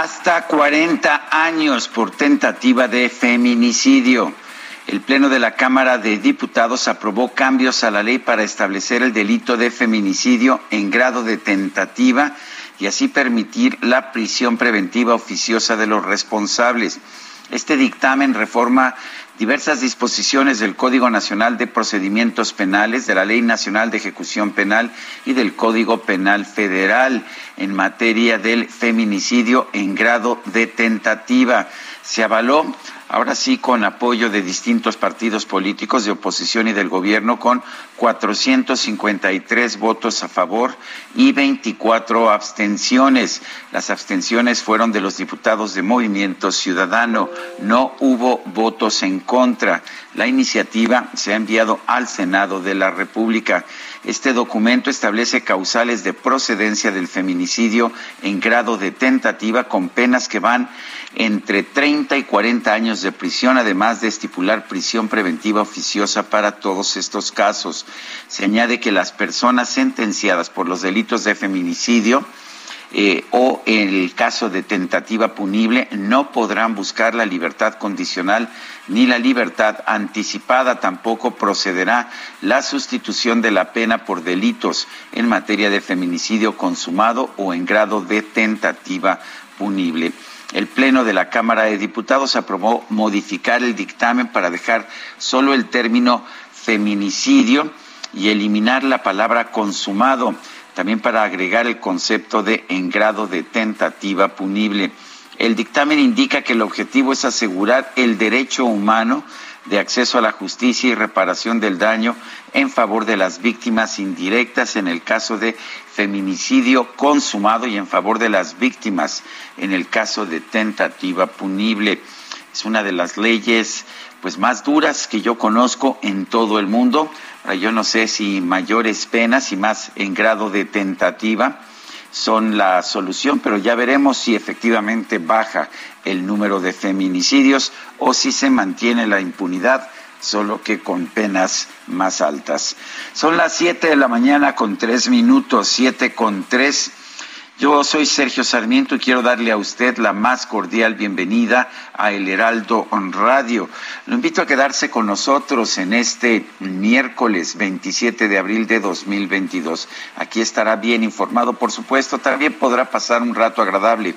Hasta 40 años por tentativa de feminicidio. El Pleno de la Cámara de Diputados aprobó cambios a la ley para establecer el delito de feminicidio en grado de tentativa y así permitir la prisión preventiva oficiosa de los responsables. Este dictamen reforma diversas disposiciones del Código Nacional de Procedimientos Penales, de la Ley Nacional de Ejecución Penal y del Código Penal Federal en materia del feminicidio en grado de tentativa. Se avaló ahora sí con apoyo de distintos partidos políticos de oposición y del gobierno con 453 votos a favor y 24 abstenciones. Las abstenciones fueron de los diputados de Movimiento Ciudadano. No hubo votos en contra. La iniciativa se ha enviado al Senado de la República. Este documento establece causales de procedencia del feminicidio en grado de tentativa con penas que van entre 30 y 40 años de prisión, además de estipular prisión preventiva oficiosa para todos estos casos. Se añade que las personas sentenciadas por los delitos de feminicidio eh, o en el caso de tentativa punible no podrán buscar la libertad condicional ni la libertad anticipada. Tampoco procederá la sustitución de la pena por delitos en materia de feminicidio consumado o en grado de tentativa punible. El Pleno de la Cámara de Diputados aprobó modificar el dictamen para dejar solo el término feminicidio y eliminar la palabra consumado también para agregar el concepto de en grado de tentativa punible. El dictamen indica que el objetivo es asegurar el derecho humano de acceso a la justicia y reparación del daño en favor de las víctimas indirectas en el caso de feminicidio consumado y en favor de las víctimas en el caso de tentativa punible. Es una de las leyes pues más duras que yo conozco en todo el mundo. Yo no sé si mayores penas y más en grado de tentativa son la solución, pero ya veremos si efectivamente baja el número de feminicidios o si se mantiene la impunidad, solo que con penas más altas. Son las siete de la mañana con tres minutos, siete con tres. Yo soy Sergio Sarmiento y quiero darle a usted la más cordial bienvenida a El Heraldo Radio. Lo invito a quedarse con nosotros en este miércoles 27 de abril de 2022. Aquí estará bien informado, por supuesto, también podrá pasar un rato agradable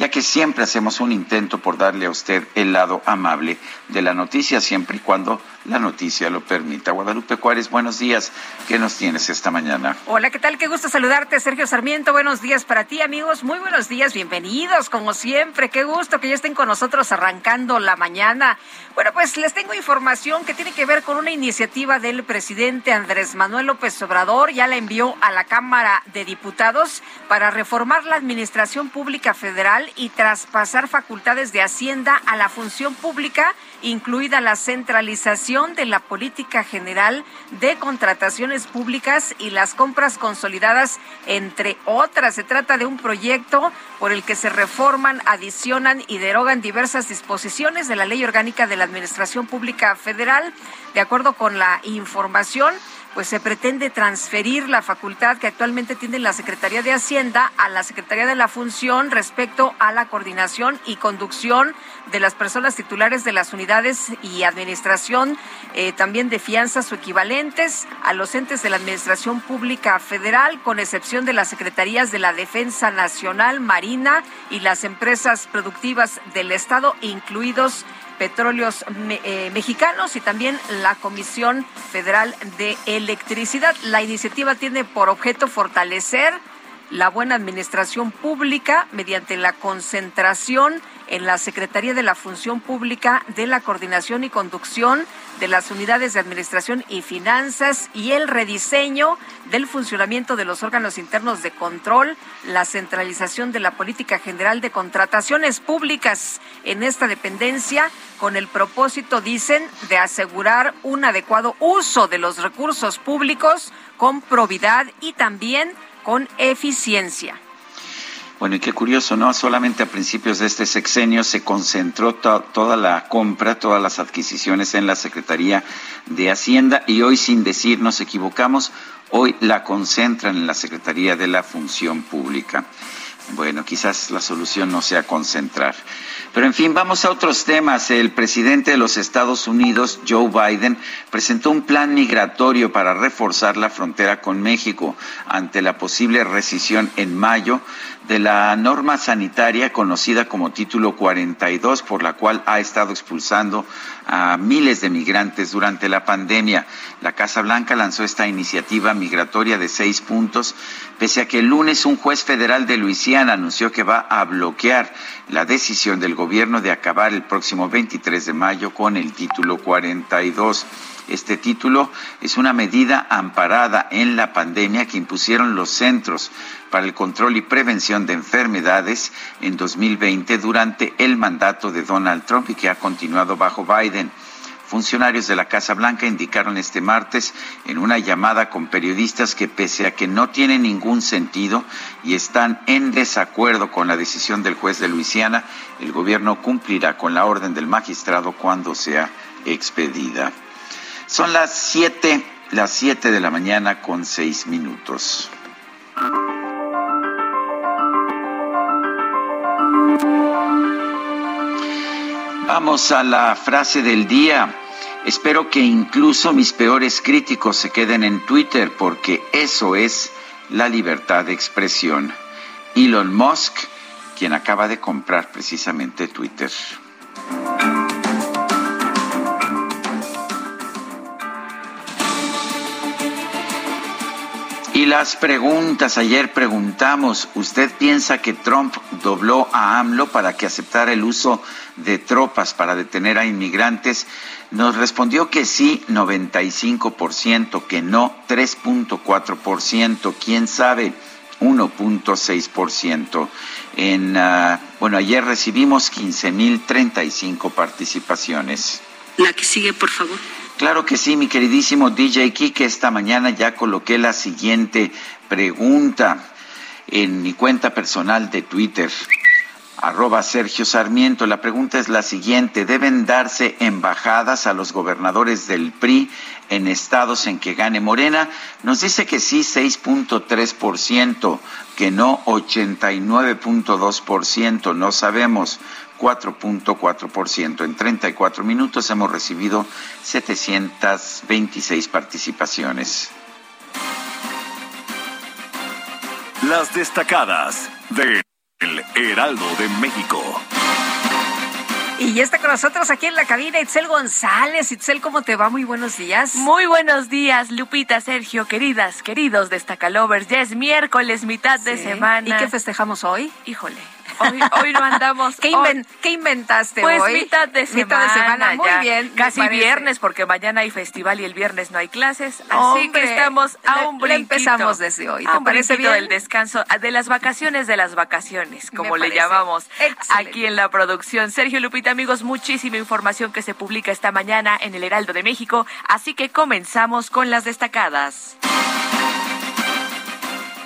ya que siempre hacemos un intento por darle a usted el lado amable de la noticia, siempre y cuando la noticia lo permita. Guadalupe Juárez, buenos días. ¿Qué nos tienes esta mañana? Hola, ¿qué tal? Qué gusto saludarte, Sergio Sarmiento. Buenos días para ti, amigos. Muy buenos días, bienvenidos, como siempre. Qué gusto que ya estén con nosotros arrancando la mañana. Bueno, pues les tengo información que tiene que ver con una iniciativa del presidente Andrés Manuel López Obrador. Ya la envió a la Cámara de Diputados para reformar la administración pública federal y traspasar facultades de Hacienda a la función pública, incluida la centralización de la política general de contrataciones públicas y las compras consolidadas, entre otras. Se trata de un proyecto por el que se reforman, adicionan y derogan diversas disposiciones de la Ley Orgánica de la Administración Pública Federal. De acuerdo con la información, pues se pretende transferir la facultad que actualmente tiene la Secretaría de Hacienda a la Secretaría de la Función respecto a la coordinación y conducción de las personas titulares de las unidades y administración eh, también de fianzas o equivalentes a los entes de la Administración Pública Federal, con excepción de las Secretarías de la Defensa Nacional, Marina y las empresas productivas del Estado, incluidos Petróleos eh, Mexicanos y también la Comisión Federal de Electricidad. La iniciativa tiene por objeto fortalecer la buena administración pública mediante la concentración en la Secretaría de la Función Pública de la Coordinación y Conducción de las Unidades de Administración y Finanzas y el rediseño del funcionamiento de los órganos internos de control, la centralización de la política general de contrataciones públicas. En esta dependencia con el propósito, dicen, de asegurar un adecuado uso de los recursos públicos con probidad y también con eficiencia. Bueno, y qué curioso, ¿no? Solamente a principios de este sexenio se concentró toda la compra, todas las adquisiciones en la Secretaría de Hacienda y hoy, sin decir nos equivocamos, hoy la concentran en la Secretaría de la Función Pública. Bueno, quizás la solución no sea concentrar. Pero en fin, vamos a otros temas. El presidente de los Estados Unidos, Joe Biden, presentó un plan migratorio para reforzar la frontera con México ante la posible rescisión en mayo de la norma sanitaria conocida como Título 42, por la cual ha estado expulsando a miles de migrantes durante la pandemia. La Casa Blanca lanzó esta iniciativa migratoria de seis puntos, pese a que el lunes un juez federal de Luisiana anunció que va a bloquear la decisión del gobierno de acabar el próximo 23 de mayo con el Título 42. Este título es una medida amparada en la pandemia que impusieron los Centros para el Control y Prevención de Enfermedades en 2020 durante el mandato de Donald Trump y que ha continuado bajo Biden. Funcionarios de la Casa Blanca indicaron este martes en una llamada con periodistas que pese a que no tiene ningún sentido y están en desacuerdo con la decisión del juez de Luisiana, el gobierno cumplirá con la orden del magistrado cuando sea expedida. Son las siete, las siete de la mañana con seis minutos. Vamos a la frase del día. Espero que incluso mis peores críticos se queden en Twitter porque eso es la libertad de expresión. Elon Musk, quien acaba de comprar precisamente Twitter. Y las preguntas, ayer preguntamos, ¿usted piensa que Trump dobló a AMLO para que aceptara el uso de tropas para detener a inmigrantes? Nos respondió que sí, 95%, que no, 3.4%, quién sabe, 1.6%. En, uh, bueno, ayer recibimos 15.035 participaciones. La que sigue, por favor. Claro que sí, mi queridísimo DJ Kike. Esta mañana ya coloqué la siguiente pregunta en mi cuenta personal de Twitter arroba Sergio Sarmiento. La pregunta es la siguiente. ¿Deben darse embajadas a los gobernadores del PRI en estados en que gane Morena? Nos dice que sí, 6.3%, que no, 89.2%, no sabemos. 4.4%. En 34 minutos hemos recibido 726 participaciones. Las destacadas de El Heraldo de México. Y ya está con nosotros aquí en la cabina Itzel González. Itzel, ¿cómo te va? Muy buenos días. Muy buenos días, Lupita, Sergio, queridas, queridos destacalovers. Ya es miércoles, mitad de semana. ¿Y qué festejamos hoy? Híjole, Hoy, no andamos. ¿Qué, inventaste pues hoy? Pues mitad de semana. Mitad de semana, muy bien. Casi viernes, porque mañana hay festival y el viernes no hay clases. Así que estamos a un brinquito. empezamos desde hoy. ¿Te parece bien? el descanso, de las vacaciones de las vacaciones, como le llamamos aquí en la producción. Sergio Lupita, amigos, muchísima información que se publica esta mañana en el Heraldo de México. Así que comenzamos con las destacadas.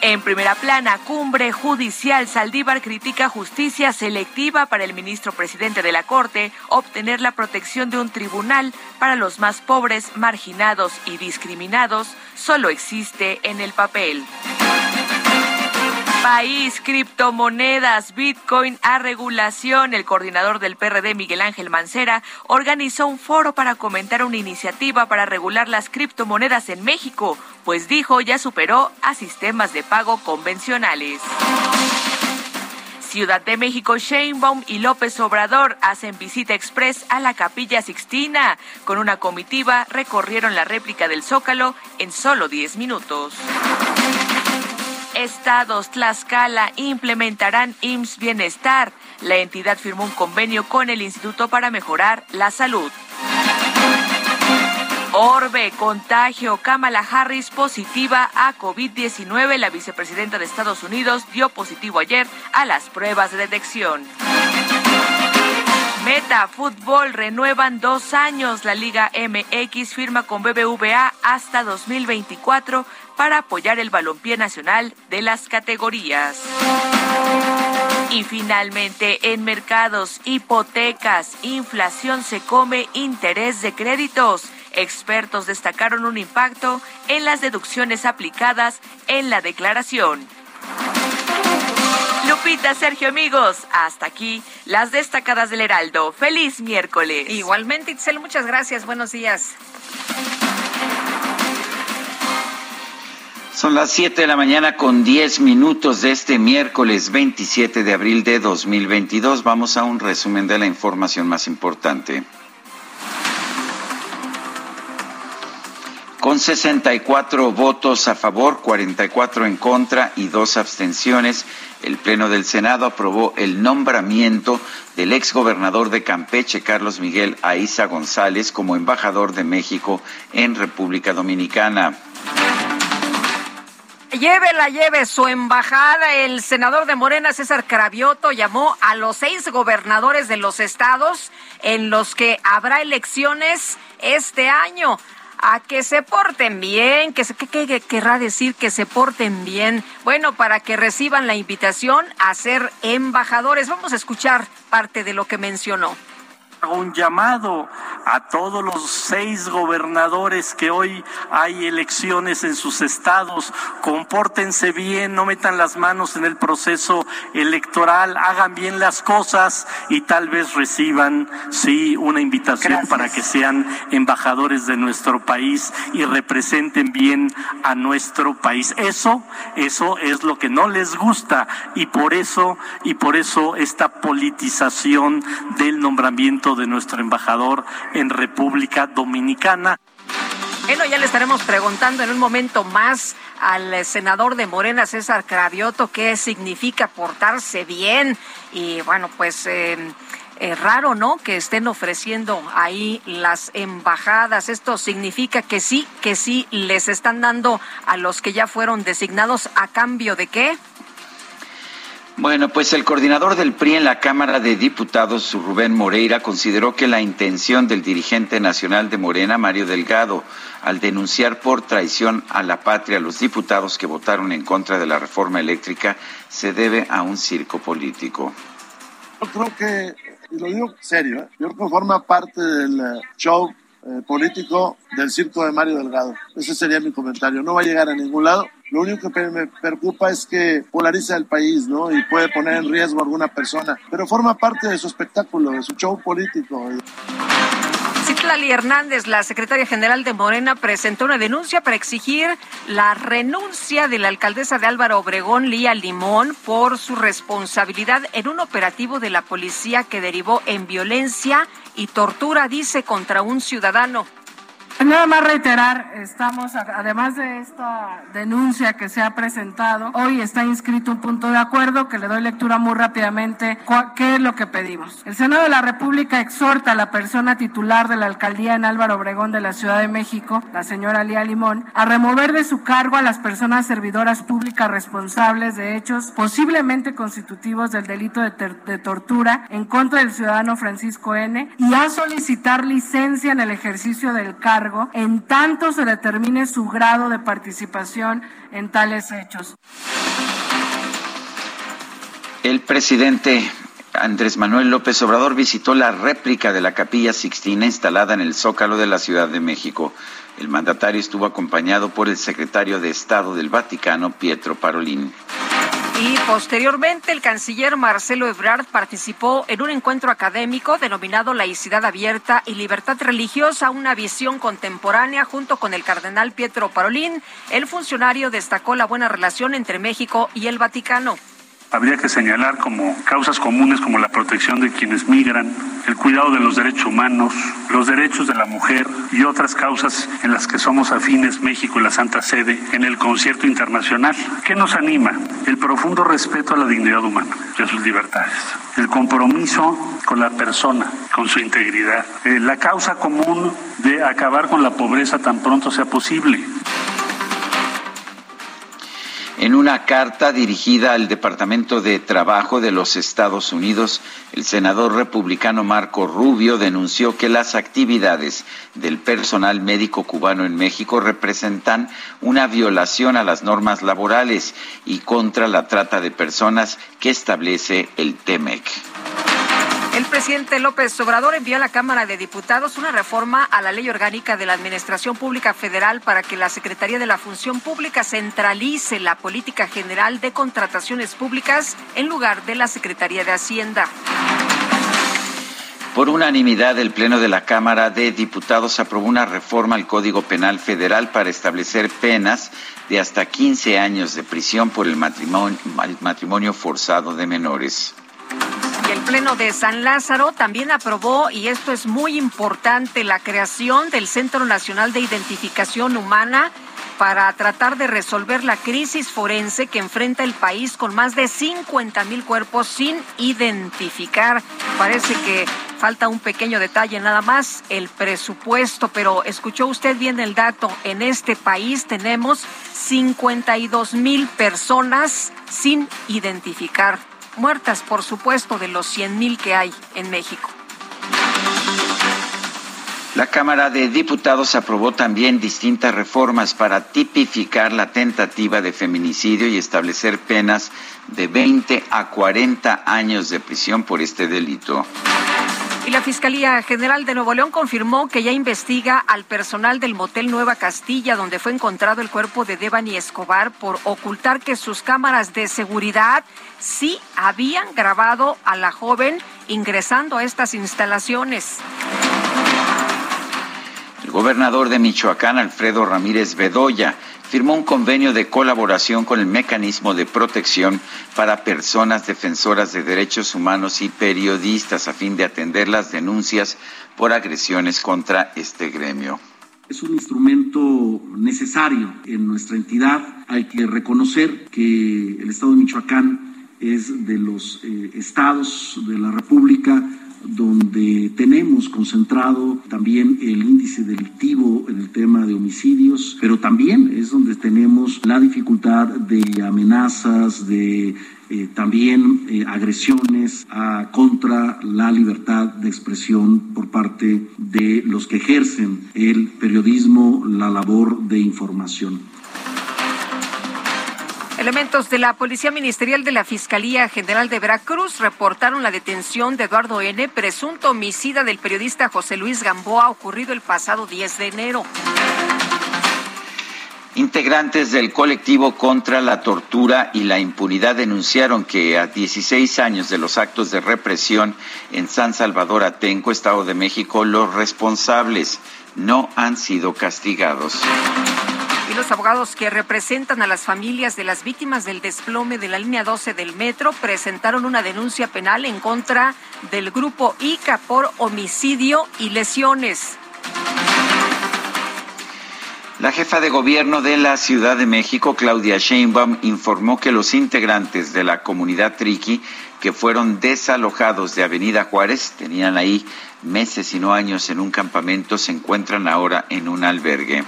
En primera plana, cumbre judicial, Saldívar critica justicia selectiva para el ministro presidente de la Corte, obtener la protección de un tribunal para los más pobres, marginados y discriminados, solo existe en el papel. País, criptomonedas, Bitcoin a regulación. El coordinador del PRD, Miguel Ángel Mancera, organizó un foro para comentar una iniciativa para regular las criptomonedas en México, pues dijo ya superó a sistemas de pago convencionales. Ciudad de México, Sheinbaum y López Obrador hacen visita express a la Capilla Sixtina. Con una comitiva recorrieron la réplica del Zócalo en solo 10 minutos estados Tlaxcala implementarán IMSS Bienestar. La entidad firmó un convenio con el Instituto para mejorar la salud. Orbe, contagio. Kamala Harris positiva a COVID-19. La vicepresidenta de Estados Unidos dio positivo ayer a las pruebas de detección. Meta Fútbol renuevan dos años. La Liga MX firma con BBVA hasta 2024 para apoyar el balompié nacional de las categorías. Y finalmente, en mercados, hipotecas, inflación se come interés de créditos. Expertos destacaron un impacto en las deducciones aplicadas en la declaración. Lupita, Sergio, amigos, hasta aquí las destacadas del Heraldo. Feliz miércoles. Igualmente, Itzel, muchas gracias. Buenos días. Son las 7 de la mañana con 10 minutos de este miércoles 27 de abril de 2022. Vamos a un resumen de la información más importante. Con 64 votos a favor, 44 en contra y dos abstenciones, el Pleno del Senado aprobó el nombramiento del exgobernador de Campeche, Carlos Miguel Aiza González, como embajador de México en República Dominicana. Llévela, lleve su embajada. El senador de Morena, César Cravioto, llamó a los seis gobernadores de los estados en los que habrá elecciones este año a que se porten bien, que se, ¿qué, querrá decir que se porten bien? Bueno, para que reciban la invitación a ser embajadores. Vamos a escuchar parte de lo que mencionó un llamado a todos los seis gobernadores que hoy hay elecciones en sus estados, compórtense bien, no metan las manos en el proceso electoral, hagan bien las cosas y tal vez reciban, sí, una invitación para que sean embajadores de nuestro país y representen bien a nuestro país. Eso, eso es lo que no les gusta y por eso, y por eso esta politización del nombramiento de nuestro embajador en República Dominicana. Bueno, ya le estaremos preguntando en un momento más al senador de Morena, César Cravioto, qué significa portarse bien. Y bueno, pues eh, raro, ¿no? Que estén ofreciendo ahí las embajadas. Esto significa que sí, que sí les están dando a los que ya fueron designados a cambio de qué? Bueno, pues el coordinador del PRI en la Cámara de Diputados, Rubén Moreira, consideró que la intención del dirigente nacional de Morena, Mario Delgado, al denunciar por traición a la patria a los diputados que votaron en contra de la reforma eléctrica, se debe a un circo político. Yo creo que, y lo digo serio, ¿eh? yo creo que forma parte del eh, show eh, político del circo de Mario Delgado. Ese sería mi comentario. No va a llegar a ningún lado. Lo único que me preocupa es que polariza el país, ¿no? Y puede poner en riesgo a alguna persona. Pero forma parte de su espectáculo, de su show político. Citlali Hernández, la secretaria general de Morena, presentó una denuncia para exigir la renuncia de la alcaldesa de Álvaro Obregón, Lía Limón, por su responsabilidad en un operativo de la policía que derivó en violencia y tortura, dice, contra un ciudadano. Nada más reiterar, estamos, además de esta denuncia que se ha presentado, hoy está inscrito un punto de acuerdo que le doy lectura muy rápidamente, qué es lo que pedimos. El Senado de la República exhorta a la persona titular de la alcaldía en Álvaro Obregón de la Ciudad de México, la señora Lía Limón, a remover de su cargo a las personas servidoras públicas responsables de hechos posiblemente constitutivos del delito de, de tortura en contra del ciudadano Francisco N. y a solicitar licencia en el ejercicio del cargo en tanto se determine su grado de participación en tales hechos. El presidente Andrés Manuel López Obrador visitó la réplica de la Capilla Sixtina instalada en el Zócalo de la Ciudad de México. El mandatario estuvo acompañado por el secretario de Estado del Vaticano, Pietro Parolin. Y posteriormente el canciller Marcelo Ebrard participó en un encuentro académico denominado Laicidad Abierta y Libertad Religiosa, una visión contemporánea junto con el cardenal Pietro Parolín. El funcionario destacó la buena relación entre México y el Vaticano habría que señalar como causas comunes como la protección de quienes migran, el cuidado de los derechos humanos, los derechos de la mujer y otras causas en las que somos afines México y la Santa Sede en el concierto internacional. ¿Qué nos anima? El profundo respeto a la dignidad humana y a sus libertades, el compromiso con la persona, con su integridad, eh, la causa común de acabar con la pobreza tan pronto sea posible. En una carta dirigida al Departamento de Trabajo de los Estados Unidos, el senador republicano Marco Rubio denunció que las actividades del personal médico cubano en México representan una violación a las normas laborales y contra la trata de personas que establece el TEMEC. El presidente López Obrador envió a la Cámara de Diputados una reforma a la ley orgánica de la Administración Pública Federal para que la Secretaría de la Función Pública centralice la política general de contrataciones públicas en lugar de la Secretaría de Hacienda. Por unanimidad, el Pleno de la Cámara de Diputados aprobó una reforma al Código Penal Federal para establecer penas de hasta 15 años de prisión por el matrimonio, el matrimonio forzado de menores. Y el Pleno de San Lázaro también aprobó, y esto es muy importante, la creación del Centro Nacional de Identificación Humana para tratar de resolver la crisis forense que enfrenta el país con más de 50 mil cuerpos sin identificar. Parece que falta un pequeño detalle nada más, el presupuesto, pero escuchó usted bien el dato, en este país tenemos 52 mil personas sin identificar muertas, por supuesto, de los 100 mil que hay en México. La Cámara de Diputados aprobó también distintas reformas para tipificar la tentativa de feminicidio y establecer penas de 20 a 40 años de prisión por este delito. Y la Fiscalía General de Nuevo León confirmó que ya investiga al personal del motel Nueva Castilla, donde fue encontrado el cuerpo de Devani Escobar por ocultar que sus cámaras de seguridad sí habían grabado a la joven ingresando a estas instalaciones. El gobernador de Michoacán, Alfredo Ramírez Bedoya, firmó un convenio de colaboración con el Mecanismo de Protección para Personas Defensoras de Derechos Humanos y Periodistas a fin de atender las denuncias por agresiones contra este gremio. Es un instrumento necesario en nuestra entidad. Hay que reconocer que el Estado de Michoacán es de los eh, estados de la República donde tenemos concentrado también el índice delictivo en el tema de homicidios, pero también es donde tenemos la dificultad de amenazas, de eh, también eh, agresiones a, contra la libertad de expresión por parte de los que ejercen el periodismo, la labor de información. Elementos de la Policía Ministerial de la Fiscalía General de Veracruz reportaron la detención de Eduardo N., presunto homicida del periodista José Luis Gamboa, ocurrido el pasado 10 de enero. Integrantes del colectivo contra la tortura y la impunidad denunciaron que a 16 años de los actos de represión en San Salvador Atenco, Estado de México, los responsables no han sido castigados y los abogados que representan a las familias de las víctimas del desplome de la línea 12 del metro presentaron una denuncia penal en contra del grupo ICA por homicidio y lesiones. La jefa de gobierno de la Ciudad de México, Claudia Sheinbaum, informó que los integrantes de la comunidad Triqui que fueron desalojados de Avenida Juárez, tenían ahí meses y no años en un campamento, se encuentran ahora en un albergue.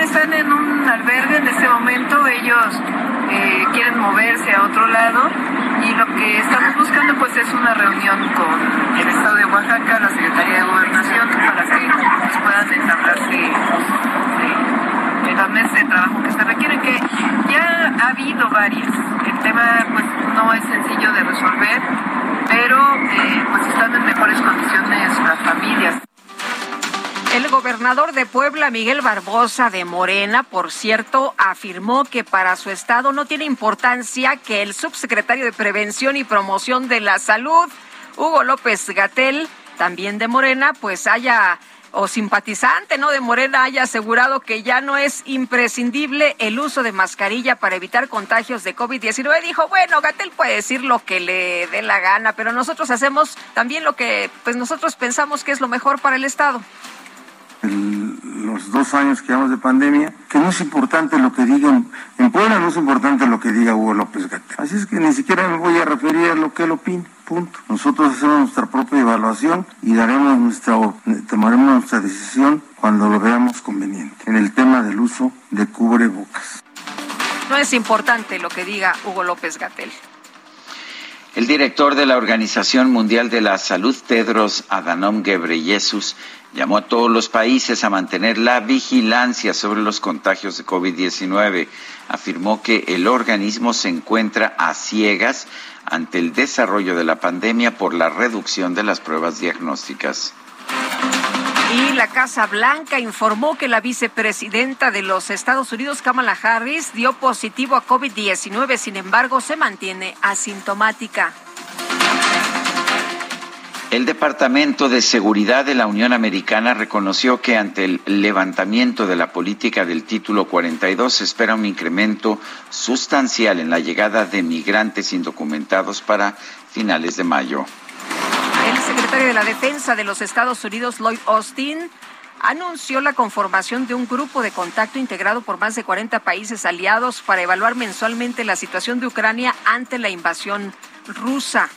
Están en un albergue en este momento, ellos eh, quieren moverse a otro lado y lo que estamos buscando pues es una reunión con el Estado de Oaxaca, la Secretaría de Gobernación, para que nos puedan entablarse los, meses de trabajo que se requieren, que ya ha habido varias. El tema pues no es sencillo de resolver, pero eh, pues están en mejores condiciones las familias. El gobernador de Puebla, Miguel Barbosa de Morena, por cierto, afirmó que para su estado no tiene importancia que el subsecretario de Prevención y Promoción de la Salud, Hugo López Gatel, también de Morena, pues haya o simpatizante no de Morena haya asegurado que ya no es imprescindible el uso de mascarilla para evitar contagios de COVID-19. Dijo, bueno, Gatel puede decir lo que le dé la gana, pero nosotros hacemos también lo que pues nosotros pensamos que es lo mejor para el Estado los dos años que llevamos de pandemia, que no es importante lo que digan, en Puebla no es importante lo que diga Hugo López Gatel. Así es que ni siquiera me voy a referir a lo que él opine, punto. Nosotros hacemos nuestra propia evaluación y daremos nuestra, tomaremos nuestra decisión cuando lo veamos conveniente, en el tema del uso de cubrebocas. No es importante lo que diga Hugo López Gatel. El director de la Organización Mundial de la Salud, Tedros Adhanom Ghebreyesus, llamó a todos los países a mantener la vigilancia sobre los contagios de COVID-19. Afirmó que el organismo se encuentra a ciegas ante el desarrollo de la pandemia por la reducción de las pruebas diagnósticas. Y la Casa Blanca informó que la vicepresidenta de los Estados Unidos, Kamala Harris, dio positivo a COVID-19, sin embargo, se mantiene asintomática. El Departamento de Seguridad de la Unión Americana reconoció que ante el levantamiento de la política del título 42 se espera un incremento sustancial en la llegada de migrantes indocumentados para finales de mayo. El secretario de la Defensa de los Estados Unidos, Lloyd Austin, anunció la conformación de un grupo de contacto integrado por más de 40 países aliados para evaluar mensualmente la situación de Ucrania ante la invasión rusa.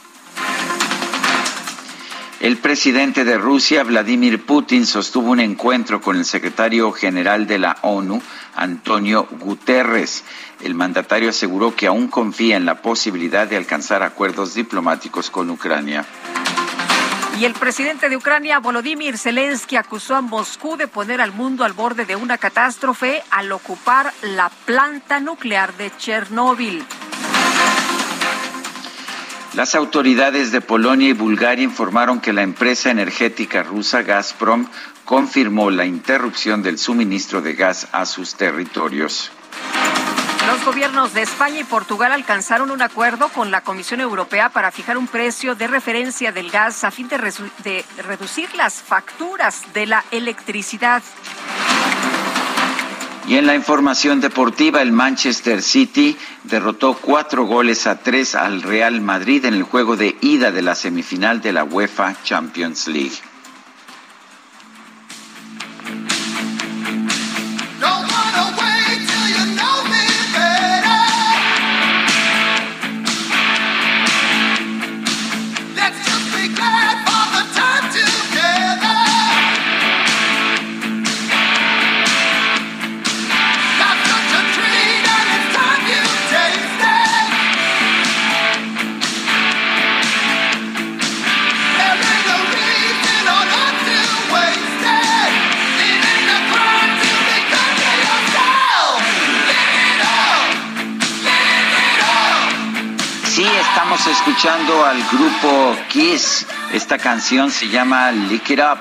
El presidente de Rusia, Vladimir Putin, sostuvo un encuentro con el secretario general de la ONU, Antonio Guterres. El mandatario aseguró que aún confía en la posibilidad de alcanzar acuerdos diplomáticos con Ucrania. Y el presidente de Ucrania, Volodymyr Zelensky, acusó a Moscú de poner al mundo al borde de una catástrofe al ocupar la planta nuclear de Chernóbil. Las autoridades de Polonia y Bulgaria informaron que la empresa energética rusa Gazprom confirmó la interrupción del suministro de gas a sus territorios. Los gobiernos de España y Portugal alcanzaron un acuerdo con la Comisión Europea para fijar un precio de referencia del gas a fin de, reducir las facturas de la electricidad. Y en la información deportiva, el Manchester City derrotó cuatro goles a tres al Real Madrid en el juego de ida de la semifinal de la UEFA Champions League. Escuchando al grupo Kiss. Esta canción se llama Lick It Up.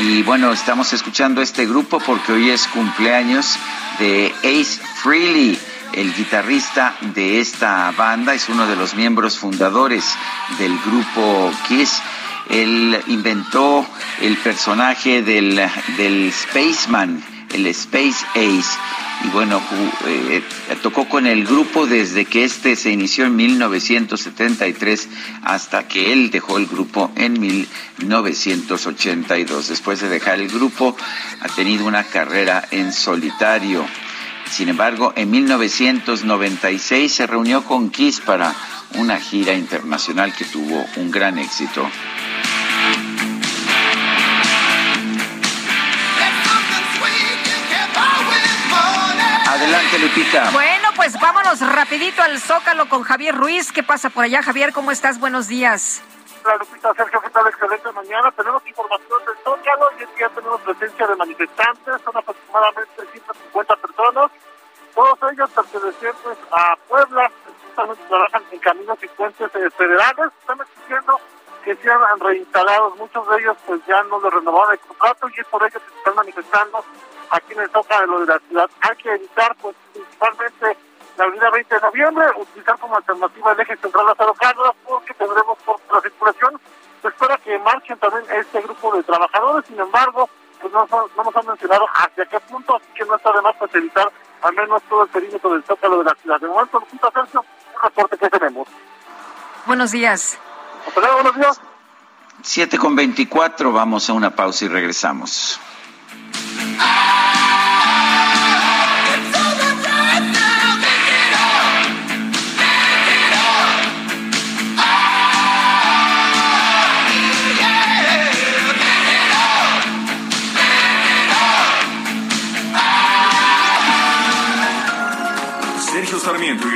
Y bueno, estamos escuchando este grupo porque hoy es cumpleaños de Ace Frehley, el guitarrista de esta banda, es uno de los miembros fundadores del grupo Kiss. Él inventó el personaje del, del Spaceman, el Space Ace y bueno, eh, tocó con el grupo desde que este se inició en 1973 hasta que él dejó el grupo en 1982. Después de dejar el grupo, ha tenido una carrera en solitario. Sin embargo, en 1996 se reunió con Kiss para una gira internacional que tuvo un gran éxito. Adelante, Lupita. Bueno, pues vámonos rapidito al Zócalo con Javier Ruiz. ¿Qué pasa por allá, Javier? ¿Cómo estás? Buenos días. Hola Lupita, Sergio, ¿qué tal? Excelente mañana. Tenemos información del Zócalo y es que ya tenemos presencia de manifestantes, son aproximadamente 150 personas, todos ellos pertenecientes a Puebla, justamente trabajan en caminos y puentes eh, federales, están exigiendo que sean reinstalados, muchos de ellos pues ya no les renovaron el contrato y es por ello que se están manifestando aquí en el Zócalo de la ciudad. Hay que evitar pues principalmente la avenida 20 de noviembre, utilizar como alternativa el eje central Lázaro Cárdenas, porque tendremos por la circulación. Se espera que marchen también este grupo de trabajadores, sin embargo, pues no, no nos han mencionado hacia qué punto, así que no está de más facilitar al menos todo el perímetro del Zócalo de la ciudad. De momento, Lupita Sergio, un reporte que tenemos. Buenos días. Hasta luego, buenos días. 7 con 24, vamos a una pausa y regresamos. Sergio Sarmiento y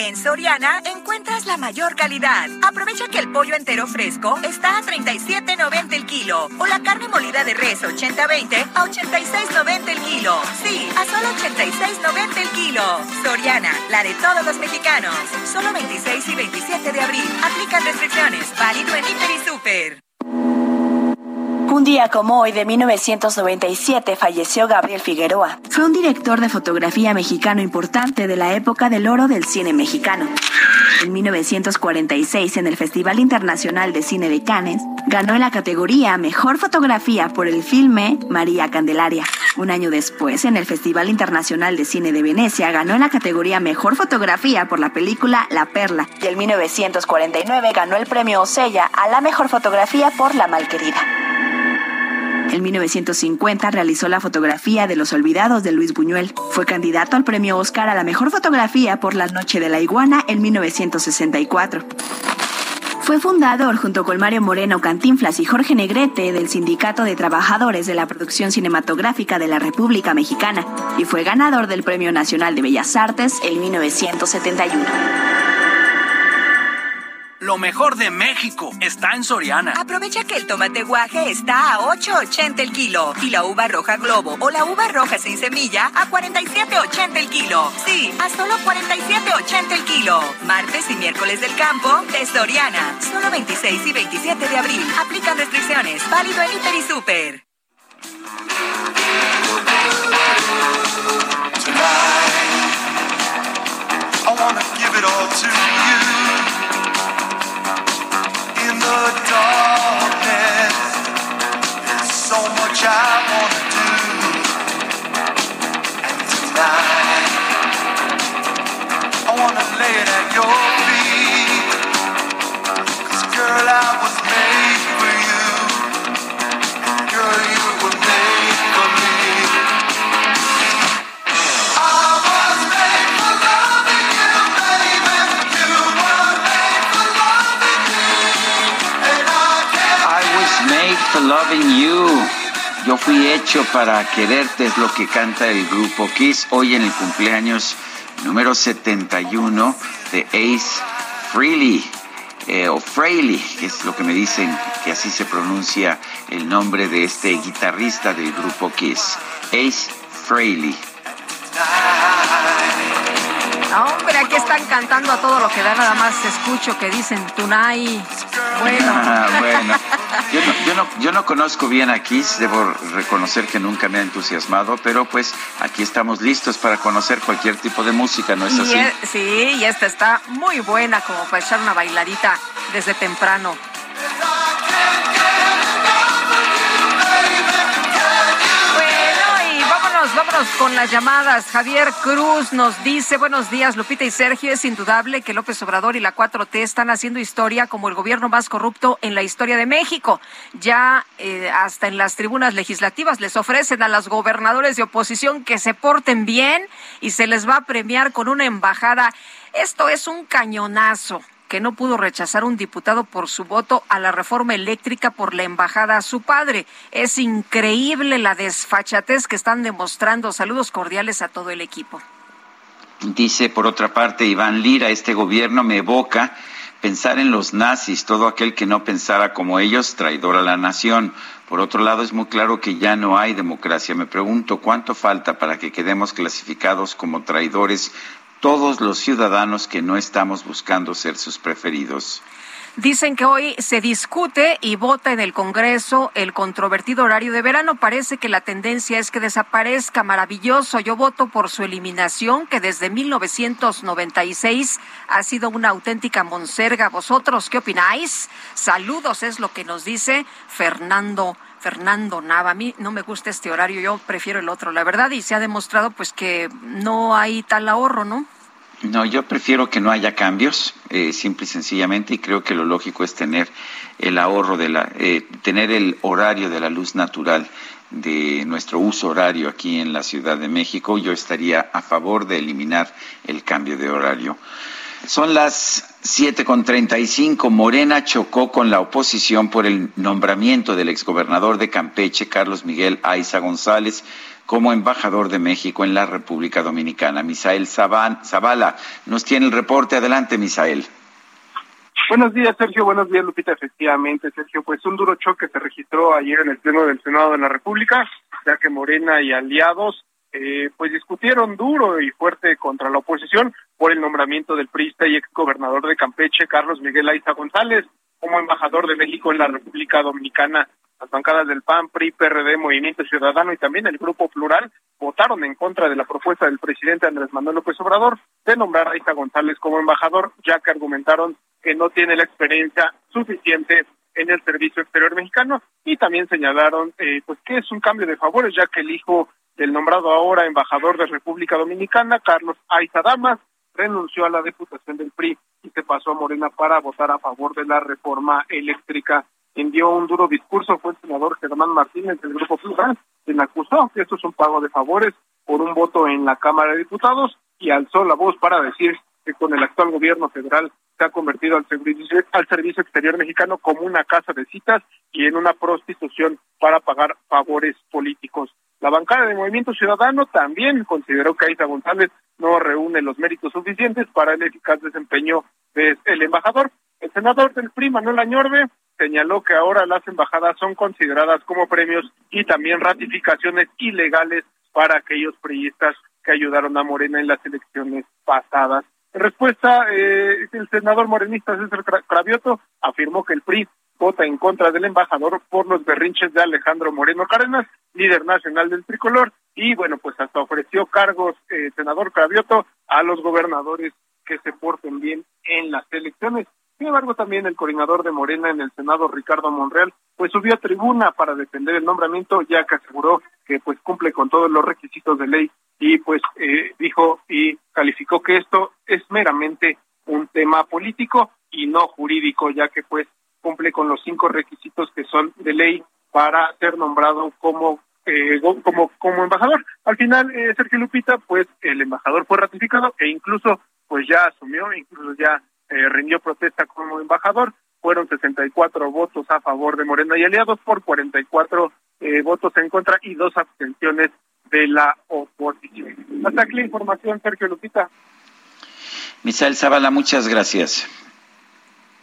En Soriana encuentras la mayor calidad. Aprovecha que el pollo entero fresco está a 37.90 el kilo o la carne molida de res 80-20 a 86.90 el kilo. Sí, a solo 86.90 el kilo. Soriana, la de todos los mexicanos. Solo 26 y 27 de abril. Aplican restricciones. Válido en Hiper y Super. Un día como hoy de 1997 falleció Gabriel Figueroa. Fue un director de fotografía mexicano importante de la época del oro del cine mexicano. En 1946, en el Festival Internacional de Cine de Cannes, ganó en la categoría Mejor Fotografía por el filme María Candelaria. Un año después, en el Festival Internacional de Cine de Venecia, ganó en la categoría Mejor Fotografía por la película La Perla. Y en 1949 ganó el premio Osella a la Mejor Fotografía por La Malquerida. En 1950 realizó la fotografía de Los Olvidados de Luis Buñuel. Fue candidato al premio Oscar a la mejor fotografía por La Noche de la Iguana en 1964. Fue fundador junto con Mario Moreno Cantinflas y Jorge Negrete del Sindicato de Trabajadores de la Producción Cinematográfica de la República Mexicana y fue ganador del Premio Nacional de Bellas Artes en 1971. Lo mejor de México está en Soriana. Aprovecha que el tomate guaje está a 8.80 el kilo y la uva roja globo o la uva roja sin semilla a 47.80 el kilo. Sí, a solo 47.80 el kilo. Martes y miércoles del campo de Soriana. Solo 26 y 27 de abril. Aplican restricciones. Válido en Hiper y Super. I wanna give it all to you. I wanna lay it at your feet. 'Cause girl, I was loving you. Yo fui hecho para quererte, es lo que canta el grupo Kiss hoy en el cumpleaños número 71 de Ace Frehley. eh, o Frehley, que es lo que me dicen que así se pronuncia el nombre de este guitarrista del grupo Kiss. Ace Frehley. Ah, Hombre, aquí están cantando a todo lo que da, nada más escucho que dicen Tunay. Bueno. Ah, bueno. Yo no, yo, no, yo no conozco bien a Kiss, debo reconocer que nunca me ha entusiasmado, pero pues aquí estamos listos para conocer cualquier tipo de música, ¿no es Y así? e- sí, y esta está muy buena como para echar una bailadita desde temprano. Vámonos con las llamadas. Javier Cruz nos dice, buenos días, Lupita y Sergio, es indudable que López Obrador y la 4T están haciendo historia como el gobierno más corrupto en la historia de México. Ya eh, hasta en las tribunas legislativas les ofrecen a los gobernadores de oposición que se porten bien y se les va a premiar con una embajada. Esto es un cañonazo que no pudo rechazar un diputado por su voto a la reforma eléctrica por la embajada a su padre. Es increíble la desfachatez que están demostrando. Saludos cordiales a todo el equipo. Dice por otra parte Iván Lira, este gobierno me evoca pensar en los nazis, todo aquel que no pensara como ellos, traidor a la nación. Por otro lado, es muy claro que ya no hay democracia. Me pregunto cuánto falta para que quedemos clasificados como traidores todos los ciudadanos que no estamos buscando ser sus preferidos. Dicen que hoy se discute y vota en el Congreso el controvertido horario de verano. Parece que la tendencia es que desaparezca. Maravilloso. Yo voto por su eliminación, que desde 1996 ha sido una auténtica monserga. ¿Vosotros qué opináis? Saludos, es lo que nos dice Fernando. Fernando Nava. A mí no me gusta este horario, yo prefiero el otro, la verdad, y se ha demostrado pues que no hay tal ahorro, ¿no? No, yo prefiero que no haya cambios, eh, simple y sencillamente, y creo que lo lógico es tener el ahorro de la, eh, tener el horario de la luz natural de nuestro uso horario aquí en la Ciudad de México. Yo estaría a favor de eliminar el cambio de horario. Son las siete con treinta y cinco. Morena chocó con la oposición por el nombramiento del exgobernador de Campeche, Carlos Miguel Aiza González, como embajador de México en la República Dominicana. Misael Zavala nos tiene el reporte. Adelante, Misael. Buenos días, Sergio. Buenos días, Lupita. Efectivamente, Sergio, pues un duro choque se registró ayer en el Pleno del Senado de la República, ya que Morena y aliados eh, pues discutieron duro y fuerte contra la oposición por el nombramiento del priista y ex gobernador de Campeche, Carlos Miguel Aiza González, como embajador de México en la República Dominicana. Las bancadas del PAN, PRI, PRD, Movimiento Ciudadano y también el Grupo Plural votaron en contra de la propuesta del presidente Andrés Manuel López Obrador de nombrar a Aiza González como embajador, ya que argumentaron que no tiene la experiencia suficiente en el servicio exterior mexicano y también señalaron eh, pues que es un cambio de favores ya que el hijo el nombrado ahora embajador de República Dominicana, Carlos Aiza Damas, renunció a la diputación del PRI y se pasó a Morena para votar a favor de la reforma eléctrica. Envió un duro discurso fue el senador Germán Martínez del Grupo Plural, quien acusó que esto es un pago de favores por un voto en la Cámara de Diputados y alzó la voz para decir que con el actual gobierno federal se ha convertido al servicio, al servicio exterior mexicano como una casa de citas y en una prostitución para pagar favores políticos. La bancada de Movimiento Ciudadano también consideró que Aiza González no reúne los méritos suficientes para el eficaz desempeño del embajador. El senador del PRI, Manuel Añorbe, señaló que ahora las embajadas son consideradas como premios y también ratificaciones ilegales para aquellos priistas que ayudaron a Morena en las elecciones pasadas. En respuesta, eh, el senador morenista César Cravioto afirmó que el PRI vota en contra del embajador por los berrinches de Alejandro Moreno Cárdenas, líder nacional del tricolor, y bueno, pues hasta ofreció cargos, eh, senador Cravioto, a los gobernadores que se porten bien en las elecciones. Sin embargo, también el coordinador de Morena en el Senado, Ricardo Monreal, pues subió a tribuna para defender el nombramiento, ya que aseguró que pues cumple con todos los requisitos de ley y pues eh, dijo y calificó que esto es meramente un tema político y no jurídico, ya que pues cumple con los cinco requisitos que son de ley para ser nombrado como eh, como como embajador. Al final, eh, Sergio Lupita, pues el embajador fue ratificado e incluso pues ya asumió, incluso ya eh, rindió protesta como embajador. Fueron 64 votos a favor de Morena y aliados por 44 eh, votos en contra y dos abstenciones de la oposición. Hasta aquí la información, Sergio Lupita. Misael Zavala, muchas gracias.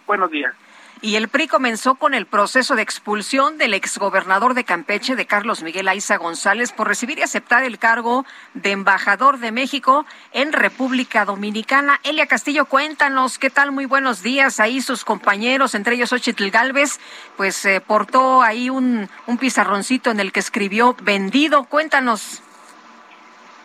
Buenos días. Y el PRI comenzó con el proceso de expulsión del exgobernador de Campeche, de Carlos Miguel Aiza González, por recibir y aceptar el cargo de embajador de México en República Dominicana. Elia Castillo, cuéntanos qué tal, muy buenos días. Ahí sus compañeros, entre ellos Ochitl Galvez, pues eh, portó ahí un, un pizarroncito en el que escribió vendido. Cuéntanos.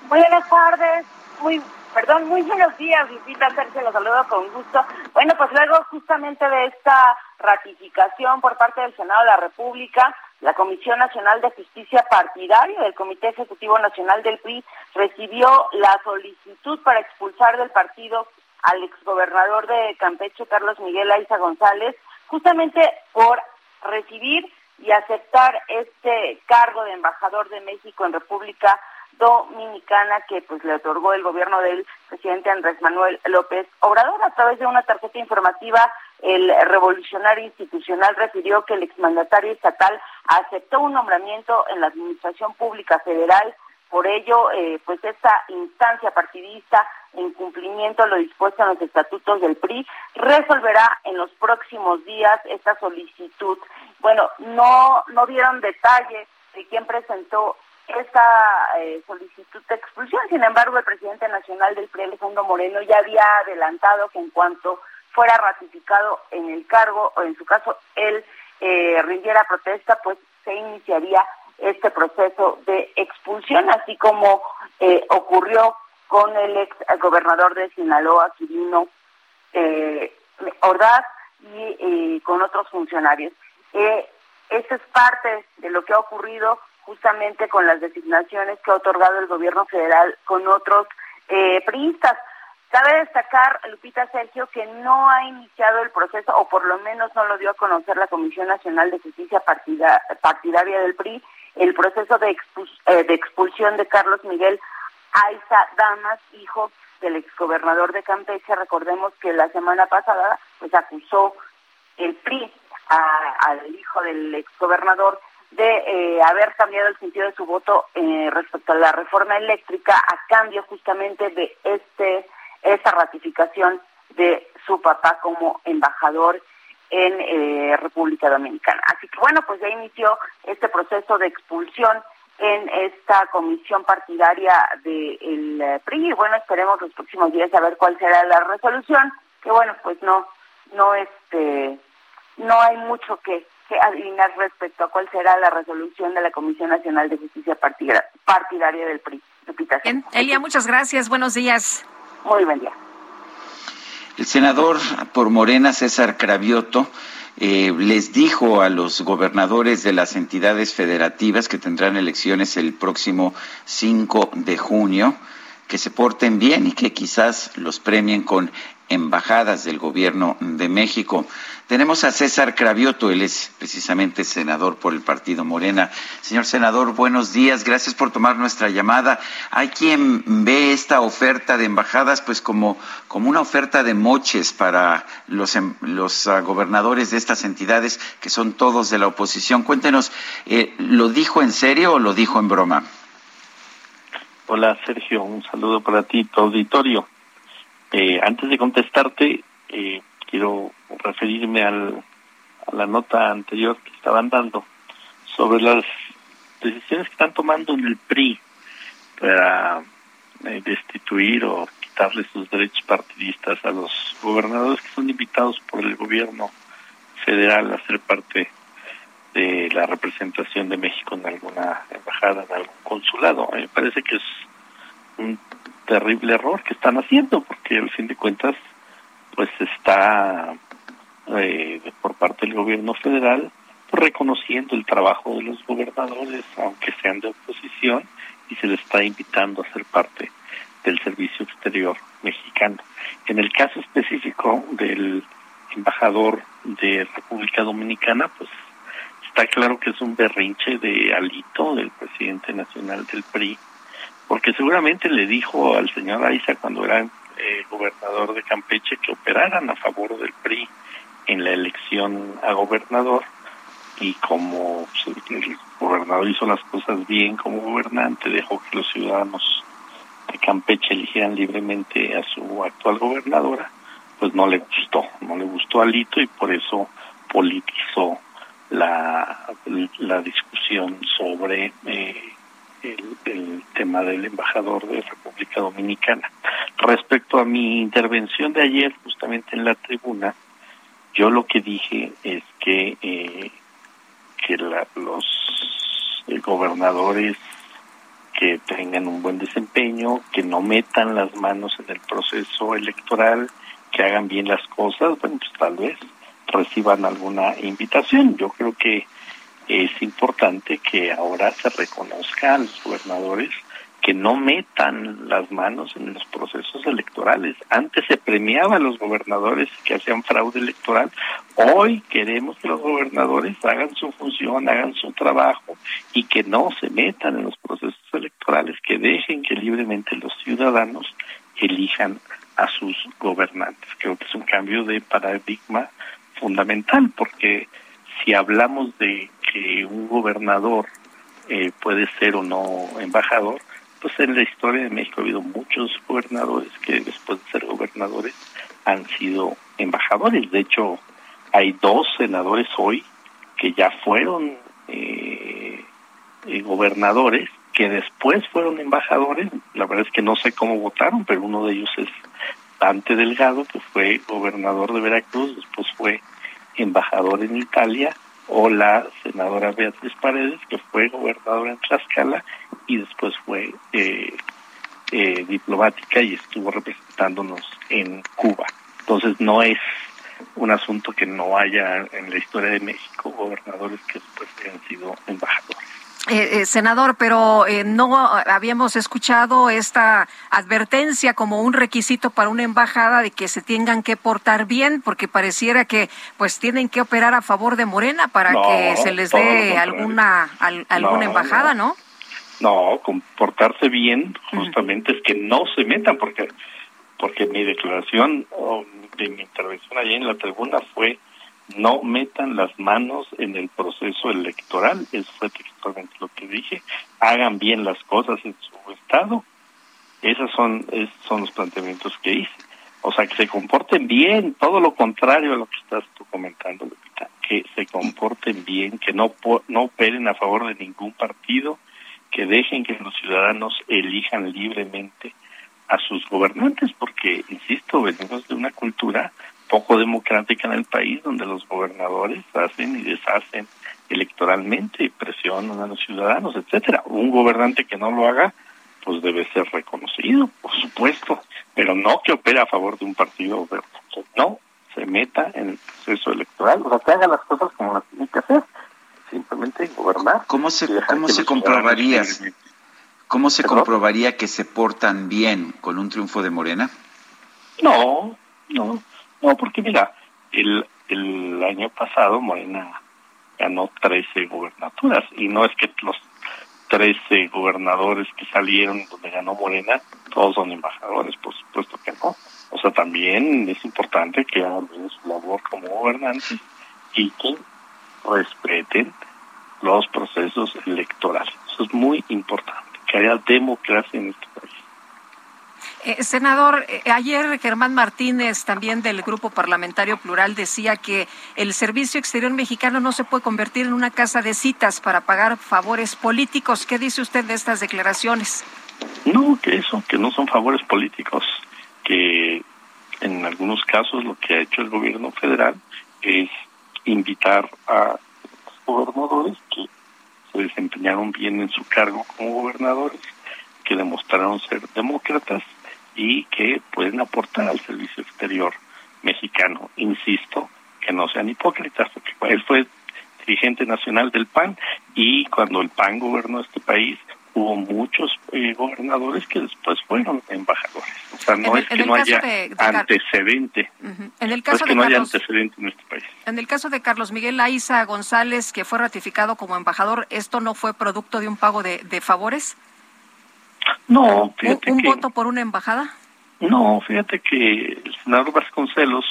Buenas tardes, muy Perdón, muy buenos días, Lupita Sergio, los saludo con gusto. Bueno, pues luego justamente de esta ratificación por parte del Senado de la República, la Comisión Nacional de Justicia Partidaria del Comité Ejecutivo Nacional del PRI recibió la solicitud para expulsar del partido al exgobernador de Campeche, Carlos Miguel Aiza González, justamente por recibir y aceptar este cargo de embajador de México en República Dominicana que pues le otorgó el gobierno del presidente Andrés Manuel López Obrador a través de una tarjeta informativa el revolucionario institucional refirió que el exmandatario estatal aceptó un nombramiento en la administración pública federal por ello, eh, pues esta instancia partidista, en cumplimiento a lo dispuesto en los estatutos del PRI, resolverá en los próximos días esta solicitud. Bueno, no, no dieron detalle de quién presentó esta eh, solicitud de expulsión. Sin embargo, el presidente nacional del PRI, Alejandro Moreno, ya había adelantado que en cuanto fuera ratificado en el cargo, o en su caso él eh, rindiera protesta, pues se iniciaría este proceso de expulsión, así como eh, ocurrió con el ex gobernador de Sinaloa, Quirino eh, Ordaz, y eh, con otros funcionarios. Eh, eso es parte de lo que ha ocurrido justamente con las designaciones que ha otorgado el gobierno federal con otros eh, priistas. Cabe destacar, Lupita Sergio, que no ha iniciado el proceso, o por lo menos no lo dio a conocer la Comisión Nacional de Justicia Partida, Partidaria del PRI, el proceso de, eh, de expulsión de Carlos Miguel Aiza Damas, hijo del exgobernador de Campeche. Recordemos que la semana pasada pues acusó el PRI al hijo del exgobernador de eh, haber cambiado el sentido de su voto eh, respecto a la reforma eléctrica a cambio justamente de este esta ratificación de su papá como embajador en eh, República Dominicana. Así que bueno, pues ya inició este proceso de expulsión en esta comisión partidaria del de PRI y bueno, esperemos los próximos días a ver cuál será la resolución, que bueno, pues no no este no hay mucho que, que adivinar respecto a cuál será la resolución de la Comisión Nacional de Justicia Partidaria del PRI. Bien, Elia, muchas gracias. Buenos días. Muy buen día. El senador por Morena, César Cravioto, eh, les dijo a los gobernadores de las entidades federativas que tendrán elecciones el próximo 5 de junio que se porten bien y que quizás los premien con embajadas del gobierno de México. Tenemos a César Cravioto, él es precisamente senador por el partido Morena. Señor senador, buenos días, gracias por tomar nuestra llamada. Hay quien ve esta oferta de embajadas pues como, como una oferta de moches para los, em, los uh, gobernadores de estas entidades que son todos de la oposición. Cuéntenos, eh, ¿lo dijo en serio o lo dijo en broma? Hola Sergio, un saludo para ti, tu auditorio. Eh, antes de contestarte, eh, quiero referirme al, a la nota anterior que estaban dando sobre las decisiones que están tomando en el PRI para eh, destituir o quitarle sus derechos partidistas a los gobernadores que son invitados por el gobierno federal a ser parte de la representación de México en alguna embajada, en algún consulado. Me parece que es un terrible error que están haciendo, porque al fin de cuentas, pues está eh, por parte del gobierno federal reconociendo el trabajo de los gobernadores, aunque sean de oposición, y se les está invitando a ser parte del servicio exterior mexicano. En el caso específico del embajador de República Dominicana, pues está claro que es un berrinche de alito del presidente nacional del PRI, porque seguramente le dijo al señor Aiza cuando era eh, gobernador de Campeche que operaran a favor del PRI en la elección a gobernador y como el gobernador hizo las cosas bien como gobernante, dejó que los ciudadanos de Campeche eligieran libremente a su actual gobernadora, pues no le gustó, no le gustó Alito y por eso politizó la, la discusión sobre eh, el, tema del embajador de República Dominicana. Respecto a mi intervención de ayer, justamente en la tribuna, yo lo que dije es que eh, que la, los eh, gobernadores que tengan un buen desempeño, que no metan las manos en el proceso electoral, que hagan bien las cosas, bueno, pues tal vez reciban alguna invitación. Yo creo que es importante que ahora se reconozca a los gobernadores que no metan las manos en los procesos electorales. Antes se premiaba a los gobernadores que hacían fraude electoral. Hoy queremos que los gobernadores hagan su función, hagan su trabajo y que no se metan en los procesos electorales, que dejen que libremente los ciudadanos elijan a sus gobernantes. Creo que es un cambio de paradigma fundamental porque si hablamos de que un gobernador eh, puede ser o no embajador, pues en la historia de México ha habido muchos gobernadores que después de ser gobernadores han sido embajadores. De hecho, hay dos senadores hoy que ya fueron eh, eh, gobernadores, que después fueron embajadores. La verdad es que no sé cómo votaron, pero uno de ellos es Dante Delgado, que fue gobernador de Veracruz, después fue embajador en Italia, o la senadora Beatriz Paredes, que fue gobernadora en Tlaxcala y después fue eh, eh, diplomática y estuvo representándonos en Cuba. Entonces no es un asunto que no haya en la historia de México gobernadores que después hayan sido embajadores. Eh, eh, senador, pero eh, no habíamos escuchado esta advertencia como un requisito para una embajada de que se tengan que portar bien, porque pareciera que pues tienen que operar a favor de Morena para No, que se les dé alguna al- alguna No, embajada, ¿no? No, comportarse bien justamente es que no se metan, porque porque mi declaración o de mi intervención allí en la tribuna fue no metan las manos en el proceso electoral, eso fue textualmente lo que dije, hagan bien las cosas en su estado, esos son, esos son los planteamientos que hice. O sea, que se comporten bien, todo lo contrario a lo que estás tú comentando, Lupita, que se comporten bien, que no, no operen a favor de ningún partido, que dejen que los ciudadanos elijan libremente a sus gobernantes, porque, insisto, venimos de una cultura poco democrática en el país, donde los gobernadores hacen y deshacen electoralmente y presionan a los ciudadanos, etcétera. Un gobernante que no lo haga, pues debe ser reconocido, por supuesto, pero no que opere a favor de un partido, pero no se meta en el proceso electoral, o sea, que haga las cosas como las tiene que hacer, simplemente gobernar. ¿Cómo se, cómo se comprobaría? ¿Cómo se ¿Perdón? comprobaría que se portan bien con un triunfo de Morena? No, no, no, porque mira, el, el año pasado Morena ganó 13 gobernaturas y no es que los 13 gobernadores que salieron donde ganó Morena todos son embajadores, por supuesto que no. O sea, también es importante que hagan su labor como gobernantes y que respeten los procesos electorales. Eso es muy importante, que haya democracia en este país. Eh, senador, eh, ayer Germán Martínez, también del Grupo Parlamentario Plural, decía que el Servicio Exterior Mexicano no se puede convertir en una casa de citas para pagar favores políticos. ¿Qué dice usted de estas declaraciones? No, que eso, que no son favores políticos, que en algunos casos lo que ha hecho el gobierno federal es invitar a gobernadores que se desempeñaron bien en su cargo como gobernadores, que demostraron ser demócratas y que pueden aportar al servicio exterior mexicano. Insisto, que no sean hipócritas, porque él fue dirigente nacional del PAN y cuando el PAN gobernó este país hubo muchos eh, gobernadores que después fueron embajadores. O sea, no el- es que no haya de- de Car- antecedente. En el no es caso que de no haya Carlos, antecedente en este país. en el caso de Carlos Miguel Aiza González, que fue ratificado como embajador, ¿esto no fue producto de un pago de, de favores? No, ¿Un, fíjate un que voto por una embajada? no, fíjate que el senador Vasconcelos,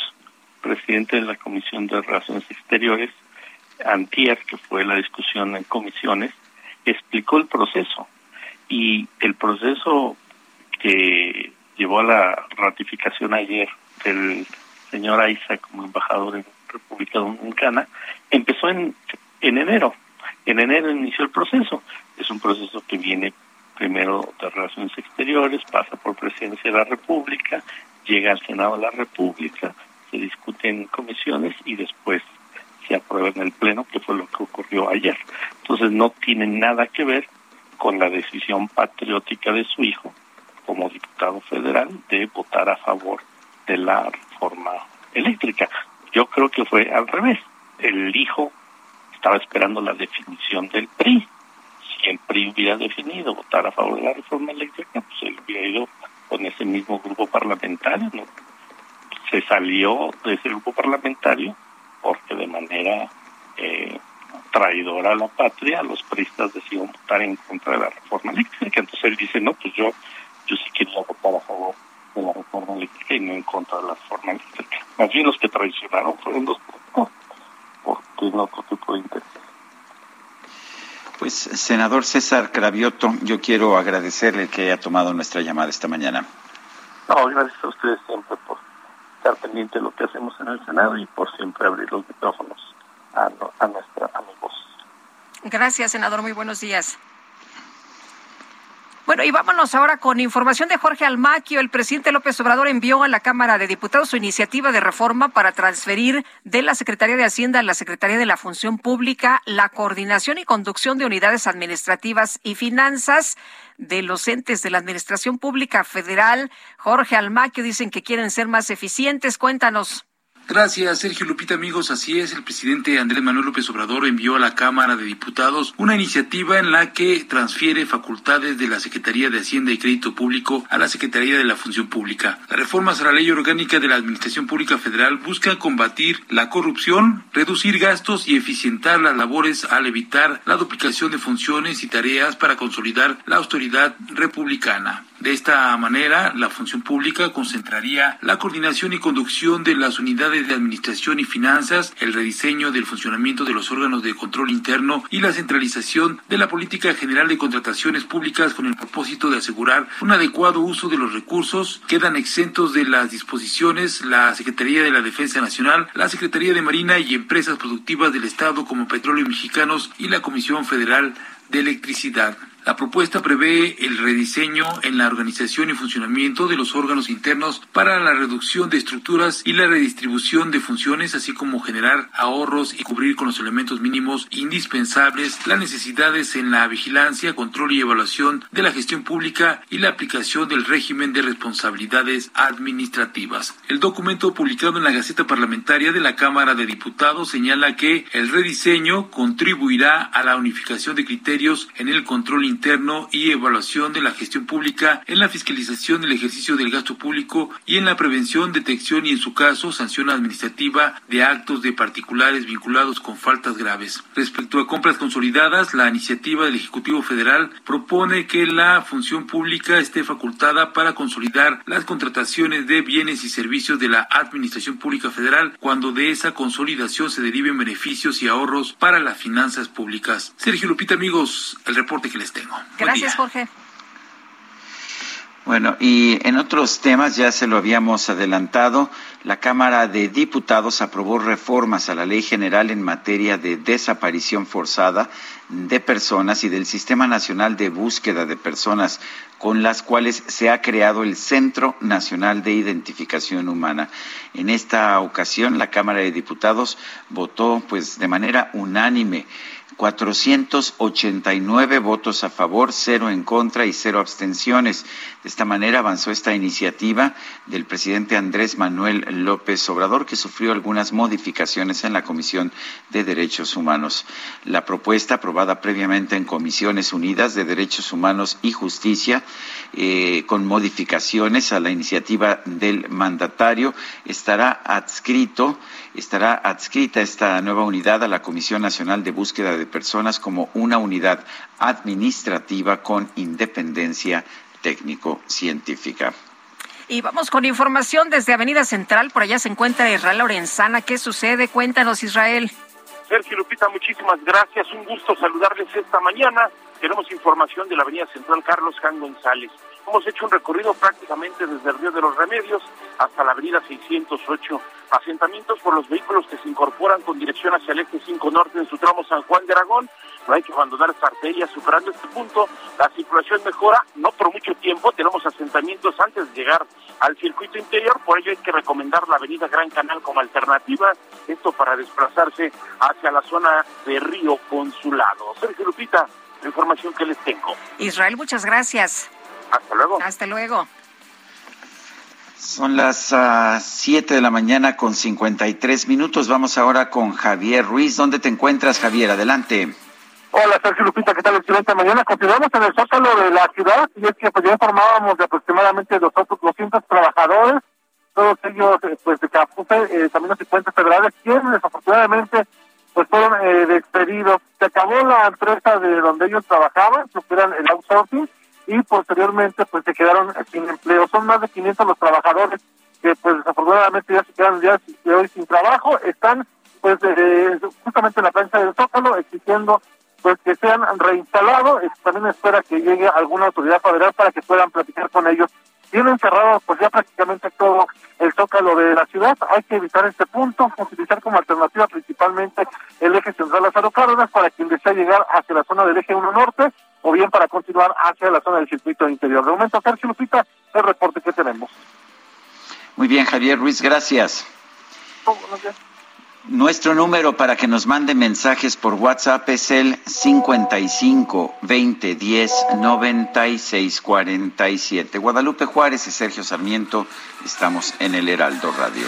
presidente de la Comisión de Relaciones Exteriores, antier, que fue la discusión en comisiones, explicó el proceso y el proceso que llevó a la ratificación ayer del señor Aiza como embajador en República Dominicana empezó en, en enero. En enero inició el proceso. Es un proceso que viene primero de Relaciones Exteriores, pasa por Presidencia de la República, llega al Senado de la República, se discute en comisiones y después se aprueba en el Pleno, que fue lo que ocurrió ayer. Entonces no tiene nada que ver con la decisión patriótica de su hijo como diputado federal de votar a favor de la reforma eléctrica. Yo creo que fue al revés. El hijo estaba esperando la definición del PRI. Si el PRI hubiera definido votar a favor de la reforma eléctrica, pues él hubiera ido con ese mismo grupo parlamentario, ¿no? Se salió de ese grupo parlamentario porque de manera eh, traidora a la patria, los priistas decidieron votar en contra de la reforma eléctrica. Entonces él dice, no, pues yo, yo sí quería votar a favor de la reforma eléctrica y no en contra de la reforma eléctrica. Más bien los que traicionaron fueron los porque no otro tipo de interés. Pues, senador César Cravioto, yo quiero agradecerle que haya tomado nuestra llamada esta mañana. No, gracias a ustedes siempre por estar pendiente de lo que hacemos en el Senado y por siempre abrir los micrófonos a, no- a nuestra a mi voz. Gracias, senador. Muy buenos días. Bueno, y vámonos ahora con información de Jorge Almaquio. El presidente López Obrador envió a la Cámara de Diputados su iniciativa de reforma para transferir de la Secretaría de Hacienda a la Secretaría de la Función Pública la coordinación y conducción de unidades administrativas y finanzas de los entes de la Administración Pública Federal. Jorge Almaquio dicen que quieren ser más eficientes. Cuéntanos. Gracias, Sergio Lupita, amigos. Así es, el presidente Andrés Manuel López Obrador envió a la Cámara de Diputados una iniciativa en la que transfiere facultades de la Secretaría de Hacienda y Crédito Público a la Secretaría de la Función Pública. Las reformas a la Ley Orgánica de la Administración Pública Federal buscan combatir la corrupción, reducir gastos y eficientar las labores al evitar la duplicación de funciones y tareas para consolidar la autoridad republicana. De esta manera, la función pública concentraría la coordinación y conducción de las unidades de administración y finanzas, el rediseño del funcionamiento de los órganos de control interno y la centralización de la política general de contrataciones públicas con el propósito de asegurar un adecuado uso de los recursos. Quedan exentos de las disposiciones la Secretaría de la Defensa Nacional, la Secretaría de Marina y Empresas Productivas del Estado como Petróleo Mexicanos y la Comisión Federal de Electricidad. La propuesta prevé el rediseño en la organización y funcionamiento de los órganos internos para la reducción de estructuras y la redistribución de funciones, así como generar ahorros y cubrir con los elementos mínimos indispensables las necesidades en la vigilancia, control y evaluación de la gestión pública y la aplicación del régimen de responsabilidades administrativas. El documento publicado en la Gaceta Parlamentaria de la Cámara de Diputados señala que el rediseño contribuirá a la unificación de criterios en el control interno y evaluación de la gestión pública, en la fiscalización del ejercicio del gasto público y en la prevención, detección y, en su caso, sanción administrativa de actos de particulares vinculados con faltas graves. Respecto a compras consolidadas, la iniciativa del Ejecutivo Federal propone que la función pública esté facultada para consolidar las contrataciones de bienes y servicios de la Administración Pública Federal cuando de esa consolidación se deriven beneficios y ahorros para las finanzas públicas. Sergio Lupita, amigos, el reporte que les tengo. Gracias. Jorge. Bueno, y en otros temas ya se lo habíamos adelantado, la Cámara de Diputados aprobó reformas a la Ley General en materia de desaparición forzada de personas y del Sistema Nacional de Búsqueda de Personas, con las cuales se ha creado el Centro Nacional de Identificación Humana. En esta ocasión, la Cámara de Diputados votó pues de manera unánime 489 votos a favor, cero en contra y cero abstenciones. De esta manera avanzó esta iniciativa del presidente Andrés Manuel López Obrador, que sufrió algunas modificaciones en la Comisión de Derechos Humanos. La propuesta, aprobada previamente en Comisiones Unidas de Derechos Humanos y Justicia, eh, con modificaciones a la iniciativa del mandatario, estará adscrito, estará adscrita esta nueva unidad a la Comisión Nacional de Búsqueda de Personas como una unidad administrativa con independencia técnico-científica. Y vamos con información desde Avenida Central. Por allá se encuentra Israel Lorenzana. ¿Qué sucede? Cuéntanos, Israel. Sergio Lupita, muchísimas gracias. Un gusto saludarles esta mañana. Tenemos información de la Avenida Central Carlos Jan González. Hemos hecho un recorrido prácticamente desde el Río de los Remedios hasta la Avenida 608. Asentamientos por los vehículos que se incorporan con dirección hacia el eje 5 norte en su tramo San Juan de Aragón. No hay que abandonar esta arteria. Superando este punto, la circulación mejora, no por mucho tiempo. Tenemos asentamientos antes de llegar al circuito interior. Por ello hay que recomendar la Avenida Gran Canal como alternativa. Esto para desplazarse hacia la zona de Río Consulado. Sergio Lupita, la información que les tengo. Israel, muchas gracias. Hasta luego. Hasta luego. Son las 7 de la mañana con 53 minutos. Vamos ahora con Javier Ruiz. ¿Dónde te encuentras, Javier? Adelante. Hola, Sergio Lupita, ¿qué tal? Excelente mañana. Continuamos en el zócalo de la ciudad y es que pues ya informábamos de aproximadamente 200 trabajadores, todos ellos eh, pues de Capufe, eh, también los 50 federales, quienes desafortunadamente pues fueron eh, despedidos. Se acabó la empresa de donde ellos trabajaban, que eran el outsourcing, y posteriormente pues se quedaron sin empleo. Son más de 500 los trabajadores que pues desafortunadamente ya se quedan ya de hoy sin trabajo, están pues eh, justamente en la plancha del Zócalo exigiendo pues que sean reinstalados, también espera que llegue alguna autoridad federal para que puedan platicar con ellos. Tienen cerrado pues ya prácticamente todo el zócalo de la ciudad, hay que evitar este punto, utilizar como alternativa principalmente el eje central Lázaro Cárdenas para quien desea llegar hacia la zona del eje 1 norte o bien para continuar hacia la zona del circuito interior. De momento, Sergio Lupita, el reporte que tenemos. Muy bien, Javier Ruiz, gracias. Nuestro número para que nos mande mensajes por WhatsApp es el 55 20 10 96 47. Guadalupe Juárez y Sergio Sarmiento estamos en el Heraldo Radio.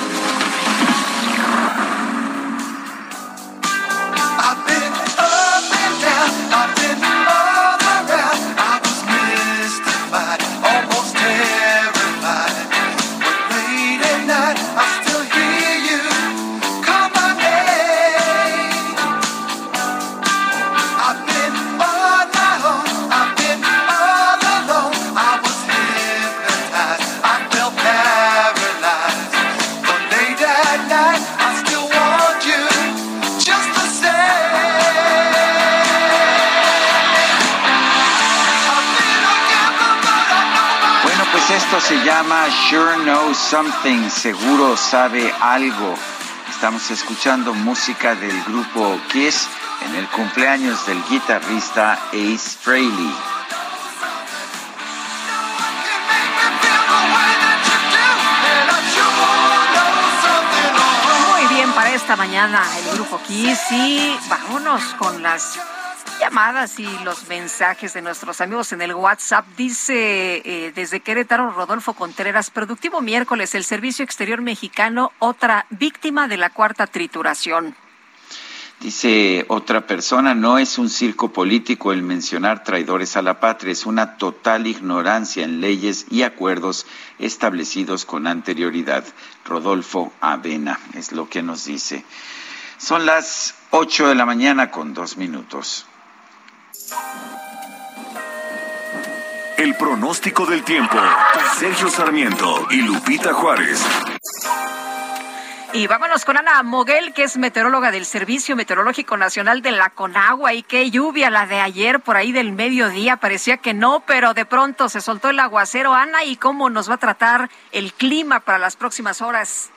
Llama Sure Knows Something, seguro sabe algo. Estamos escuchando música del grupo Kiss en el cumpleaños del guitarrista Ace Frehley. Muy bien para esta mañana el grupo Kiss y vámonos con las llamadas y los mensajes de nuestros amigos en el WhatsApp. Dice eh, desde Querétaro Rodolfo Contreras, productivo miércoles, el Servicio Exterior Mexicano, otra víctima de la cuarta trituración. Dice otra persona, no es un circo político el mencionar traidores a la patria, es una total ignorancia en leyes y acuerdos establecidos con anterioridad. Rodolfo Avena es lo que nos dice. Son las 8 de la mañana con dos minutos. El pronóstico del tiempo. Sergio Sarmiento y Lupita Juárez. Y vámonos con Ana Moguel, que es meteoróloga del Servicio Meteorológico Nacional de la Conagua. Y qué lluvia la de ayer por ahí del mediodía. Parecía que no, pero de pronto se soltó el aguacero. Ana, ¿y cómo nos va a tratar el clima para las próximas horas?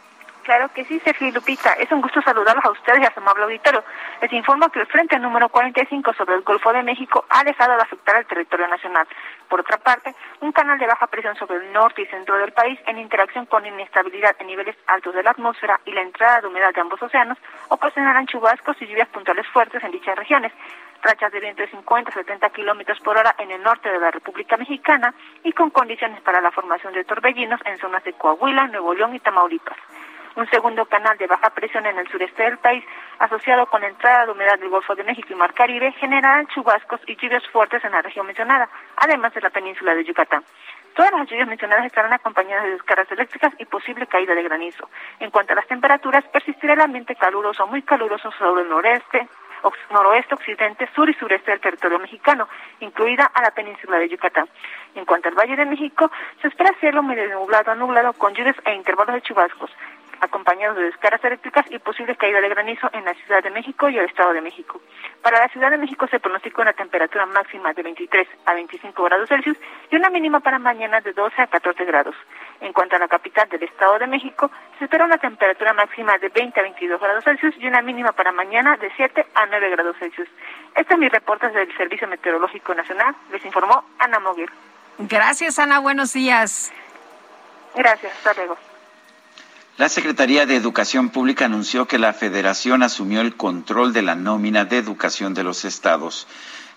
Claro que sí, Sergio Lupita. Es un gusto saludarlos a ustedes y a su amable auditorio. Les informo que el frente número 45 sobre el Golfo de México ha dejado de afectar al territorio nacional. Por otra parte, un canal de baja presión sobre el norte y centro del país, en interacción con inestabilidad en niveles altos de la atmósfera y la entrada de humedad de ambos océanos, ocasionarán chubascos y lluvias puntuales fuertes en dichas regiones rachas de viento de 50 a 70 kilómetros por hora en el norte de la República Mexicana y con condiciones para la formación de torbellinos en zonas de Coahuila, Nuevo León y Tamaulipas. Un segundo canal de baja presión en el sureste del país, asociado con la entrada de humedad del Golfo de México y Mar Caribe, generarán chubascos y lluvias fuertes en la región mencionada, además de la península de Yucatán. Todas las lluvias mencionadas estarán acompañadas de descargas eléctricas y posible caída de granizo. En cuanto a las temperaturas, persistirá el ambiente caluroso, muy caluroso sobre el noreste, noroeste, occidente, sur y sureste del territorio mexicano, incluida a la península de Yucatán. En cuanto al Valle de México, se espera cielo medio nublado a nublado con lluvias e intervalos de chubascos acompañados de descargas eléctricas y posible caída de granizo en la Ciudad de México y el Estado de México. Para la Ciudad de México se pronostica una temperatura máxima de 23 a 25 grados Celsius y una mínima para mañana de 12 a 14 grados. En cuanto a la capital del Estado de México, se espera una temperatura máxima de 20 a 22 grados Celsius y una mínima para mañana de 7 a 9 grados Celsius. Este es mi reporte del Servicio Meteorológico Nacional. Les informó Ana Moguer. Gracias, Ana. Buenos días. Gracias. Hasta luego. La Secretaría de Educación Pública anunció que la Federación asumió el control de la nómina de educación de los estados.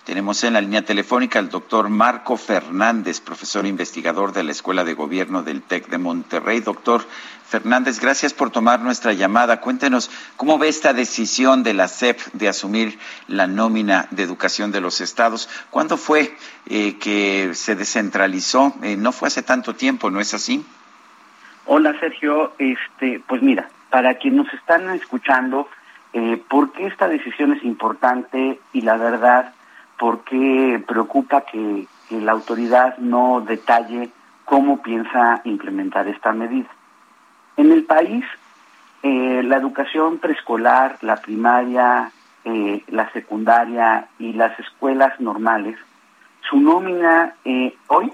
Tenemos en la línea telefónica al doctor Marco Fernández, profesor investigador de la Escuela de Gobierno del TEC de Monterrey. Doctor Fernández, gracias por tomar nuestra llamada. Cuéntenos cómo ve esta decisión de la SEP de asumir la nómina de educación de los estados. ¿Cuándo fue eh, que se descentralizó? Eh, no fue hace tanto tiempo, ¿no es así? Hola Sergio, este, pues mira, para quienes nos están escuchando, eh, ¿por qué esta decisión es importante y la verdad, por qué preocupa que, la autoridad no detalle cómo piensa implementar esta medida? En el país, eh, la educación preescolar, la primaria, eh, la secundaria y las escuelas normales, su nómina eh, hoy,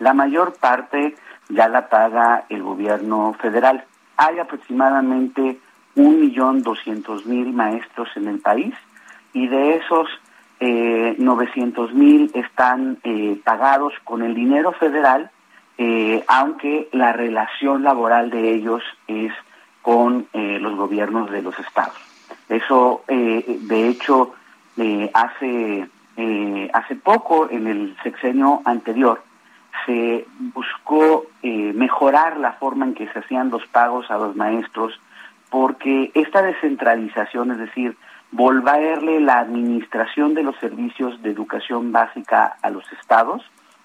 la mayor parte ya la paga el gobierno federal. Hay aproximadamente un millón doscientos mil maestros en el país y de esos eh, 900 mil están eh, pagados con el dinero federal, eh, aunque la relación laboral de ellos es con eh, los gobiernos de los estados. Eso, eh, de hecho, eh, hace, eh, hace poco, en el sexenio anterior, se buscó eh, mejorar la forma en que se hacían los pagos a los maestros, porque esta descentralización, es decir, volverle la administración de los servicios de educación básica a los estados,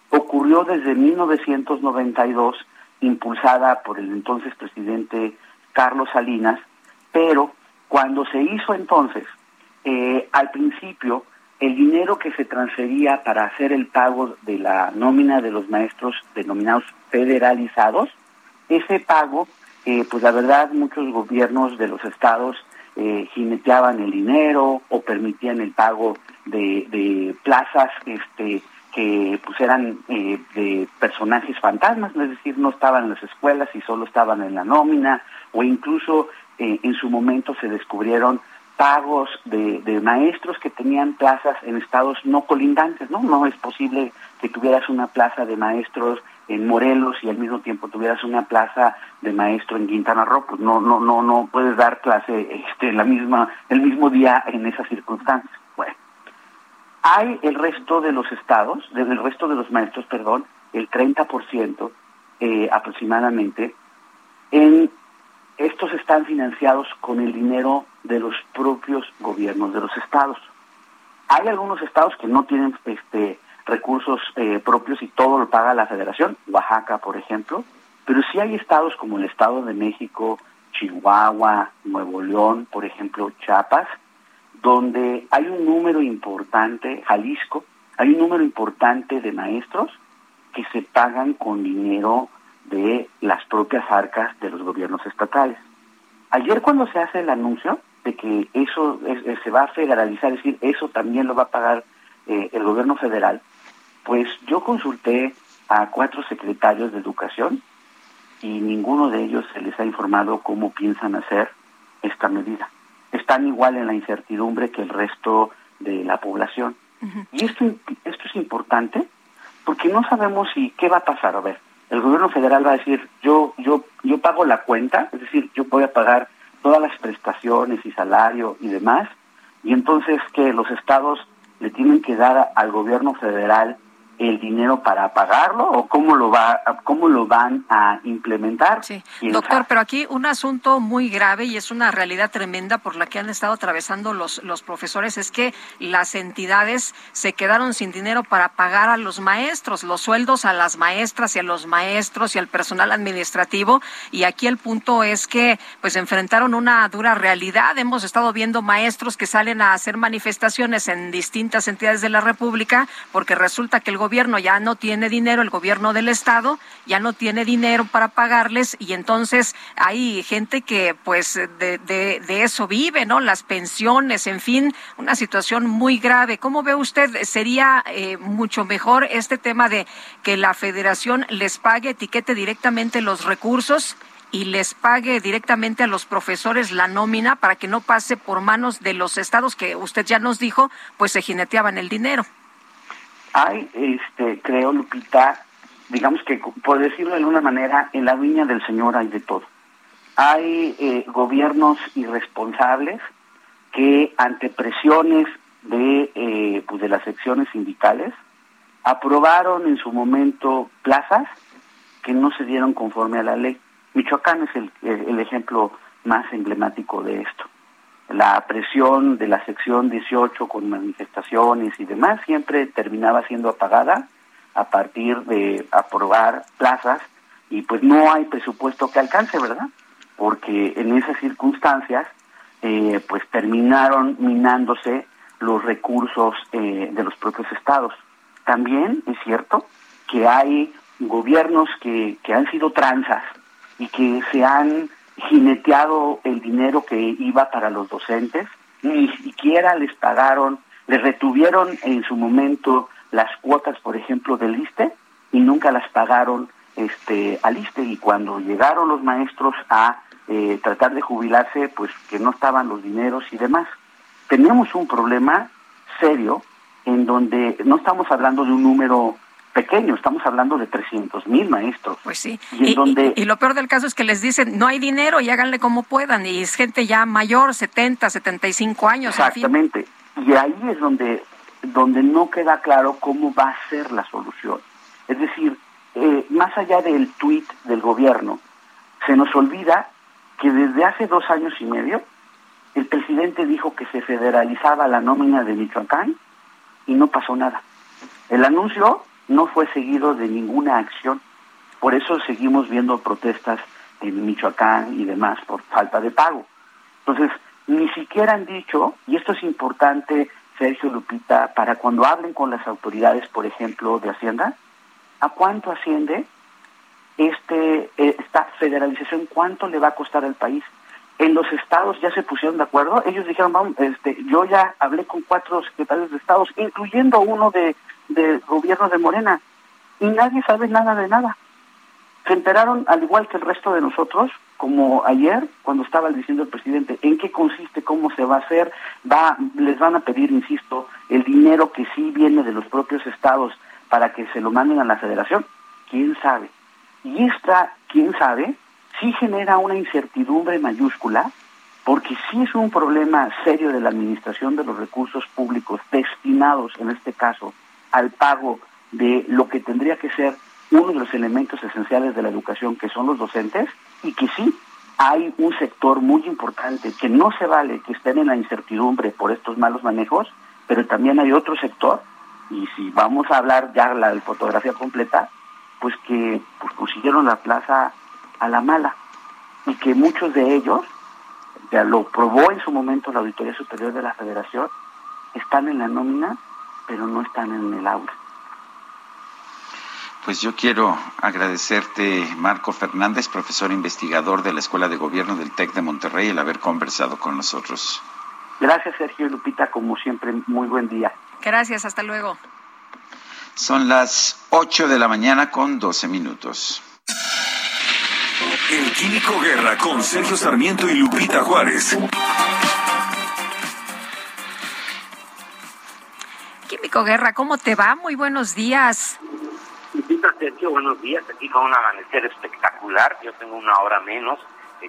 ocurrió desde 1992, impulsada por el entonces presidente Carlos Salinas, pero cuando se hizo entonces, eh, al principio, el dinero que se transfería para hacer el pago de la nómina de los maestros denominados federalizados, ese pago, eh, pues la verdad muchos gobiernos de los estados eh, jineteaban el dinero o permitían el pago de, de plazas este, que pues eran eh, de personajes fantasmas, es decir, no estaban en las escuelas y solo estaban en la nómina, o incluso eh, en su momento se descubrieron pagos de, de, maestros que tenían plazas en estados no colindantes, ¿no? No es posible que tuvieras una plaza de maestros en Morelos y al mismo tiempo tuvieras una plaza de maestro en Quintana Roo, pues no, no, no, no puedes dar clase este, la misma, el mismo día en esas circunstancias. Bueno, hay el resto de los estados, del resto de los maestros, perdón, el 30% eh, aproximadamente, en estos están financiados con el dinero de los propios gobiernos de los estados. Hay algunos estados que no tienen este recursos eh, propios y todo lo paga la federación, Oaxaca, por ejemplo, pero sí hay estados como el Estado de México, Chihuahua, Nuevo León, por ejemplo, Chiapas, donde hay un número importante, Jalisco, hay un número importante de maestros que se pagan con dinero de las propias arcas de los gobiernos estatales. Ayer cuando se hace el anuncio de que eso es, se va a federalizar, es decir, eso también lo va a pagar eh, el gobierno federal, pues yo consulté a cuatro secretarios de educación y ninguno de ellos se les ha informado cómo piensan hacer esta medida. Están igual en la incertidumbre que el resto de la población. Uh -huh. Y esto, esto es importante porque no sabemos si qué va a pasar. A ver, el gobierno federal va a decir, yo, yo, yo pago la cuenta, es decir, yo voy a pagar todas las prestaciones y salario y demás, y entonces que los estados le tienen que dar al gobierno federal el dinero para pagarlo o cómo lo va cómo lo van a implementar. Sí. Doctor, pero aquí un asunto muy grave y es una realidad tremenda por la que han estado atravesando los los profesores es que las entidades se quedaron sin dinero para pagar a los maestros, los sueldos a las maestras y a los maestros y al personal administrativo y aquí el punto es que pues enfrentaron una dura realidad. Hemos estado viendo maestros que salen a hacer manifestaciones en distintas entidades de la República porque resulta que el gobierno ya no tiene dinero, el gobierno del estado ya no tiene dinero para pagarles y entonces hay gente que pues de, de, de eso vive, ¿no? Las pensiones, en fin, una situación muy grave. ¿Cómo ve usted? ¿Sería eh, mucho mejor este tema de que la federación les pague, etiquete directamente los recursos? y les pague directamente a los profesores la nómina para que no pase por manos de los estados que usted ya nos dijo, pues se jineteaban el dinero. Hay, este, creo, Lupita, digamos que, por decirlo de alguna manera, en la viña del Señor hay de todo. Hay eh, gobiernos irresponsables que ante presiones de, eh, pues de las secciones sindicales aprobaron en su momento plazas que no se dieron conforme a la ley. Michoacán es el, el ejemplo más emblemático de esto la presión de la sección 18 con manifestaciones y demás siempre terminaba siendo apagada a partir de aprobar plazas y pues no hay presupuesto que alcance, ¿verdad? Porque en esas circunstancias eh, pues terminaron minándose los recursos eh, de los propios estados. También es cierto que hay gobiernos que, que han sido tranzas y que se han jineteado el dinero que iba para los docentes, ni siquiera les pagaron, les retuvieron en su momento las cuotas, por ejemplo, del ISTE y nunca las pagaron este al ISTE y cuando llegaron los maestros a eh, tratar de jubilarse, pues que no estaban los dineros y demás. Tenemos un problema serio en donde no estamos hablando de un número pequeño, estamos hablando de 300 mil maestros. Pues sí, y, donde... y, lo peor del caso es que les dicen, no hay dinero y háganle como puedan, y es gente ya mayor, 70, 75 años. Exactamente, y ahí es donde, donde no queda claro cómo va a ser la solución. Es decir, eh, más allá del tuit del gobierno, se nos olvida que desde hace dos años y medio, el presidente dijo que se federalizaba la nómina de Michoacán y no pasó nada. El anuncio no fue seguido de ninguna acción. Por eso seguimos viendo protestas en Michoacán y demás por falta de pago. Entonces, ni siquiera han dicho, y esto es importante, Sergio Lupita, para cuando hablen con las autoridades, por ejemplo, de Hacienda, ¿a cuánto asciende este eh, esta federalización? ¿Cuánto le va a costar al país? En los estados ya se pusieron de acuerdo. Ellos dijeron, vamos, este, yo ya hablé con cuatro secretarios de estados, incluyendo uno de del gobierno de Morena. Y nadie sabe nada de nada. Se enteraron, al igual que el resto de nosotros, como ayer, cuando estaba diciendo el presidente, en qué consiste, cómo se va a hacer, va, les van a pedir, insisto, el dinero que sí viene de los propios estados para que se lo manden a la federación, quién sabe. Y esta, quién sabe, sí genera una incertidumbre mayúscula, porque sí es un problema serio de la administración de los recursos públicos destinados, en este caso, al pago de lo que tendría que ser uno de los elementos esenciales de la educación, que son los docentes, y que sí hay un sector muy importante que no se vale que estén en la incertidumbre por estos malos manejos, pero también hay otro sector, y si vamos a hablar ya la fotografía completa, pues que pues, consiguieron la plaza a la mala, y que muchos de ellos, ya lo probó en su momento la Auditoría Superior de la Federación, están en la nómina pero no están en el aula. Pues yo quiero agradecerte, Marco Fernández, profesor investigador de la Escuela de Gobierno del TEC de Monterrey, el haber conversado con nosotros. Gracias, Sergio y Lupita, como siempre, muy buen día. Gracias, hasta luego. Son las 8 de la mañana con 12 minutos. El Químico Guerra con Sergio Sarmiento y Lupita Juárez. Guerra, ¿cómo te va? Muy buenos días. Lupita, Sergio, buenos días. Aquí con un amanecer espectacular. Yo tengo una hora menos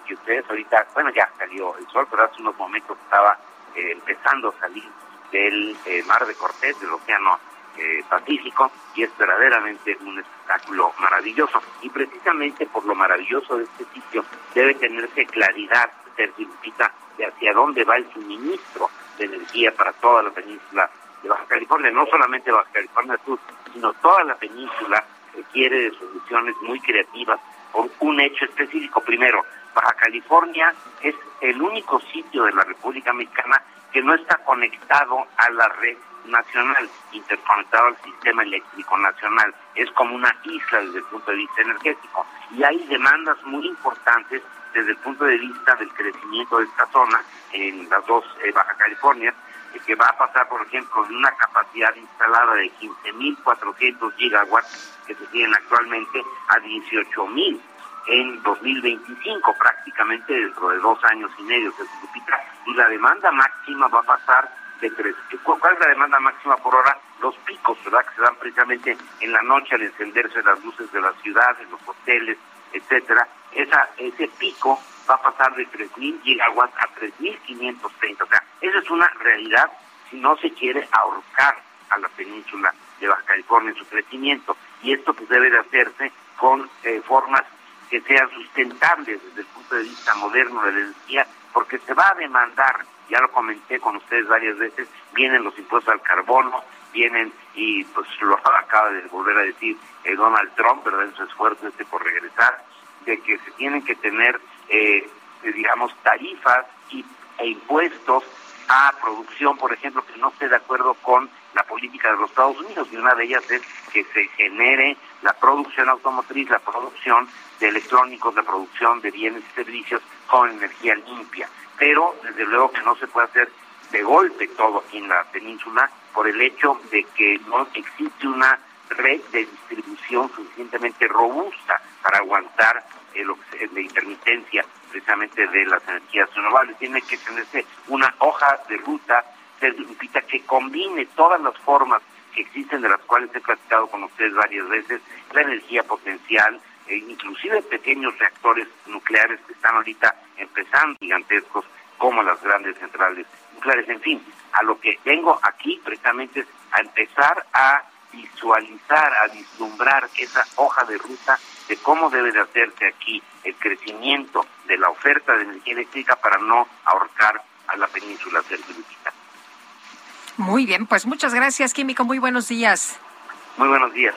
que ustedes. Ahorita, bueno, ya salió el sol, pero hace unos momentos estaba eh, empezando a salir del eh, mar de Cortés, del océano eh, Pacífico y es verdaderamente un espectáculo maravilloso. Y precisamente por lo maravilloso de este sitio debe tenerse claridad, Sergio Lupita, de hacia dónde va el suministro de energía para toda la península de Baja California, no solamente Baja California Sur, sino toda la península requiere de soluciones muy creativas por un hecho específico. Primero, Baja California es el único sitio de la República Mexicana que no está conectado a la red nacional, interconectado al sistema eléctrico nacional. Es como una isla desde el punto de vista energético. Y hay demandas muy importantes desde el punto de vista del crecimiento de esta zona en las dos eh, Baja California, que va a pasar, por ejemplo, de una capacidad instalada de 15.400 gigawatts que se tienen actualmente a 18.000 en 2025, prácticamente dentro de dos años y medio, se duplica, y la demanda máxima va a pasar de tres. ¿Cuál es la demanda máxima por hora? Los picos, ¿verdad? Que se dan precisamente en la noche al encenderse las luces de la ciudad, en los hoteles, etcétera. Esa, ese pico va a pasar de 3.000 gigawatts a 3.530. O sea, esa es una realidad si no se quiere ahorcar a la península de Baja California en su crecimiento. Y esto pues debe de hacerse con eh, formas que sean sustentables desde el punto de vista moderno de la energía, porque se va a demandar, ya lo comenté con ustedes varias veces, vienen los impuestos al carbono, vienen, y pues lo acaba de volver a decir eh, Donald Trump, ¿verdad? En su esfuerzo este por regresar, de que se tienen que tener, eh, digamos, tarifas y, e impuestos a producción, por ejemplo, que no esté de acuerdo con la política de los Estados Unidos, y una de ellas es que se genere la producción automotriz, la producción de electrónicos, la producción de bienes y servicios con energía limpia. Pero desde luego que no se puede hacer de golpe todo aquí en la península por el hecho de que no existe una red de distribución suficientemente robusta para aguantar la intermitencia precisamente de las energías renovables. Tiene que tenerse una hoja de ruta que combine todas las formas que existen, de las cuales he platicado con ustedes varias veces, la energía potencial, e inclusive pequeños reactores nucleares que están ahorita empezando gigantescos como las grandes centrales nucleares. En fin, a lo que vengo aquí precisamente es a empezar a visualizar, a vislumbrar esa hoja de ruta de cómo debe de hacerse aquí el crecimiento de la oferta de energía eléctrica para no ahorcar a la península cerquita. Muy bien, pues muchas gracias, Químico. Muy buenos días. Muy buenos días.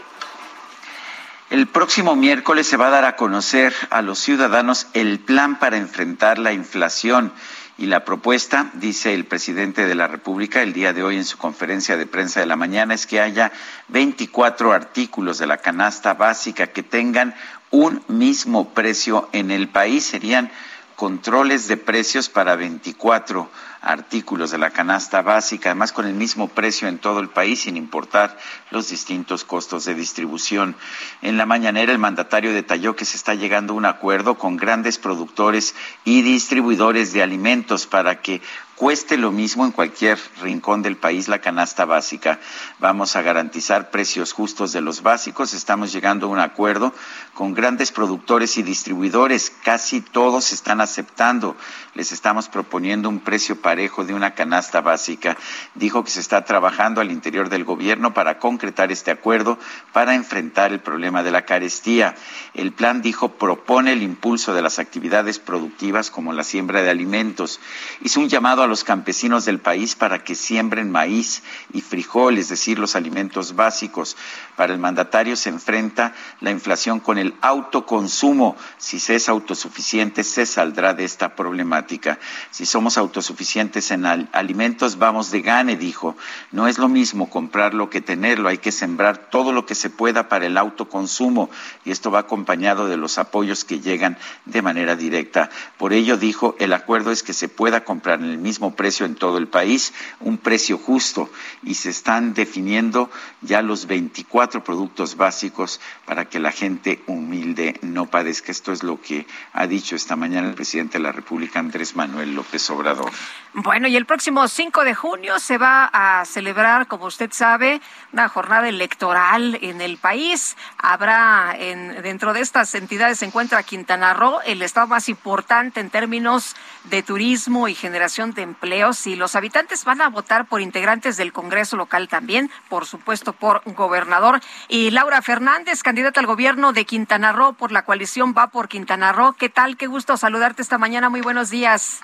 El próximo miércoles se va a dar a conocer a los ciudadanos el plan para enfrentar la inflación. Y la propuesta, dice el presidente de la República el día de hoy en su conferencia de prensa de la mañana, es que haya 24 artículos de la canasta básica que tengan un mismo precio en el país. Serían controles de precios para 24 artículos de la canasta básica, además con el mismo precio en todo el país, sin importar los distintos costos de distribución. En la mañanera, el mandatario detalló que se está llegando a un acuerdo con grandes productores y distribuidores de alimentos para que cueste lo mismo en cualquier rincón del país la canasta básica. Vamos a garantizar precios justos de los básicos. Estamos llegando a un acuerdo con grandes productores y distribuidores. Casi todos están aceptando. Les estamos proponiendo un precio parejo de una canasta básica. Dijo que se está trabajando al interior del gobierno para concretar este acuerdo para enfrentar el problema de la carestía. El plan, dijo, propone el impulso de las actividades productivas como la siembra de alimentos. Hizo un llamado a los campesinos del país para que siembren maíz y frijol, es decir, los alimentos básicos. Para el mandatario se enfrenta la inflación con el autoconsumo. Si se es autosuficiente, se saldrá de esta problemática. Si somos autosuficientes en alimentos, vamos de gane, dijo. No es lo mismo comprarlo que tenerlo. Hay que sembrar todo lo que se pueda para el autoconsumo y esto va acompañado de los apoyos que llegan de manera directa. Por ello, dijo, el acuerdo es que se pueda comprar en el mismo precio en todo el país, un precio justo, y se están definiendo ya los 24 productos básicos para que la gente humilde no padezca. Esto es lo que ha dicho esta mañana el presidente de la República, Andrés Manuel López Obrador. Bueno, y el próximo 5 de junio se va a celebrar, como usted sabe, una jornada electoral en el país. Habrá en, dentro de estas entidades se encuentra Quintana Roo, el estado más importante en términos de turismo y generación de empleos y los habitantes van a votar por integrantes del Congreso local también, por supuesto por gobernador. Y Laura Fernández, candidata al gobierno de Quintana Roo por la coalición Va por Quintana Roo. ¿Qué tal? Qué gusto saludarte esta mañana. Muy buenos días.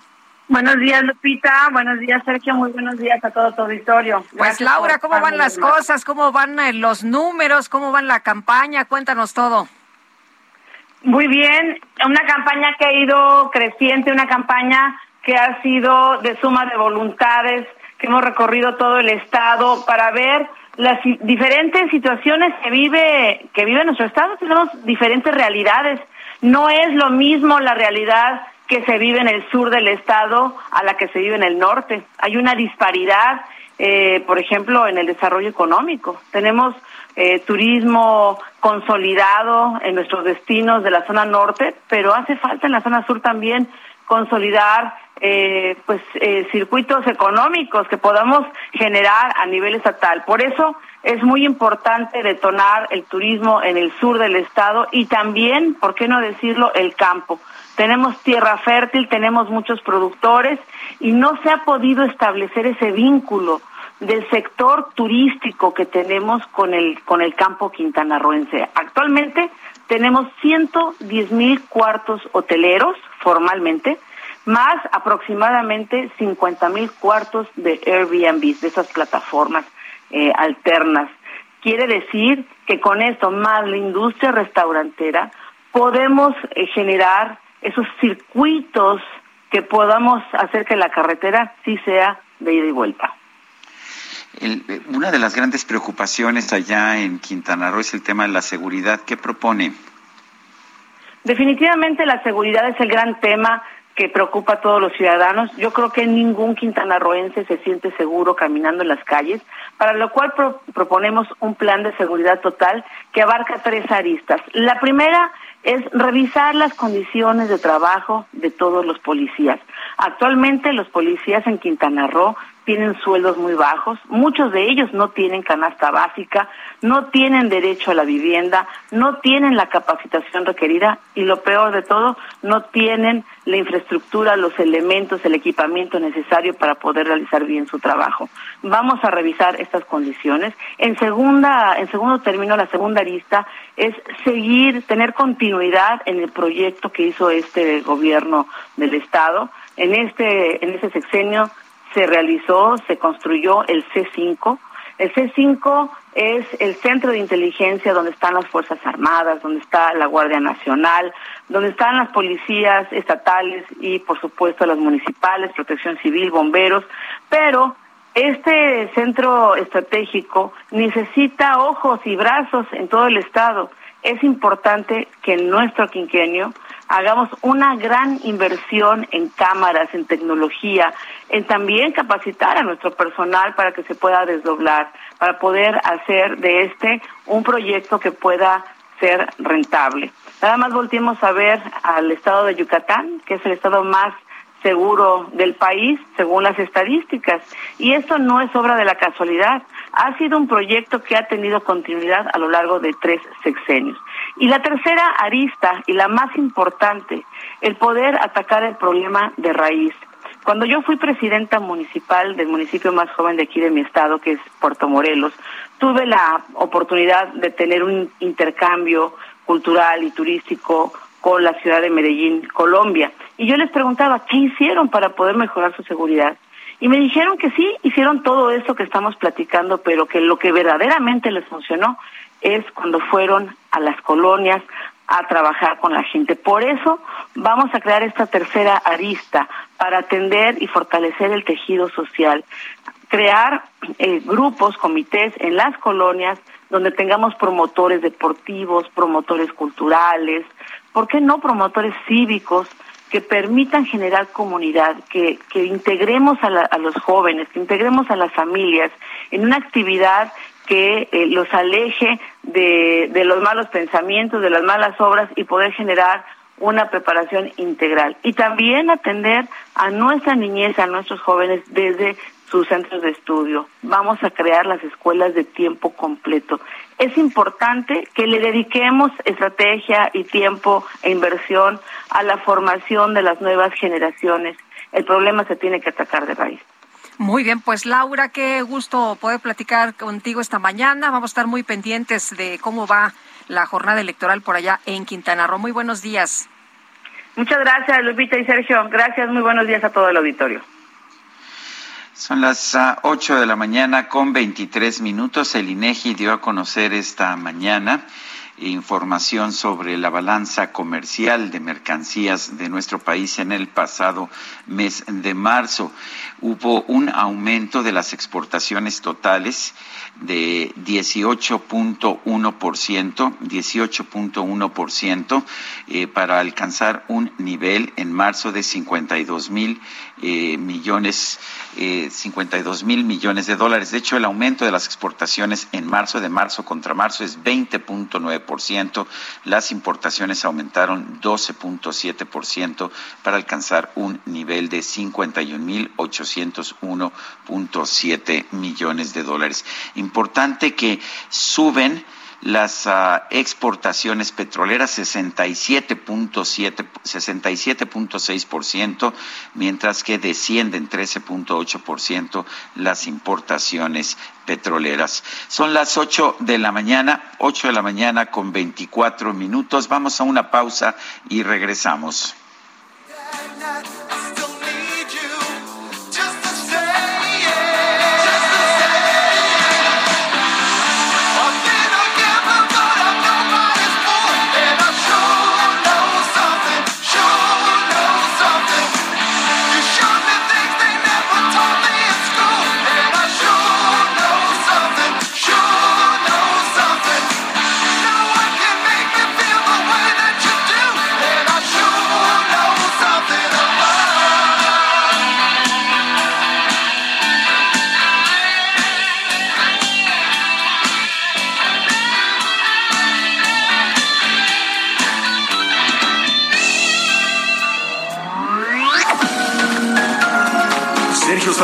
Buenos días, Lupita. Buenos días, Sergio. Muy buenos días a todo tu auditorio. Pues Laura, ¿cómo van las cosas? ¿Cómo van eh, los números? ¿Cómo van la campaña? Cuéntanos todo. Muy bien, una campaña que ha ido creciente, una campaña que ha sido de suma de voluntades, que hemos recorrido todo el estado para ver las diferentes situaciones que vive que vive nuestro estado. Tenemos diferentes realidades. No es lo mismo la realidad que se vive en el sur del estado a la que se vive en el norte. Hay una disparidad, eh, por ejemplo, en el desarrollo económico. Tenemos eh, turismo consolidado en nuestros destinos de la zona norte, pero hace falta en la zona sur también consolidar eh, pues eh, circuitos económicos que podamos generar a nivel estatal. Por eso es muy importante detonar el turismo en el sur del estado y también, ¿por qué no decirlo?, el campo. Tenemos tierra fértil, tenemos muchos productores y no se ha podido establecer ese vínculo del sector turístico que tenemos con el con el campo quintanarroense. Actualmente tenemos 110 mil cuartos hoteleros formalmente, más aproximadamente 50 mil cuartos de Airbnb, de esas plataformas eh, alternas. Quiere decir que con esto, más la industria restaurantera, podemos eh, generar esos circuitos que podamos hacer que la carretera sí sea de ida y vuelta. El, una de las grandes preocupaciones allá en Quintana Roo es el tema de la seguridad. ¿Qué propone? Definitivamente la seguridad es el gran tema que preocupa a todos los ciudadanos. Yo creo que ningún quintanarroense se siente seguro caminando en las calles, para lo cual pro proponemos un plan de seguridad total que abarca tres aristas. La primera es revisar las condiciones de trabajo de todos los policías. Actualmente los policías en Quintana Roo tienen sueldos muy bajos, muchos de ellos no tienen canasta básica, no tienen derecho a la vivienda, no tienen la capacitación requerida y lo peor de todo, no tienen la infraestructura, los elementos, el equipamiento necesario para poder realizar bien su trabajo. Vamos a revisar estas condiciones. En segunda, en segundo término, la segunda lista es seguir, tener continuidad en el proyecto que hizo este gobierno del estado. En este, en este sexenio se realizó, se construyó el C5. El C5 es el centro de inteligencia donde están las Fuerzas Armadas, donde está la Guardia Nacional, donde están las policías estatales y, por supuesto, las municipales, protección civil, bomberos, pero este centro estratégico necesita ojos y brazos en todo el Estado. Es importante que en nuestro quinquenio hagamos una gran inversión en cámaras, en tecnología, en también capacitar a nuestro personal para que se pueda desdoblar, para poder hacer de este un proyecto que pueda ser rentable. Nada más volteemos a ver al estado de Yucatán, que es el estado más seguro del país, según las estadísticas. Y esto no es obra de la casualidad. Ha sido un proyecto que ha tenido continuidad a lo largo de tres sexenios. Y la tercera arista, y la más importante, el poder atacar el problema de raíz. Cuando yo fui presidenta municipal del municipio más joven de aquí de mi estado, que es Puerto Morelos, tuve la oportunidad de tener un intercambio cultural y turístico con la ciudad de Medellín, Colombia. Y yo les preguntaba, ¿qué hicieron para poder mejorar su seguridad? Y me dijeron que sí, hicieron todo eso que estamos platicando, pero que lo que verdaderamente les funcionó es cuando fueron a las colonias a trabajar con la gente. Por eso vamos a crear esta tercera arista para atender y fortalecer el tejido social, crear eh, grupos, comités en las colonias donde tengamos promotores deportivos, promotores culturales, ¿por qué no promotores cívicos que permitan generar comunidad, que, que integremos a, la, a los jóvenes, que integremos a las familias en una actividad que eh, los aleje de, de los malos pensamientos, de las malas obras y poder generar una preparación integral y también atender a nuestra niñez, a nuestros jóvenes desde sus centros de estudio. Vamos a crear las escuelas de tiempo completo. Es importante que le dediquemos estrategia y tiempo e inversión a la formación de las nuevas generaciones. El problema se tiene que atacar de raíz. Muy bien, pues Laura, qué gusto poder platicar contigo esta mañana. Vamos a estar muy pendientes de cómo va la jornada electoral por allá en Quintana Roo. Muy buenos días. Muchas gracias, Lupita y Sergio. Gracias, muy buenos días a todo el auditorio. Son las ah, ocho de la mañana con 23 minutos. El INEGI dio a conocer esta mañana información sobre la balanza comercial de mercancías de nuestro país en el pasado mes de marzo. Hubo un aumento de las exportaciones totales de 18.1%, 18.1% eh, para alcanzar un nivel en marzo de 52 mil eh, millones, eh, 52 mil millones de dólares. De hecho, el aumento de las exportaciones en marzo, de marzo contra marzo, es 20.9%. Las importaciones aumentaron 12.7% para alcanzar un nivel de 51 mil 801.7 millones de dólares. Importante que suben las uh, exportaciones petroleras 67.7 67.6%, mientras que descienden 13.8% las importaciones petroleras. Son las 8 de la mañana, 8 de la mañana con 24 minutos. Vamos a una pausa y regresamos.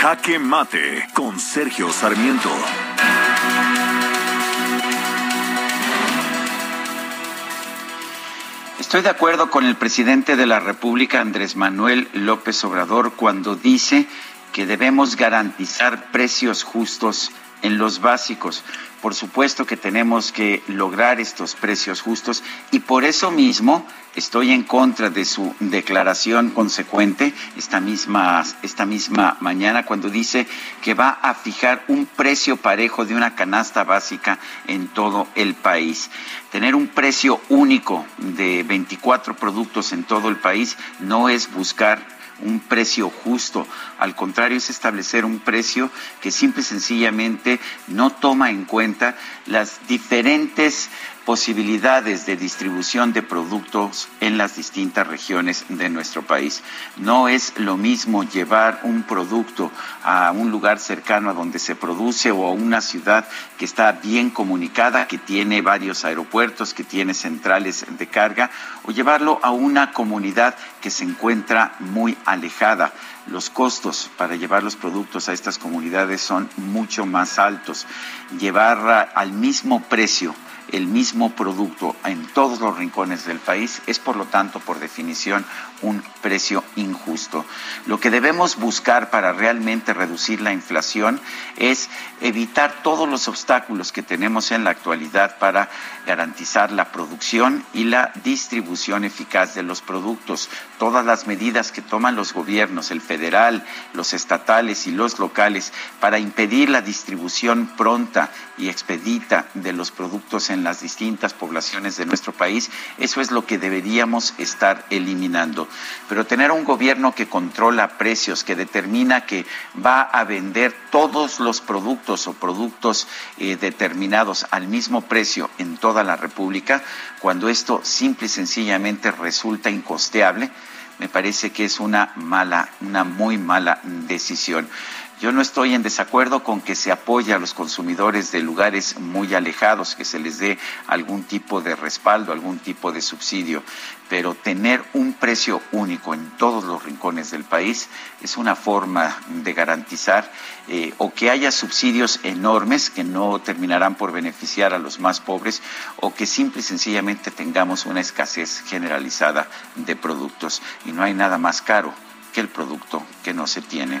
Jaque Mate con Sergio Sarmiento. Estoy de acuerdo con el presidente de la República, Andrés Manuel López Obrador, cuando dice que debemos garantizar precios justos en los básicos. Por supuesto que tenemos que lograr estos precios justos y por eso mismo estoy en contra de su declaración consecuente esta misma, esta misma mañana cuando dice que va a fijar un precio parejo de una canasta básica en todo el país. Tener un precio único de 24 productos en todo el país no es buscar un precio justo. Al contrario, es establecer un precio que simple y sencillamente no toma en cuenta las diferentes posibilidades de distribución de productos en las distintas regiones de nuestro país. No es lo mismo llevar un producto a un lugar cercano a donde se produce o a una ciudad que está bien comunicada, que tiene varios aeropuertos, que tiene centrales de carga, o llevarlo a una comunidad que se encuentra muy alejada los costos para llevar los productos a estas comunidades son mucho más altos. Llevar al mismo precio el mismo producto en todos los rincones del país es, por lo tanto, por definición, un precio injusto. Lo que debemos buscar para realmente reducir la inflación es evitar todos los obstáculos que tenemos en la actualidad para garantizar la producción y la distribución eficaz de los productos. Todas las medidas que toman los gobiernos, el federal, los estatales y los locales, para impedir la distribución pronta y expedita de los productos en las distintas poblaciones de nuestro país, eso es lo que deberíamos estar eliminando. Pero tener un gobierno que controla precios, que determina que va a vender todos los productos o productos eh, determinados al mismo precio en toda la República, cuando esto simple y sencillamente resulta incosteable, me parece que es una mala, una muy mala decisión. Yo no estoy en desacuerdo con que se apoye a los consumidores de lugares muy alejados, que se les dé algún tipo de respaldo, algún tipo de subsidio, pero tener un precio único en todos los rincones del país es una forma de garantizar eh, o que haya subsidios enormes que no terminarán por beneficiar a los más pobres o que simple y sencillamente tengamos una escasez generalizada de productos. Y no hay nada más caro que el producto que no se tiene.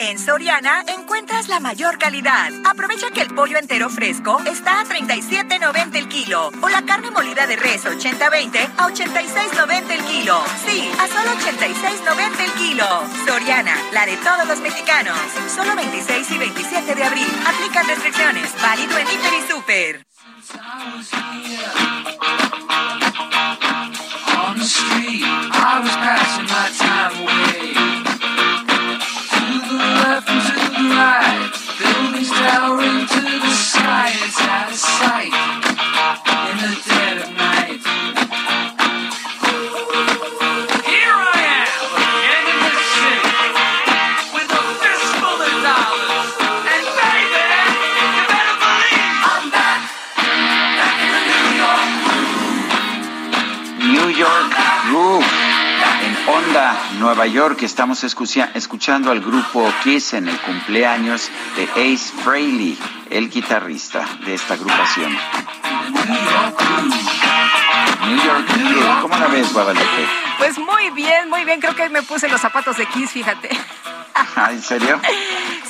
En Soriana encuentras la mayor calidad. Aprovecha que el pollo entero fresco está a 37.90 el kilo o la carne molida de res 80-20 a 86.90 el kilo. Sí, a solo 86.90 el kilo. Soriana, la de todos los mexicanos. Solo 26 y 27 de abril. Aplican restricciones. Válido en Hiper y Super. Towering to the sky. It's out of sight Nueva York, estamos escucha- escuchando al grupo Kiss en el cumpleaños de Ace Frehley, el guitarrista de esta agrupación. New York. ¿Cómo la ves, Guadalupe? Pues muy bien, muy bien. Creo que me puse los zapatos de Kiss, fíjate. Ah, ¿En serio?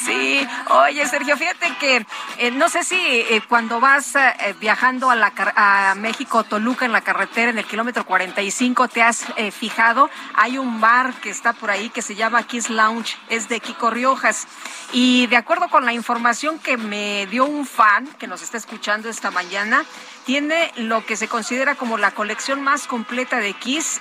Sí, oye Sergio, fíjate que eh, no sé si eh, cuando vas eh, viajando a, la, a México, Toluca, en la carretera, en el kilómetro 45, te has eh, fijado, hay un bar que está por ahí que se llama Kiss Lounge, es de Kiko Riojas. Y de acuerdo con la información que me dio un fan que nos está escuchando esta mañana, tiene lo que se considera como la colección más completa de Kiss.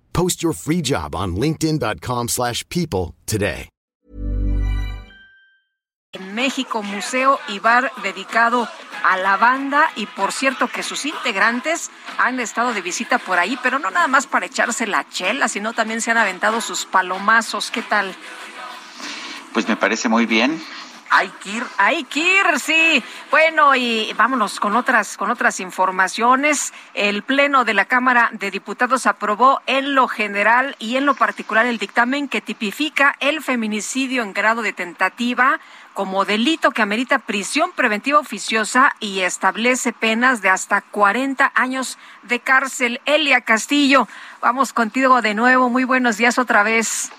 Post your free job on linkedin.com/people slash people today. en México, museo y bar dedicado a la banda y por cierto que sus integrantes han estado de visita por ahí, pero no nada más para echarse la chela, sino también se han aventado sus palomazos. ¿Qué tal? Pues me parece muy bien. Hay que ir, hay que ir, sí. Bueno, y vámonos con otras, con otras informaciones. El Pleno de la Cámara de Diputados aprobó en lo general y en lo particular el dictamen que tipifica el feminicidio en grado de tentativa como delito que amerita prisión preventiva oficiosa y establece penas de hasta 40 años de cárcel. Elia Castillo, vamos contigo de nuevo. Muy buenos días otra vez.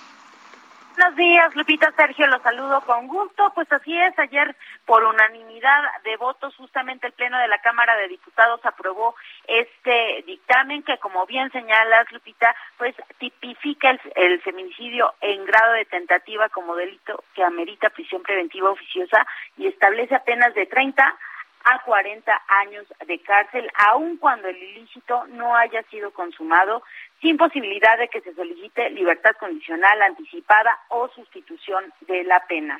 Buenos días, Lupita Sergio, los saludo con gusto. Pues así es, ayer por unanimidad de votos, justamente el Pleno de la Cámara de Diputados aprobó este dictamen que, como bien señalas, Lupita, pues tipifica el, el feminicidio en grado de tentativa como delito que amerita prisión preventiva oficiosa y establece apenas de 30 a 40 años de cárcel, aun cuando el ilícito no haya sido consumado, sin posibilidad de que se solicite libertad condicional anticipada o sustitución de la pena.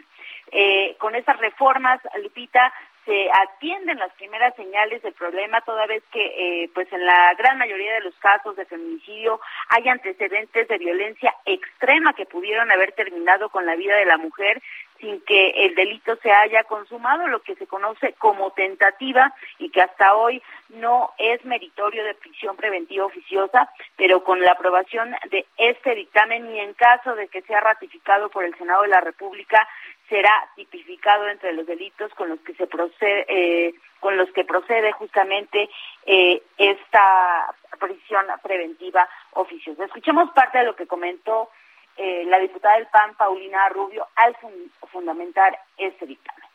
Eh, con estas reformas, Lupita, se atienden las primeras señales del problema toda vez que eh, pues en la gran mayoría de los casos de feminicidio hay antecedentes de violencia extrema que pudieron haber terminado con la vida de la mujer sin que el delito se haya consumado, lo que se conoce como tentativa y que hasta hoy no es meritorio de prisión preventiva oficiosa, pero con la aprobación de este dictamen y en caso de que sea ratificado por el Senado de la República, será tipificado entre los delitos con los que se procede, eh, con los que procede justamente eh, esta prisión preventiva oficiosa. Escuchemos parte de lo que comentó eh, la diputada del PAN, Paulina Rubio, al fundamentar este dictamen.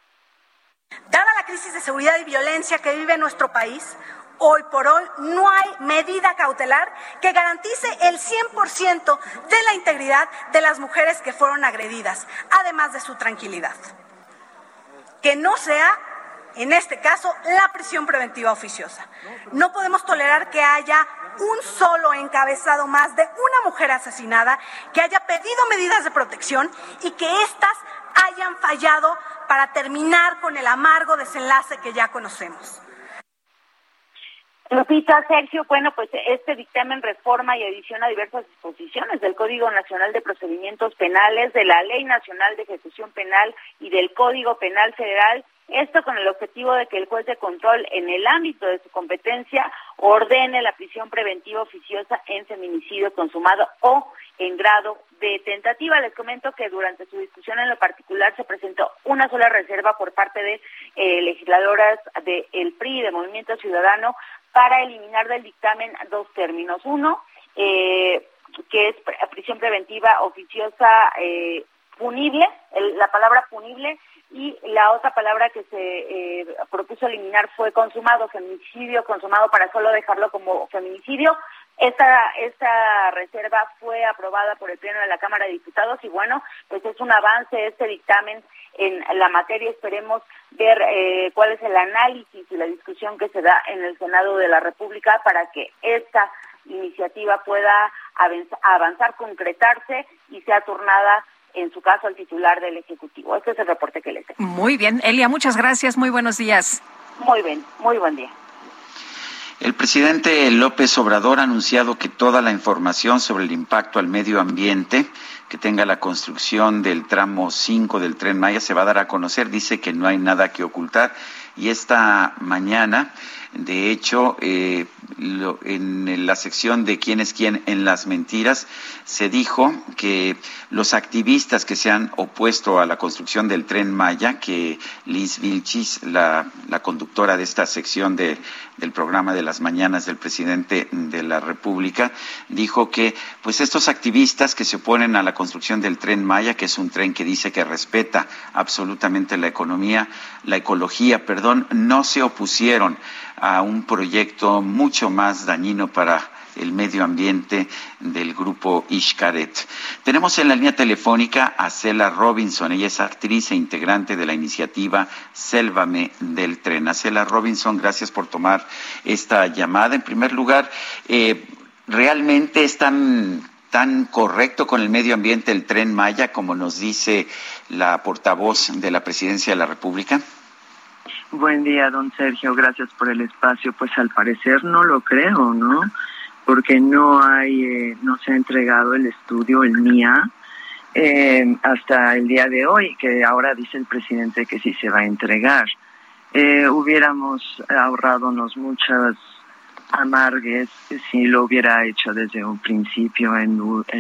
Dada la crisis de seguridad y violencia que vive nuestro país, hoy por hoy no hay medida cautelar que garantice el 100% de la integridad de las mujeres que fueron agredidas, además de su tranquilidad. Que no sea, en este caso, la prisión preventiva oficiosa. No podemos tolerar que haya un solo encabezado más de una mujer asesinada que haya pedido medidas de protección y que éstas hayan fallado para terminar con el amargo desenlace que ya conocemos. Lupita, Sergio, bueno, pues este dictamen reforma y adiciona diversas disposiciones del Código Nacional de Procedimientos Penales, de la Ley Nacional de Ejecución Penal y del Código Penal Federal. Esto con el objetivo de que el juez de control, en el ámbito de su competencia, ordene la prisión preventiva oficiosa en feminicidio consumado o en grado de tentativa. Les comento que durante su discusión en lo particular se presentó una sola reserva por parte de eh, legisladoras del PRI, de Movimiento Ciudadano, para eliminar del dictamen dos términos. Uno, eh, que es prisión preventiva oficiosa eh, punible, la palabra punible, y la otra palabra que se eh, propuso eliminar fue consumado, feminicidio consumado para solo dejarlo como feminicidio. Esta, esta reserva fue aprobada por el Pleno de la Cámara de Diputados y bueno, pues es un avance este dictamen en la materia. Esperemos ver eh, cuál es el análisis y la discusión que se da en el Senado de la República para que esta iniciativa pueda avanzar, concretarse y sea turnada en su caso al titular del Ejecutivo. Este es el reporte que le tengo. Muy bien, Elia, muchas gracias. Muy buenos días. Muy bien, muy buen día. El presidente López Obrador ha anunciado que toda la información sobre el impacto al medio ambiente que tenga la construcción del tramo 5 del tren Maya se va a dar a conocer. Dice que no hay nada que ocultar. Y esta mañana de hecho, eh, en la sección de quién es quién en las mentiras, se dijo que los activistas que se han opuesto a la construcción del tren Maya, que Liz Vilchis, la, conductora de esta sección del programa de las mañanas del presidente de la República, dijo que pues estos activistas que se oponen a la construcción del tren Maya, que es un tren que dice que respeta absolutamente la economía, la ecología, perdón, no se opusieron un proyecto mucho más dañino para el medio ambiente del grupo Ishkaret. Tenemos en la línea telefónica a Cela Robinson. Ella es actriz e integrante de la iniciativa Sélvame del Tren. A Cela Robinson, gracias por tomar esta llamada. En primer lugar, eh, ¿realmente es tan, tan correcto con el medio ambiente el tren Maya como nos dice la portavoz de la Presidencia de la República? Buen día, don Sergio. Gracias por el espacio. Pues al parecer no lo creo, ¿no? Porque no hay, eh, no se ha entregado el estudio, el MIA, eh, hasta el día de hoy, que ahora dice el presidente que sí se va a entregar. Eh, hubiéramos ahorradonos muchas amargues si lo hubiera hecho desde un principio en,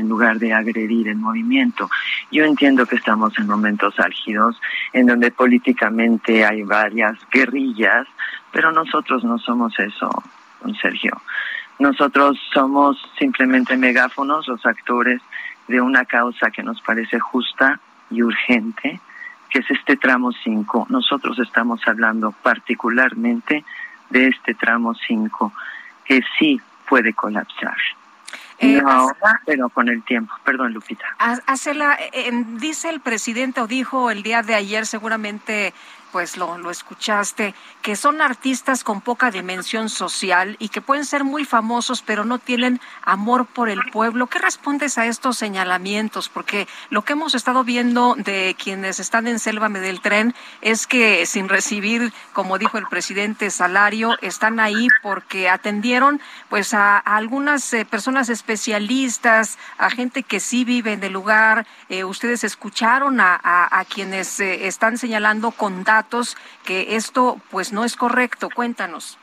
lugar de agredir el movimiento. Yo entiendo que estamos en momentos álgidos en donde políticamente hay varias guerrillas, pero nosotros no somos eso, don Sergio. Nosotros somos simplemente megáfonos, los actores de una causa que nos parece justa y urgente, que es este tramo 5. Nosotros estamos hablando particularmente de este tramo 5 que sí puede colapsar. Eh, no ahora, pero con el tiempo. Perdón, Lupita. Hacela, dice el presidente o dijo el día de ayer seguramente pues lo, lo escuchaste, que son artistas con poca dimensión social y que pueden ser muy famosos, pero no tienen amor por el pueblo. ¿Qué respondes a estos señalamientos? Porque lo que hemos estado viendo de quienes están en Sélvame del Tren es que sin recibir, como dijo el presidente, salario, están ahí porque atendieron pues a, algunas eh, personas especialistas, a gente que sí vive en el lugar. Eh, ustedes escucharon a, a, a quienes eh, están señalando con datos que esto pues no es correcto. Cuéntanos.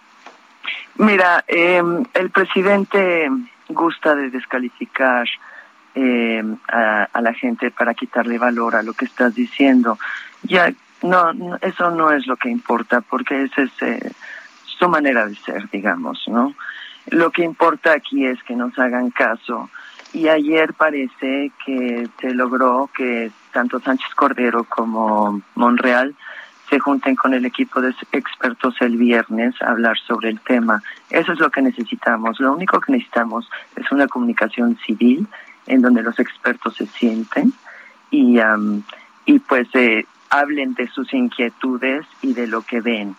Mira, eh, el presidente gusta de descalificar eh, a, la gente para quitarle valor a lo que estás diciendo. Ya, no, no eso no es lo que importa, porque esa es eh, su manera de ser, digamos, ¿no? Lo que importa aquí es que nos hagan caso. Y ayer parece que se logró que tanto Sánchez Cordero como Monreal se junten con el equipo de expertos el viernes a hablar sobre el tema. Eso es lo que necesitamos. Lo único que necesitamos es una comunicación civil en donde los expertos se sienten y, um, y pues eh, hablen de sus inquietudes y de lo que ven.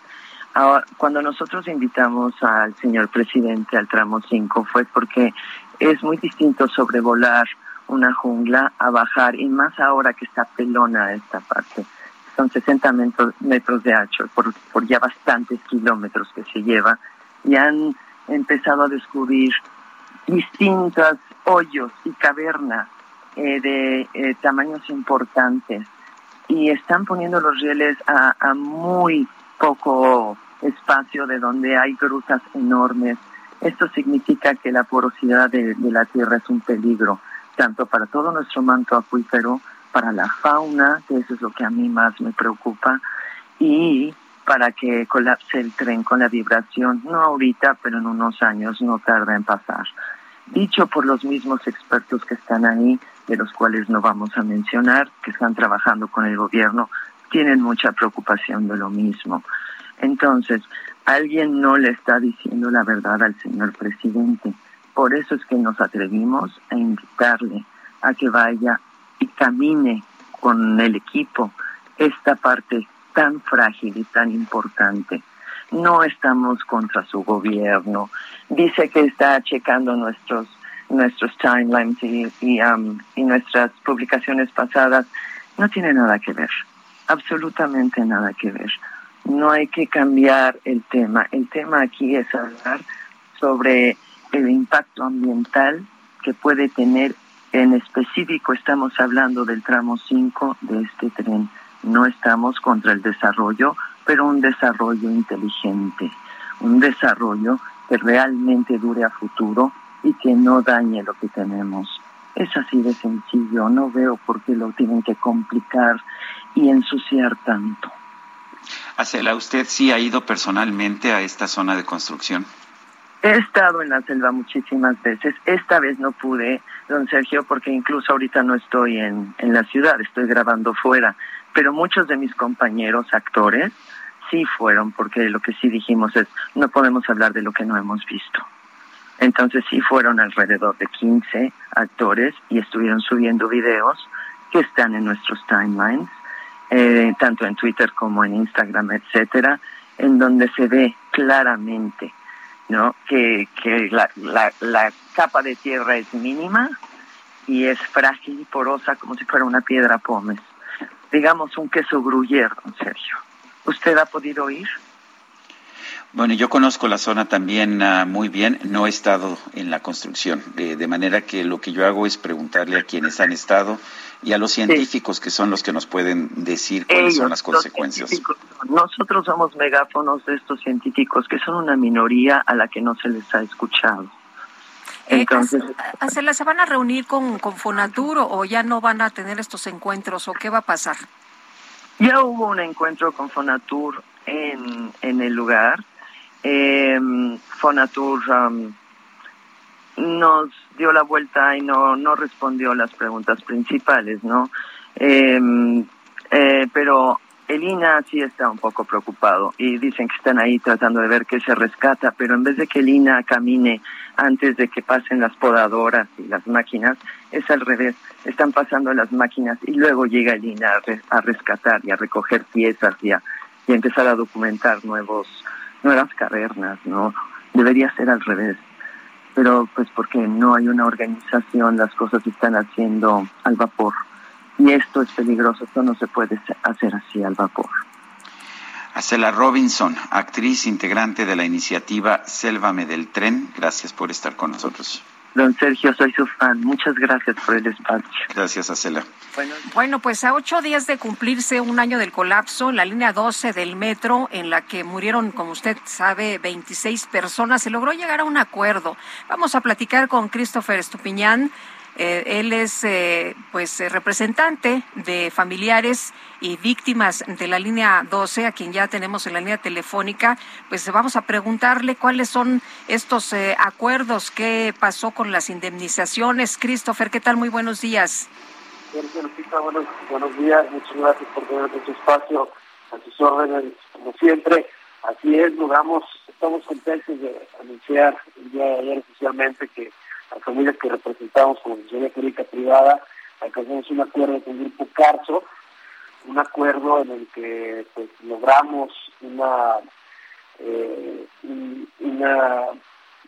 Ahora, cuando nosotros invitamos al señor presidente al tramo 5 fue porque es muy distinto sobrevolar una jungla a bajar y más ahora que está pelona esta parte son 60 metros, de ancho por, por ya bastantes kilómetros que se lleva y han empezado a descubrir distintos hoyos y cavernas eh, de eh, tamaños importantes y están poniendo los rieles a, a muy poco espacio de donde hay grutas enormes. Esto significa que la porosidad de, de la tierra es un peligro, tanto para todo nuestro manto acuífero, para la fauna, que eso es lo que a mí más me preocupa, y para que colapse el tren con la vibración, no ahorita, pero en unos años no tarda en pasar. Dicho por los mismos expertos que están ahí, de los cuales no vamos a mencionar, que están trabajando con el gobierno, tienen mucha preocupación de lo mismo. Entonces, alguien no le está diciendo la verdad al señor presidente. Por eso es que nos atrevimos a invitarle a que vaya y camine con el equipo esta parte tan frágil y tan importante. No estamos contra su gobierno. Dice que está checando nuestros nuestros timelines y, um, y nuestras publicaciones pasadas. No tiene nada que ver, absolutamente nada que ver. No hay que cambiar el tema. El tema aquí es hablar sobre el impacto ambiental que puede tener en específico estamos hablando del tramo 5 de este tren. No estamos contra el desarrollo, pero un desarrollo inteligente, un desarrollo que realmente dure a futuro y que no dañe lo que tenemos. Es así de sencillo, no veo por qué lo tienen que complicar y ensuciar tanto. Acela, ¿usted sí ha ido personalmente a esta zona de construcción? He estado en la selva muchísimas veces. Esta vez no pude, don Sergio, porque incluso ahorita no estoy en, en la ciudad, estoy grabando fuera. Pero muchos de mis compañeros actores sí fueron, porque lo que sí dijimos es, no podemos hablar de lo que no hemos visto. Entonces sí fueron alrededor de 15 actores y estuvieron subiendo videos que están en nuestros timelines, eh, tanto en Twitter como en Instagram, etcétera, en donde se ve claramente ¿no? que, que la, la, la capa de tierra es mínima y es frágil y porosa como si fuera una piedra pómez. Digamos un queso gruyere, don Sergio. ¿Usted ha podido ir? Bueno, yo conozco la zona también uh, muy bien, no he estado en la construcción, de, de, manera que lo que yo hago es preguntarle a quienes han estado y a los científicos sí. que son los que nos pueden decir cuáles Ellos, son las consecuencias. Nosotros somos megáfonos de estos científicos que son una minoría a la que no se les ha escuchado. Entonces, eh, ¿se van a reunir con, con Fonaturo o ya no van a tener estos encuentros o qué va a pasar? Ya hubo un encuentro con Fonatur en, en el lugar. Eh, Fonatur um, nos dio la vuelta y no, no respondió las preguntas principales, ¿no? Eh, eh, pero el INA sí está un poco preocupado y dicen que están ahí tratando de ver qué se rescata, pero en vez de que el INA camine antes de que pasen las podadoras y las máquinas, es al revés. Están pasando las máquinas y luego llega el INA a, a rescatar y a recoger piezas y a, y empezar a documentar nuevos nuevas cavernas, ¿no? Debería ser al revés. Pero pues porque no hay una organización, las cosas se están haciendo al vapor. Y esto es peligroso, esto no se puede hacer así al vapor. Acela Robinson, actriz integrante de la iniciativa Sélvame del Tren, gracias por estar con nosotros. Don Sergio, soy su fan. Muchas gracias por el espacio. Gracias, Acela. Bueno, bueno, pues a ocho días de cumplirse un año del colapso, la línea 12 del metro, en la que murieron, como usted sabe, 26 personas, se logró llegar a un acuerdo. Vamos a platicar con Christopher Estupiñán. Eh, él es eh, pues eh, representante de familiares y víctimas de la línea 12, a quien ya tenemos en la línea telefónica. Pues vamos a preguntarle cuáles son estos eh, acuerdos, qué pasó con las indemnizaciones. Christopher, ¿qué tal? Muy buenos días. Buenos, días, muchas gracias por tener este espacio a sus órdenes, como siempre. Así es, logramos, estamos contentos de anunciar el día de ayer oficialmente que las familias que representamos como sociedad jurídica privada alcanzamos un acuerdo con el Grupo Carso, un acuerdo en el que pues logramos una eh, un- una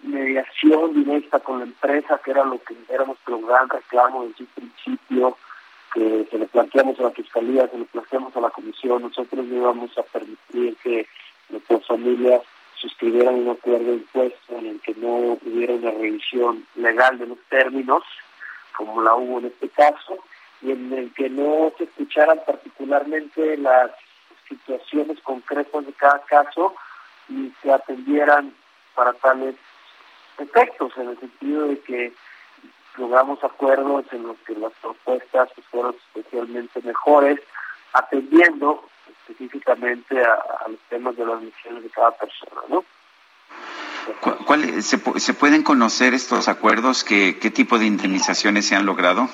mediación directa con la empresa que era lo que era nuestro gran reclamo desde un principio que se le planteamos a la fiscalía, se le planteamos a la comisión, nosotros no íbamos a permitir que nuestras familias suscribieran un acuerdo impuesto en el que no hubiera una revisión legal de los términos, como la hubo en este caso, y en el que no se escucharan particularmente las situaciones concretas de cada caso y se atendieran para tales efectos, en el sentido de que logramos acuerdos en los que las propuestas pues, fueron especialmente mejores, atendiendo específicamente a, a los temas de las misiones de cada persona, ¿no? ¿Cu- cuál- se, se pueden conocer estos acuerdos? ¿Qué, ¿Qué tipo de indemnizaciones se han logrado?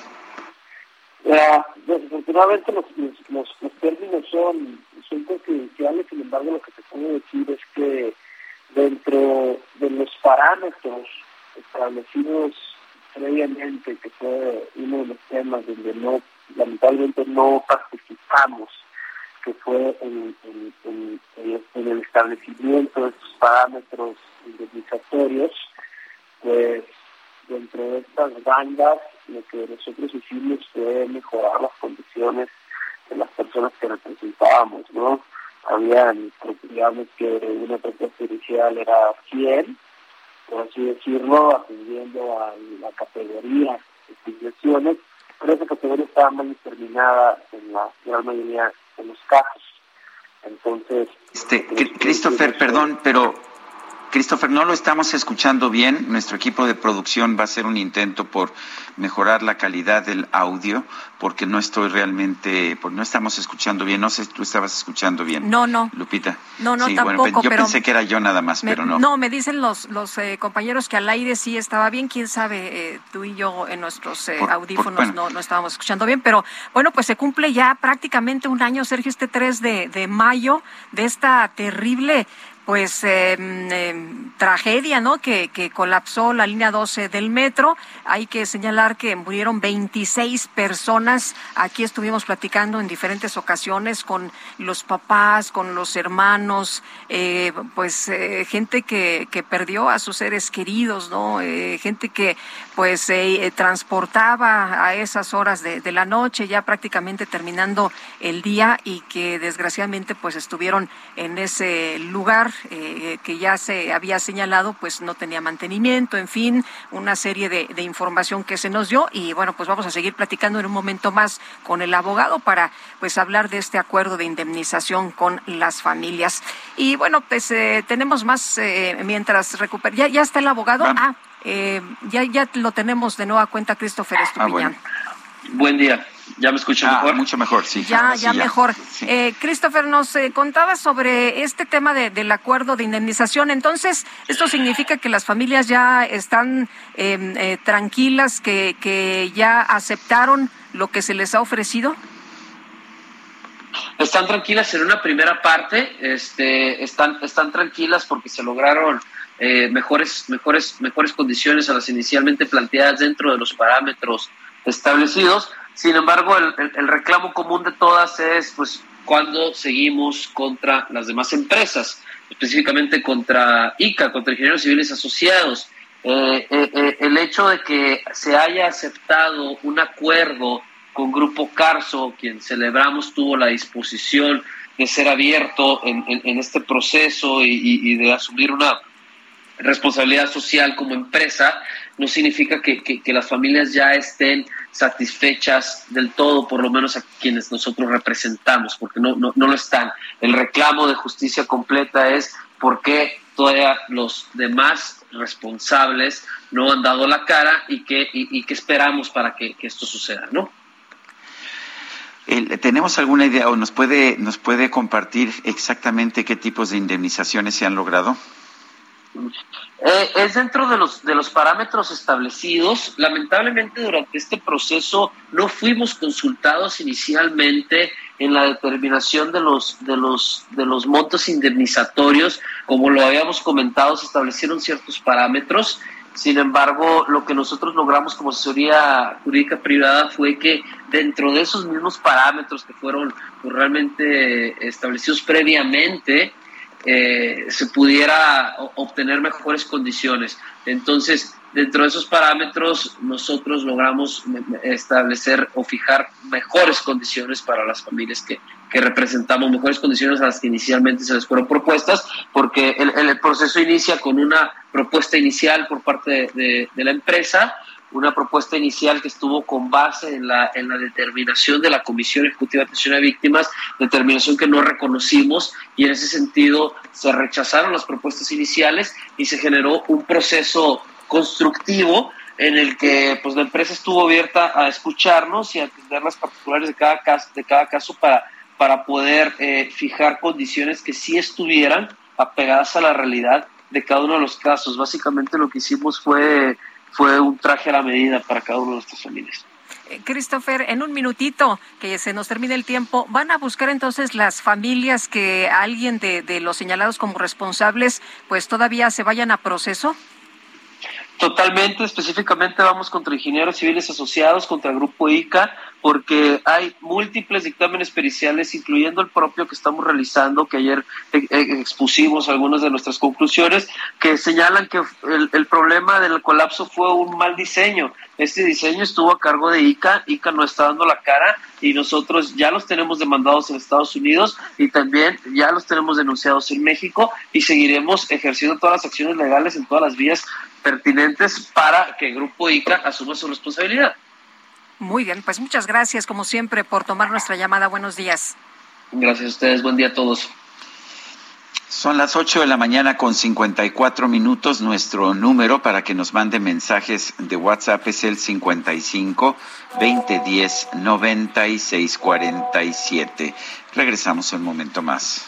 Eh, desafortunadamente los, los, los, los términos son, son confidenciales, sin embargo lo que te puedo decir es que dentro de los parámetros establecidos previamente, que fue uno de los temas donde no, lamentablemente no participamos, que fue en, en, en- el establecimiento de estos parámetros indemnizatorios, pues dentro de estas bandas lo que nosotros hicimos fue mejorar las condiciones de las personas que representábamos, ¿no? Habían, digamos que una propuesta inicial era 100, por así decirlo, atendiendo a la categoría de filiaciones, pero esa categoría estaba mal determinada en la gran mayoría de los casos. Entonces, Este, Cri- Christopher, perdón, pero Christopher, no lo estamos escuchando bien. Nuestro equipo de producción va a hacer un intento por mejorar la calidad del audio, porque no estoy realmente, pues no estamos escuchando bien. No sé si tú estabas escuchando bien. No, no. Lupita. No, no, sí, tampoco, yo pero- pensé que era yo nada más, Me- pero no. me dicen los, los eh, compañeros que al aire sí estaba bien, quién sabe, eh, tú y yo en nuestros eh, Por- por- audífonos bueno. no, no estábamos escuchando bien, pero bueno, pues se cumple ya prácticamente un año, Sergio, este 3 de, de mayo, de esta terrible pues eh, tragedia, ¿no? Que, que colapsó la línea 12 del metro. Hay que señalar que murieron 26 personas. Aquí estuvimos platicando en diferentes ocasiones con los papás, con los hermanos, eh, pues eh, gente que, que perdió a sus seres queridos, ¿no? Eh, gente que pues eh, transportaba a esas horas de, de la noche, ya prácticamente terminando el día y que desgraciadamente pues estuvieron en ese lugar eh, que ya se había señalado, pues no tenía mantenimiento, en fin, una serie de, de información que se nos dio y bueno, pues vamos a seguir platicando en un momento más con el abogado para pues hablar de este acuerdo de indemnización con las familias. Y bueno, pues eh, tenemos más eh, mientras recupera. ¿Ya, ¿Ya está el abogado? Ah, eh, ya, ya lo tenemos de nueva cuenta, Christopher Estupiñán. Buen día. ¿Ya me escuchan Ah, mejor? mucho mejor, sí. Ya, sí, ya mejor. Eh, Christopher, nos eh, contaba sobre este tema de- del acuerdo de indemnización. Entonces, ¿esto significa que las familias ya están eh, eh, tranquilas, que, que ya aceptaron lo que se les ha ofrecido? Están tranquilas en una primera parte, este, están, están tranquilas porque se lograron eh, mejores, mejores, mejores condiciones a las inicialmente planteadas dentro de los parámetros establecidos. Sin embargo, el, el- reclamo común de todas es, pues, cuando seguimos contra las demás empresas, específicamente contra ICA, contra Ingenieros Civiles Asociados. Eh, eh, eh, el hecho de que se haya aceptado un acuerdo con Grupo Carso, quien celebramos tuvo la disposición de ser abierto en, este proceso y, de asumir una responsabilidad social como empresa, no significa que, las familias ya estén satisfechas del todo, por lo menos a quienes nosotros representamos, porque no, no, no lo están. El reclamo de justicia completa es por qué todavía los demás responsables no han dado la cara y qué, y, qué esperamos para que, que esto suceda, ¿no? ¿Tenemos alguna idea o nos puede, nos puede compartir exactamente qué tipos de indemnizaciones se han logrado? Eh, es dentro de los, de los parámetros establecidos. Lamentablemente durante este proceso no fuimos consultados inicialmente en la determinación de los, de los, de los montos indemnizatorios. Como lo habíamos comentado, se establecieron ciertos parámetros sin embargo, lo que nosotros logramos como asesoría jurídica privada fue que dentro de esos mismos parámetros que fueron pues, realmente establecidos previamente, eh, se pudiera obtener mejores condiciones. Entonces, dentro de esos parámetros, nosotros logramos establecer o fijar mejores condiciones para las familias que, que representamos, mejores condiciones a las que inicialmente se les fueron propuestas, porque el, el proceso inicia con una propuesta inicial por parte de, la empresa, una propuesta inicial que estuvo con base en la, en la determinación de la Comisión Ejecutiva de Atención a Víctimas, determinación que no reconocimos y en ese sentido se rechazaron las propuestas iniciales y se generó un proceso constructivo en el que pues la empresa estuvo abierta a escucharnos y a atender las particulares de cada caso, de cada caso para, para poder eh, fijar condiciones que sí estuvieran apegadas a la realidad de cada uno de los casos. Básicamente lo que hicimos fue, fue un traje a la medida para cada uno de nuestras familias. Eh, Christopher, en un minutito, que se nos termine el tiempo, ¿van a buscar entonces las familias que alguien de, de los señalados como responsables pues todavía se vayan a proceso? Totalmente, específicamente vamos contra ingenieros civiles asociados, contra el Grupo ICA, porque hay múltiples dictámenes periciales, incluyendo el propio que estamos realizando, que ayer eh, eh, expusimos algunas de nuestras conclusiones, que señalan que el, problema del colapso fue un mal diseño. Este diseño estuvo a cargo de ICA, ICA no está dando la cara y nosotros ya los tenemos demandados en Estados Unidos y también ya los tenemos denunciados en México y seguiremos ejerciendo todas las acciones legales en todas las vías pertinentes para que el Grupo ICA asuma su responsabilidad. Muy bien, pues muchas gracias como siempre por tomar nuestra llamada. Buenos días. Gracias a ustedes, buen día a todos. Son las 8 de la mañana con 54 minutos. Nuestro número para que nos mande mensajes de WhatsApp es el 55 2010 9647. Regresamos un momento más.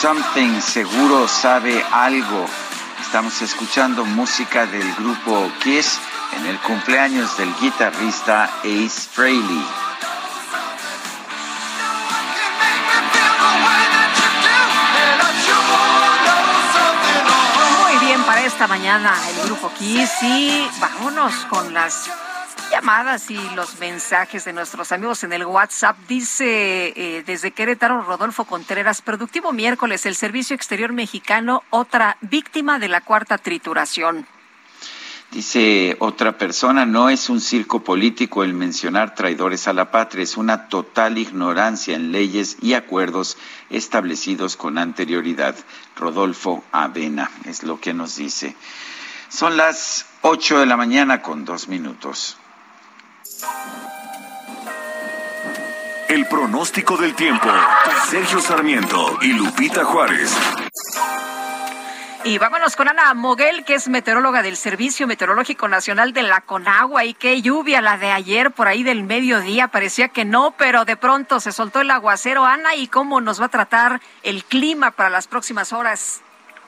Something, seguro sabe algo. Estamos escuchando música del grupo Kiss en el cumpleaños del guitarrista Ace Frehley. Muy bien para esta mañana el grupo Kiss y vámonos con las llamadas y los mensajes de nuestros amigos en el WhatsApp. Dice eh, desde Querétaro Rodolfo Contreras, productivo miércoles, el Servicio Exterior Mexicano, otra víctima de la cuarta trituración. Dice otra persona, no es un circo político el mencionar traidores a la patria, es una total ignorancia en leyes y acuerdos establecidos con anterioridad. Rodolfo Avena es lo que nos dice. Son las 8 de la mañana con dos minutos. El pronóstico del tiempo. Sergio Sarmiento y Lupita Juárez. Y vámonos con Ana Moguel, que es meteoróloga del Servicio Meteorológico Nacional de la Conagua. Y qué lluvia la de ayer, por ahí del mediodía. Parecía que no, pero de pronto se soltó el aguacero. Ana, ¿y cómo nos va a tratar el clima para las próximas horas?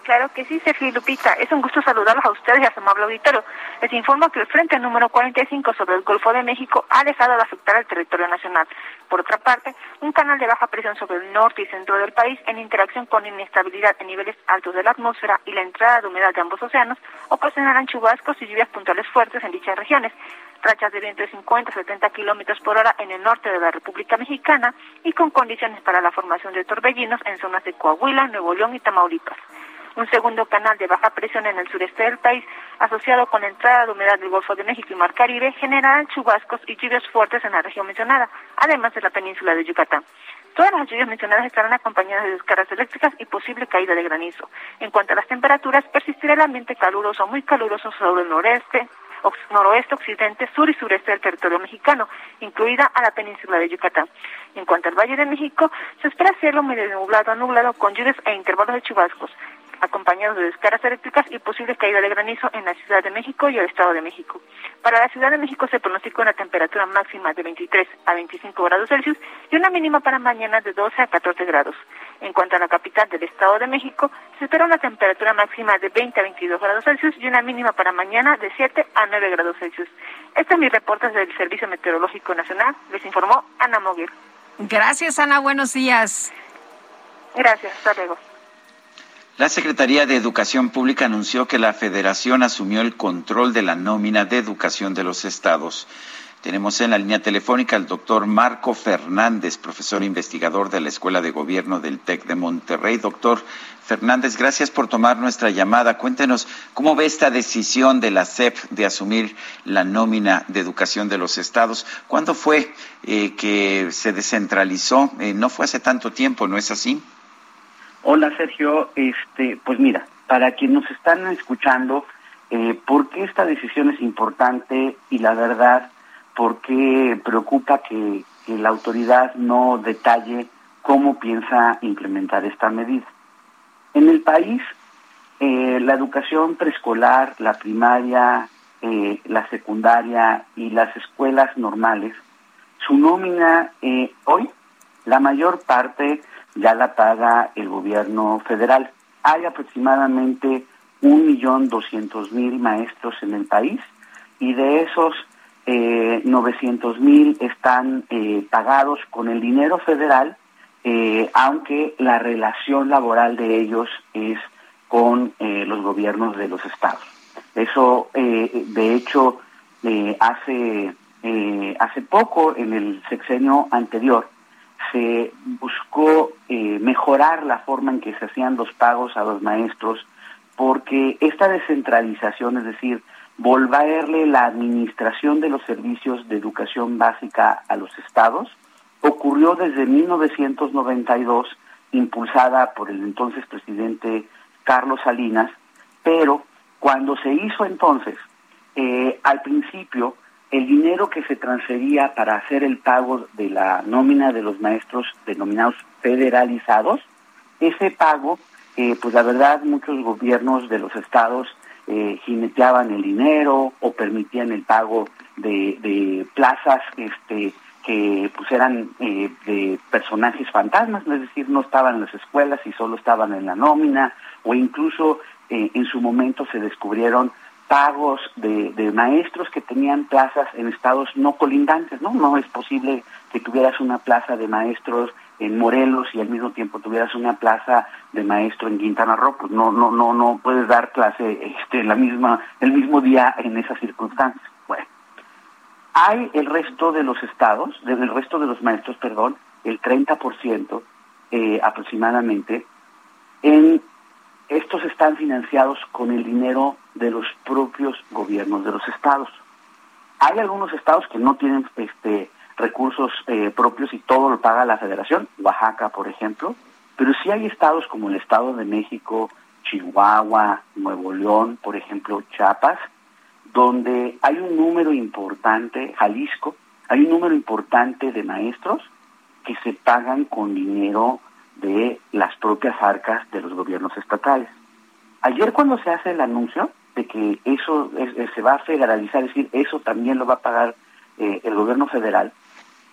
Claro que sí, Sergio Lupita. Es un gusto saludarlos a ustedes y a su amable auditorio. Les informo que el frente número 45 sobre el Golfo de México ha dejado de afectar al territorio nacional. Por otra parte, un canal de baja presión sobre el norte y centro del país, en interacción con inestabilidad en niveles altos de la atmósfera y la entrada de humedad de ambos océanos, ocasionarán chubascos y lluvias puntuales fuertes en dichas regiones rachas de viento de 50 a 70 kilómetros por hora en el norte de la República Mexicana y con condiciones para la formación de torbellinos en zonas de Coahuila, Nuevo León y Tamaulipas un segundo canal de baja presión en el sureste del país, asociado con la entrada de humedad del Golfo de México y Mar Caribe, generarán chubascos y lluvias fuertes en la región mencionada, además de la península de Yucatán. Todas las lluvias mencionadas estarán acompañadas de descargas eléctricas y posible caída de granizo. En cuanto a las temperaturas, persistirá el ambiente caluroso, muy caluroso sobre el noreste, noroeste, occidente, sur y sureste del territorio mexicano, incluida a la península de Yucatán. En cuanto al Valle de México, se espera cielo medio nublado a nublado con lluvias e intervalos de chubascos acompañados de descargas eléctricas y posible caída de granizo en la Ciudad de México y el Estado de México. Para la Ciudad de México se pronostica una temperatura máxima de 23 a 25 grados Celsius y una mínima para mañana de 12 a 14 grados. En cuanto a la capital del Estado de México, se espera una temperatura máxima de 20 a 22 grados Celsius y una mínima para mañana de 7 a 9 grados Celsius. Este es mi reporte del Servicio Meteorológico Nacional. Les informó Ana Moguer. Gracias, Ana. Buenos días. Gracias. Hasta luego. La Secretaría de Educación Pública anunció que la Federación asumió el control de la nómina de educación de los estados. Tenemos en la línea telefónica al doctor Marco Fernández, profesor investigador de la Escuela de Gobierno del TEC de Monterrey. Doctor Fernández, gracias por tomar nuestra llamada. Cuéntenos cómo ve esta decisión de la SEP de asumir la nómina de educación de los estados. ¿Cuándo fue eh, que se descentralizó? Eh, no fue hace tanto tiempo, ¿no es así? Hola Sergio, este, pues mira, para quienes nos están escuchando, eh, ¿por qué esta decisión es importante y la verdad, por qué preocupa que, la autoridad no detalle cómo piensa implementar esta medida? En el país, eh, la educación preescolar, la primaria, eh, la secundaria y las escuelas normales, su nómina eh, hoy, la mayor parte ya la paga el gobierno federal. Hay aproximadamente un millón doscientos mil maestros en el país y de esos eh, 900 mil están eh, pagados con el dinero federal, eh, aunque la relación laboral de ellos es con eh, los gobiernos de los estados. Eso, eh, de hecho, eh, hace, eh, hace poco, en el sexenio anterior, se buscó eh, mejorar la forma en que se hacían los pagos a los maestros, porque esta descentralización, es decir, volverle la administración de los servicios de educación básica a los estados, ocurrió desde 1992, impulsada por el entonces presidente Carlos Salinas, pero cuando se hizo entonces, eh, al principio, el dinero que se transfería para hacer el pago de la nómina de los maestros denominados federalizados, ese pago, eh, pues la verdad muchos gobiernos de los estados eh, jineteaban el dinero o permitían el pago de, de plazas este, que pues eran eh, de personajes fantasmas, es decir, no estaban en las escuelas y solo estaban en la nómina, o incluso eh, en su momento se descubrieron pagos de, de, maestros que tenían plazas en estados no colindantes, ¿no? No es posible que tuvieras una plaza de maestros en Morelos y al mismo tiempo tuvieras una plaza de maestro en Quintana Roo, pues no, no, no, no puedes dar clase este, la misma, el mismo día en esas circunstancias. Bueno, hay el resto de los estados, del resto de los maestros, perdón, el 30% eh, aproximadamente, en estos están financiados con el dinero de los propios gobiernos de los estados. Hay algunos estados que no tienen este recursos eh, propios y todo lo paga la federación, Oaxaca, por ejemplo, pero sí hay estados como el Estado de México, Chihuahua, Nuevo León, por ejemplo, Chiapas, donde hay un número importante, Jalisco, hay un número importante de maestros que se pagan con dinero de las propias arcas de los gobiernos estatales. Ayer cuando se hace el anuncio de que eso es, se va a federalizar, es decir, eso también lo va a pagar eh, el gobierno federal,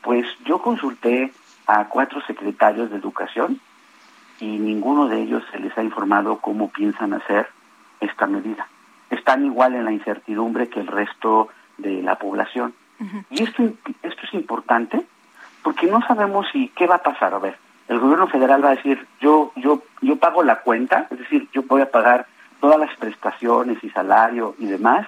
pues yo consulté a cuatro secretarios de educación y ninguno de ellos se les ha informado cómo piensan hacer esta medida. Están igual en la incertidumbre que el resto de la población. Y esto, esto es importante porque no sabemos si qué va a pasar. A ver, el gobierno federal va a decir, yo, yo, yo pago la cuenta, es decir, yo voy a pagar todas las prestaciones y salario y demás,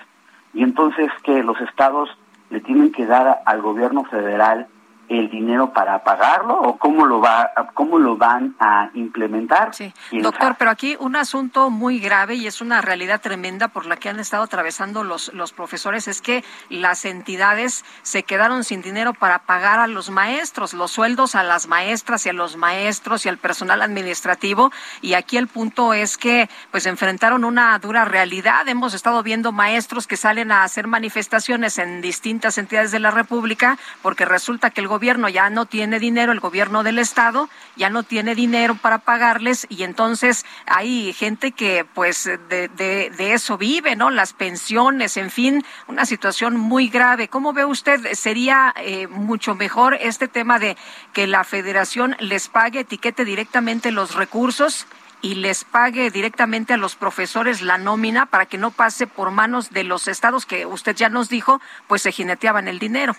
y entonces que los estados le tienen que dar al gobierno federal el dinero para pagarlo o cómo lo va cómo lo van a implementar. Sí. Doctor, pero aquí un asunto muy grave y es una realidad tremenda por la que han estado atravesando los los profesores es que las entidades se quedaron sin dinero para pagar a los maestros, los sueldos a las maestras y a los maestros y al personal administrativo y aquí el punto es que pues enfrentaron una dura realidad. Hemos estado viendo maestros que salen a hacer manifestaciones en distintas entidades de la República porque resulta que el gobierno ya no tiene dinero, el gobierno del estado ya no tiene dinero para pagarles y entonces hay gente que pues de, de, de eso vive, ¿no? Las pensiones, en fin, una situación muy grave. ¿Cómo ve usted? ¿Sería eh, mucho mejor este tema de que la federación les pague, etiquete directamente los recursos? y les pague directamente a los profesores la nómina para que no pase por manos de los estados que usted ya nos dijo, pues se jineteaban el dinero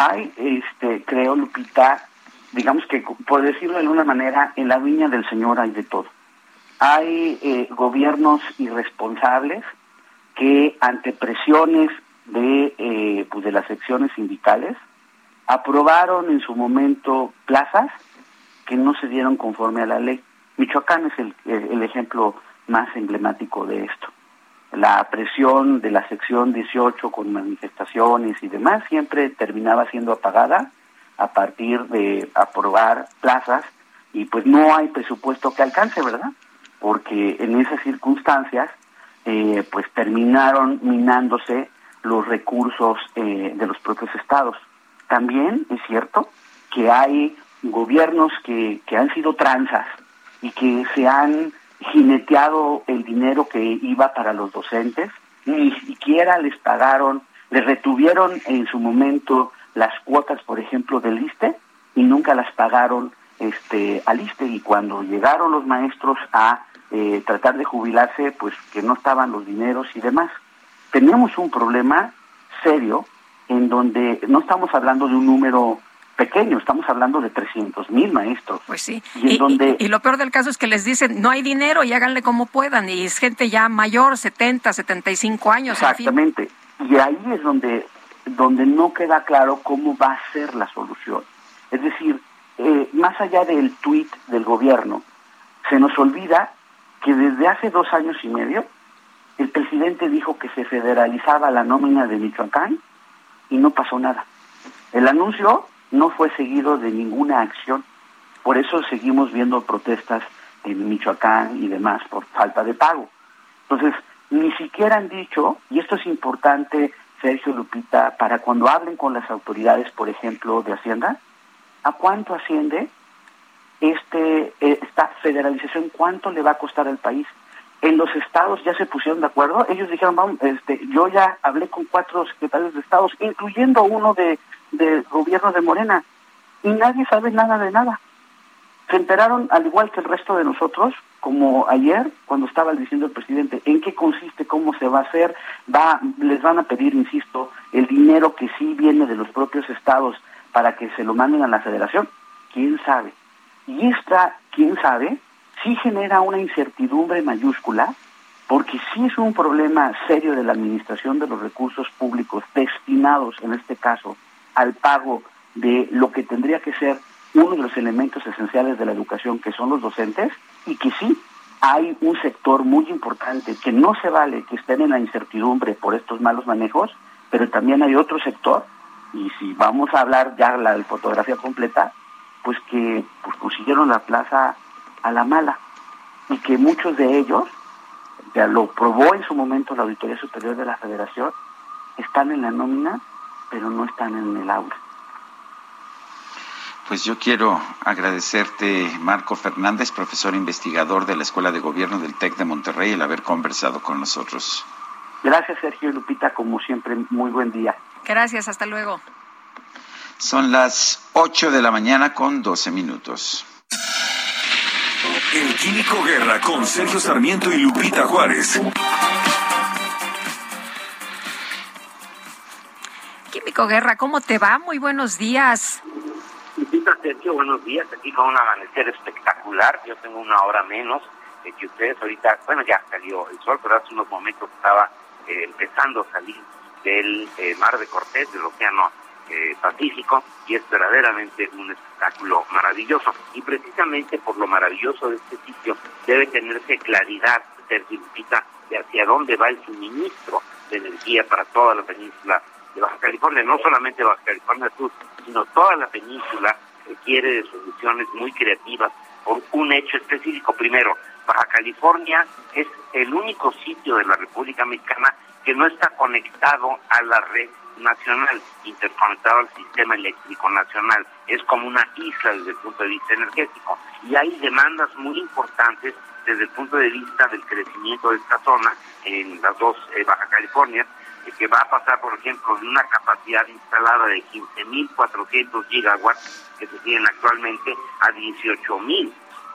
hay, este, creo, Lupita, digamos que, por decirlo de alguna manera, en la viña del Señor hay de todo. Hay eh, gobiernos irresponsables que ante presiones de, eh, pues de las secciones sindicales aprobaron en su momento plazas que no se dieron conforme a la ley. Michoacán es el, el ejemplo más emblemático de esto la presión de la sección 18 con manifestaciones y demás siempre terminaba siendo apagada a partir de aprobar plazas y pues no hay presupuesto que alcance, ¿verdad? Porque en esas circunstancias eh, pues terminaron minándose los recursos eh, de los propios estados. También es cierto que hay gobiernos que, que han sido tranzas y que se han jineteado el dinero que iba para los docentes, ni siquiera les pagaron, les retuvieron en su momento las cuotas, por ejemplo, del ISTE y nunca las pagaron este al ISTE y cuando llegaron los maestros a eh, tratar de jubilarse, pues que no estaban los dineros y demás. Tenemos un problema serio en donde no estamos hablando de un número pequeño, estamos hablando de 300 mil maestros. Pues sí, y, donde... y, lo peor del caso es que les dicen, no hay dinero y háganle como puedan, y es gente ya mayor, 70, 75 años. Exactamente, y ahí es donde, donde no queda claro cómo va a ser la solución. Es decir, eh, más allá del tuit del gobierno, se nos olvida que desde hace dos años y medio, el presidente dijo que se federalizaba la nómina de Michoacán y no pasó nada. El anuncio no fue seguido de ninguna acción. Por eso seguimos viendo protestas en Michoacán y demás por falta de pago. Entonces, ni siquiera han dicho, y esto es importante, Sergio Lupita, para cuando hablen con las autoridades, por ejemplo, de Hacienda, ¿a cuánto asciende este eh, esta federalización? ¿Cuánto le va a costar al país? En los estados ya se pusieron de acuerdo. Ellos dijeron, vamos, este, yo ya hablé con cuatro secretarios de estados, incluyendo uno de del gobierno de Morena. Y nadie sabe nada de nada. Se enteraron, al igual que el resto de nosotros, como ayer, cuando estaba diciendo el presidente, en qué consiste, cómo se va a hacer, va, les van a pedir, insisto, el dinero que sí viene de los propios estados para que se lo manden a la federación, quién sabe. Y esta, quién sabe, sí genera una incertidumbre mayúscula, porque sí es un problema serio de la administración de los recursos públicos destinados, en este caso, al pago de lo que tendría que ser uno de los elementos esenciales de la educación, que son los docentes, y que sí hay un sector muy importante que no se vale que estén en la incertidumbre por estos malos manejos, pero también hay otro sector, y si vamos a hablar ya la fotografía completa, pues que pues, consiguieron la plaza a la mala, y que muchos de ellos, ya lo probó en su momento la Auditoría Superior de la Federación, están en la nómina, pero no están en el aula. Pues yo quiero agradecerte, Marco Fernández, profesor investigador de la Escuela de Gobierno del TEC de Monterrey, el haber conversado con nosotros. Gracias, Sergio y Lupita, como siempre, muy buen día. Gracias, hasta luego. Son las 8 de la mañana con 12 minutos. El Químico Guerra con Sergio Sarmiento y Lupita Juárez. Químico Guerra, ¿cómo te va? Muy buenos días. Lupita, Sergio, buenos días. Aquí con un amanecer espectacular. Yo tengo una hora menos eh, que ustedes. Ahorita, bueno, ya salió el sol, pero hace unos momentos estaba eh, empezando a salir del eh, mar de Cortés, del océano eh, Pacífico, y es verdaderamente un espectáculo maravilloso. Y precisamente por lo maravilloso de este sitio debe tenerse claridad, Sergio Lupita, de hacia dónde va el suministro de energía para toda la península de Baja California, no solamente Baja California Sur, sino toda la península requiere de soluciones muy creativas por un hecho específico. Primero, Baja California es el único sitio de la República Mexicana que no está conectado a la red nacional, interconectado al sistema eléctrico nacional. Es como una isla desde el punto de vista energético. Y hay demandas muy importantes desde el punto de vista del crecimiento de esta zona en las dos eh, Baja California, que va a pasar, por ejemplo, de una capacidad instalada de 15.400 gigawatts que se tienen actualmente a 18.000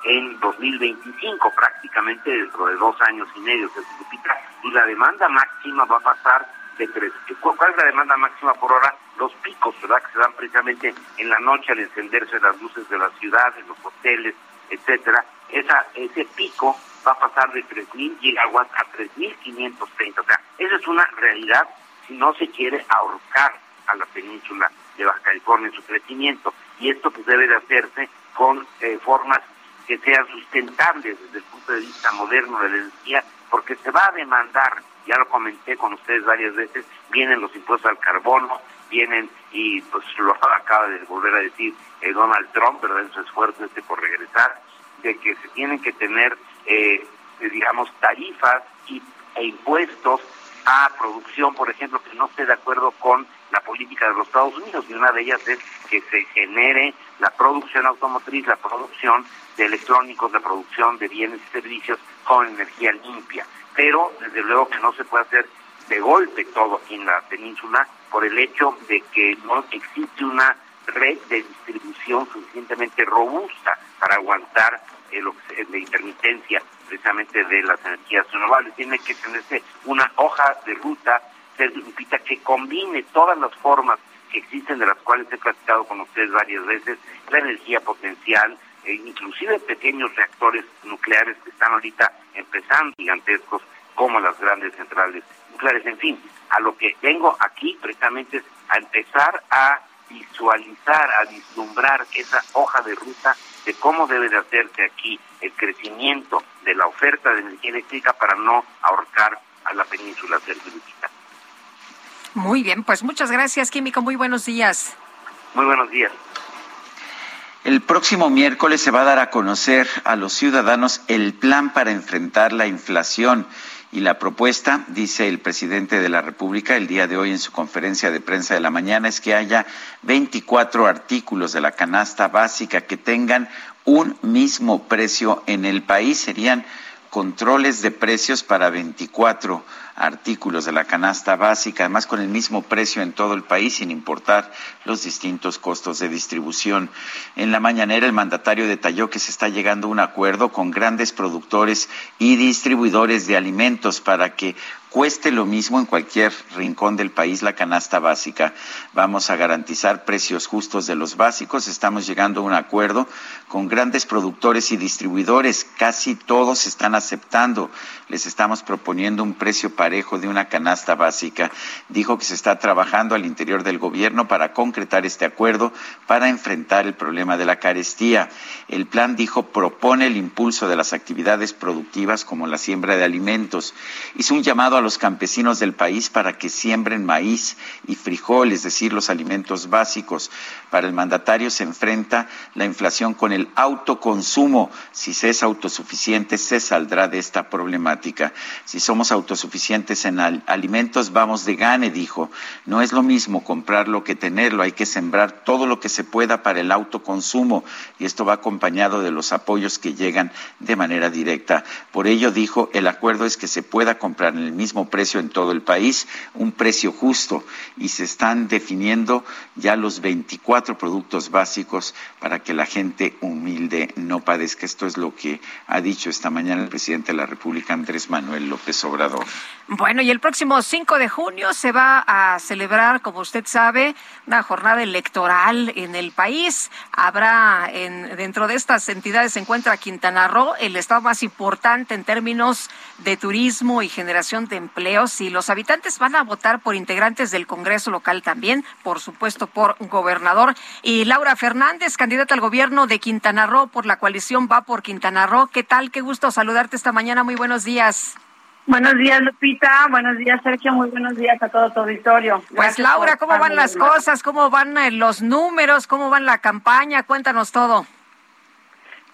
en 2025, prácticamente dentro de dos años y medio se duplica, y la demanda máxima va a pasar de tres. ¿Cuál es la demanda máxima por hora? Los picos, ¿verdad? Que se dan precisamente en la noche al encenderse las luces de la ciudad, en los hoteles, etcétera. Esa, ese pico va a pasar de 3.000 gigawatts a 3.530. O sea, esa es una realidad si no se quiere ahorcar a la península de Baja California en su crecimiento. Y esto pues debe de hacerse con eh, formas que sean sustentables desde el punto de vista moderno de la energía, porque se va a demandar, ya lo comenté con ustedes varias veces, vienen los impuestos al carbono, vienen, y pues lo acaba de volver a decir eh, Donald Trump, ¿verdad? En su esfuerzo este por regresar, de que se tienen que tener, eh, digamos, tarifas y, e impuestos a producción, por ejemplo, que no esté de acuerdo con la política de los Estados Unidos, y una de ellas es que se genere la producción automotriz, la producción de electrónicos, la producción de bienes y servicios con energía limpia. Pero desde luego que no se puede hacer de golpe todo aquí en la península por el hecho de que no existe una red de distribución suficientemente robusta para aguantar el, la intermitencia precisamente de las energías renovables. Tiene que tenerse una hoja de ruta que combine todas las formas que existen, de las cuales he platicado con ustedes varias veces, la energía potencial, e inclusive pequeños reactores nucleares que están ahorita empezando gigantescos como las grandes centrales nucleares. En fin, a lo que vengo aquí precisamente es a empezar a visualizar, a vislumbrar esa hoja de ruta de cómo debe de hacerse aquí el crecimiento de la oferta de energía eléctrica para no ahorcar a la península cerquita. Muy bien, pues muchas gracias, Químico. Muy buenos días. Muy buenos días. El próximo miércoles se va a dar a conocer a los ciudadanos el plan para enfrentar la inflación. Y la propuesta, dice el presidente de la República el día de hoy en su conferencia de prensa de la mañana, es que haya 24 artículos de la canasta básica que tengan un mismo precio en el país. Serían controles de precios para 24 artículos de la canasta básica, además con el mismo precio en todo el país, sin importar los distintos costos de distribución. En la mañanera, el mandatario detalló que se está llegando a un acuerdo con grandes productores y distribuidores de alimentos para que cueste lo mismo en cualquier rincón del país la canasta básica. Vamos a garantizar precios justos de los básicos. Estamos llegando a un acuerdo con grandes productores y distribuidores. Casi todos están aceptando. Les estamos proponiendo un precio parejo de una canasta básica. Dijo que se está trabajando al interior del gobierno para concretar este acuerdo para enfrentar el problema de la carestía. El plan, dijo, propone el impulso de las actividades productivas como la siembra de alimentos. Hizo un llamado a los campesinos del país para que siembren maíz y frijol, es decir, los alimentos básicos. Para el mandatario se enfrenta la inflación con el autoconsumo. Si se es autosuficiente, se saldrá de esta problemática. Si somos autosuficientes en alimentos, vamos de gane, dijo. No es lo mismo comprarlo que tenerlo. Hay que sembrar todo lo que se pueda para el autoconsumo y esto va acompañado de los apoyos que llegan de manera directa. Por ello, dijo, el acuerdo es que se pueda comprar en el mismo precio en todo el país, un precio justo, y se están definiendo ya los 24 productos básicos para que la gente humilde no padezca. Esto es lo que ha dicho esta mañana el presidente de la República, Andrés Manuel López Obrador. Bueno, y el próximo 5 de junio se va a celebrar, como usted sabe, una jornada electoral en el país. Habrá en, dentro de estas entidades se encuentra Quintana Roo, el estado más importante en términos de turismo y generación de empleos y los habitantes van a votar por integrantes del Congreso local también, por supuesto por gobernador. Y Laura Fernández, candidata al gobierno de Quintana Roo por la coalición Va por Quintana Roo. ¿Qué tal? Qué gusto saludarte esta mañana. Muy buenos días. Buenos días, Lupita. Buenos días, Sergio. Muy buenos días a todo tu auditorio. Pues, Laura, ¿cómo van las cosas? ¿Cómo van eh, los números? ¿Cómo van la campaña? Cuéntanos todo.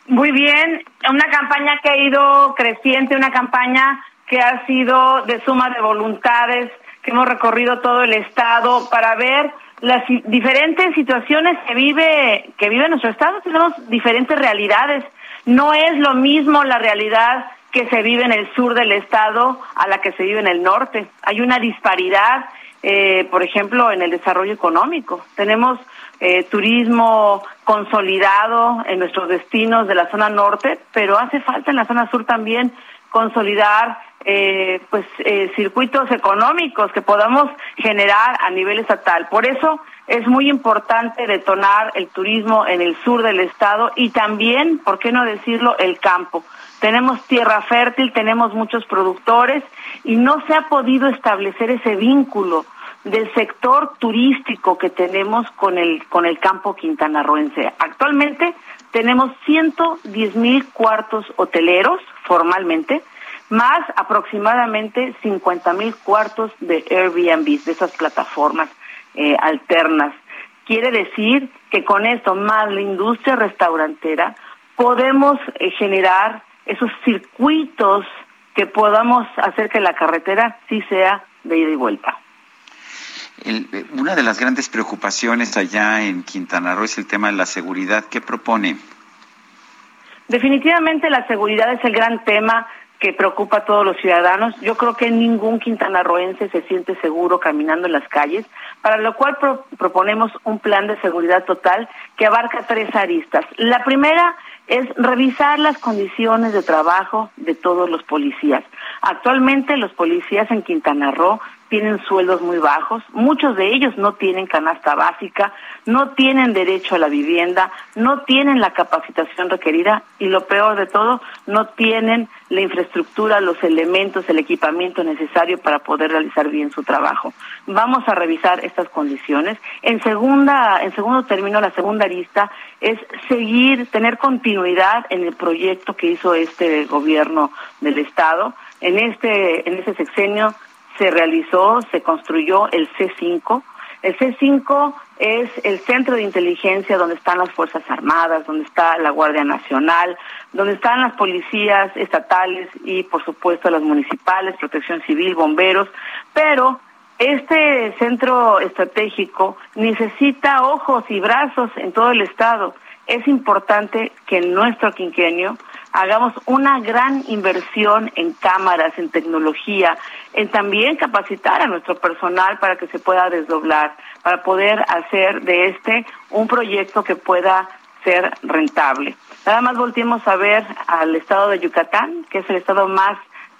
Muy bien. Una campaña que ha ido creciente, una campaña que ha sido de suma de voluntades, que hemos recorrido todo el estado para ver las diferentes situaciones que vive que vive nuestro estado. Tenemos diferentes realidades. No es lo mismo la realidad que se vive en el sur del estado a la que se vive en el norte. Hay una disparidad, eh, por ejemplo, en el desarrollo económico. Tenemos eh, turismo consolidado en nuestros destinos de la zona norte, pero hace falta en la zona sur también consolidar eh, pues eh, circuitos económicos que podamos generar a nivel estatal. Por eso es muy importante detonar el turismo en el sur del estado y también, ¿por qué no decirlo?, el campo. Tenemos tierra fértil, tenemos muchos productores y no se ha podido establecer ese vínculo del sector turístico que tenemos con el con el campo quintanarroense. Actualmente tenemos 110 mil cuartos hoteleros formalmente, más aproximadamente 50 mil cuartos de Airbnb, de esas plataformas eh, alternas. Quiere decir que con esto, más la industria restaurantera, podemos eh, generar esos circuitos que podamos hacer que la carretera sí sea de ida y vuelta. El, una de las grandes preocupaciones allá en Quintana Roo es el tema de la seguridad. ¿Qué propone? Definitivamente la seguridad es el gran tema que preocupa a todos los ciudadanos. Yo creo que ningún quintanarroense se siente seguro caminando en las calles, para lo cual pro proponemos un plan de seguridad total que abarca tres aristas. La primera es revisar las condiciones de trabajo de todos los policías. Actualmente los policías en Quintana Roo tienen sueldos muy bajos, muchos de ellos no tienen canasta básica, no tienen derecho a la vivienda, no tienen la capacitación requerida y lo peor de todo, no tienen la infraestructura, los elementos, el equipamiento necesario para poder realizar bien su trabajo. Vamos a revisar estas condiciones. En segunda, en segundo término, la segunda lista es seguir, tener continuidad en el proyecto que hizo este gobierno del estado. En este, en este sexenio se realizó, se construyó el C5. El C5 es el centro de inteligencia donde están las Fuerzas Armadas, donde está la Guardia Nacional, donde están las policías estatales y, por supuesto, las municipales, protección civil, bomberos, pero este centro estratégico necesita ojos y brazos en todo el Estado. Es importante que en nuestro quinquenio hagamos una gran inversión en cámaras, en tecnología, en también capacitar a nuestro personal para que se pueda desdoblar, para poder hacer de este un proyecto que pueda ser rentable. Nada más volteemos a ver al estado de Yucatán, que es el estado más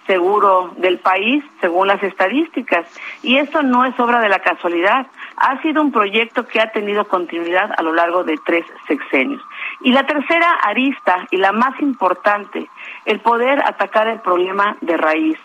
seguro del país, según las estadísticas. Y esto no es obra de la casualidad. Ha sido un proyecto que ha tenido continuidad a lo largo de tres sexenios. Y la tercera arista, y la más importante, el poder atacar el problema de raíz.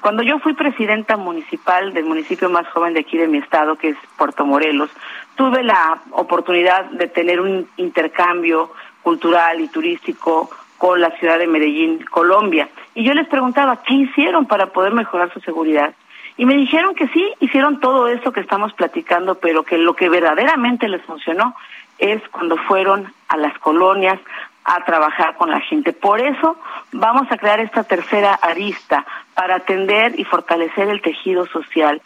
Cuando yo fui presidenta municipal del municipio más joven de aquí de mi estado, que es Puerto Morelos, tuve la oportunidad de tener un intercambio cultural y turístico con la ciudad de Medellín, Colombia. Y yo les preguntaba, ¿qué hicieron para poder mejorar su seguridad? Y me dijeron que sí, hicieron todo eso que estamos platicando, pero que lo que verdaderamente les funcionó es cuando fueron a las colonias a trabajar con la gente. Por eso vamos a crear esta tercera arista para atender y fortalecer el tejido social,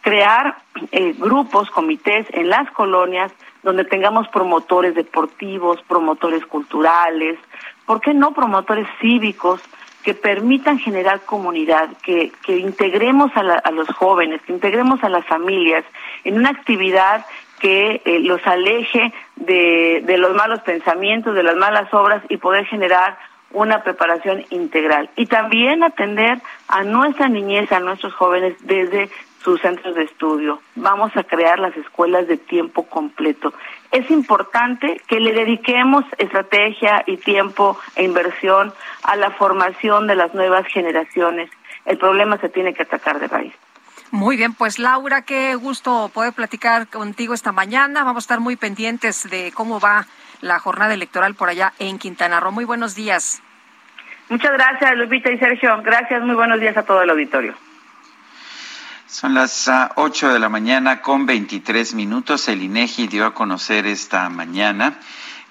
crear eh, grupos, comités en las colonias donde tengamos promotores deportivos, promotores culturales, ¿por qué no promotores cívicos que permitan generar comunidad, que, que integremos a, la, a, los jóvenes, que integremos a las familias en una actividad que eh, los aleje de, de los malos pensamientos, de las malas obras y poder generar una preparación integral. Y también atender a nuestra niñez, a nuestros jóvenes desde sus centros de estudio. Vamos a crear las escuelas de tiempo completo. Es importante que le dediquemos estrategia y tiempo e inversión a la formación de las nuevas generaciones. El problema se tiene que atacar de raíz. Muy bien, pues Laura, qué gusto poder platicar contigo esta mañana. Vamos a estar muy pendientes de cómo va la jornada electoral por allá en Quintana Roo. Muy buenos días. Muchas gracias, Lupita y Sergio. Gracias, muy buenos días a todo el auditorio. Son las uh, 8 de la mañana con 23 minutos. El INEGI dio a conocer esta mañana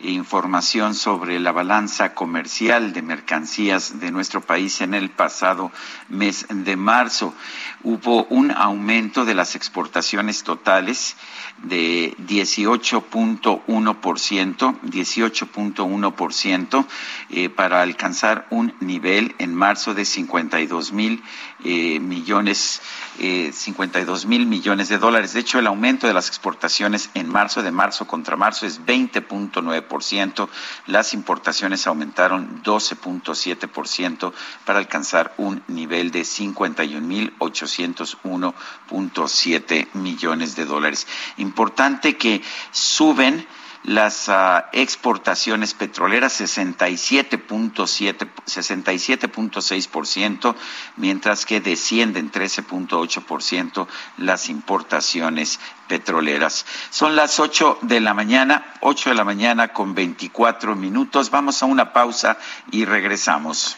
información sobre la balanza comercial de mercancías de nuestro país en el pasado mes de marzo. Hubo un aumento de las exportaciones totales de 18.1%, 18.1% eh, para alcanzar un nivel en marzo de 52 mil eh, millones, eh, 52 mil millones de dólares. De hecho, el aumento de las exportaciones en marzo de marzo contra marzo es 20.9%. Las importaciones aumentaron 12.7% para alcanzar un nivel de 51 mil 801.7 millones de dólares importante que suben las uh, exportaciones petroleras 67.7 67.6%, mientras que descienden 13.8% las importaciones petroleras. Son las 8 de la mañana, 8 de la mañana con 24 minutos. Vamos a una pausa y regresamos.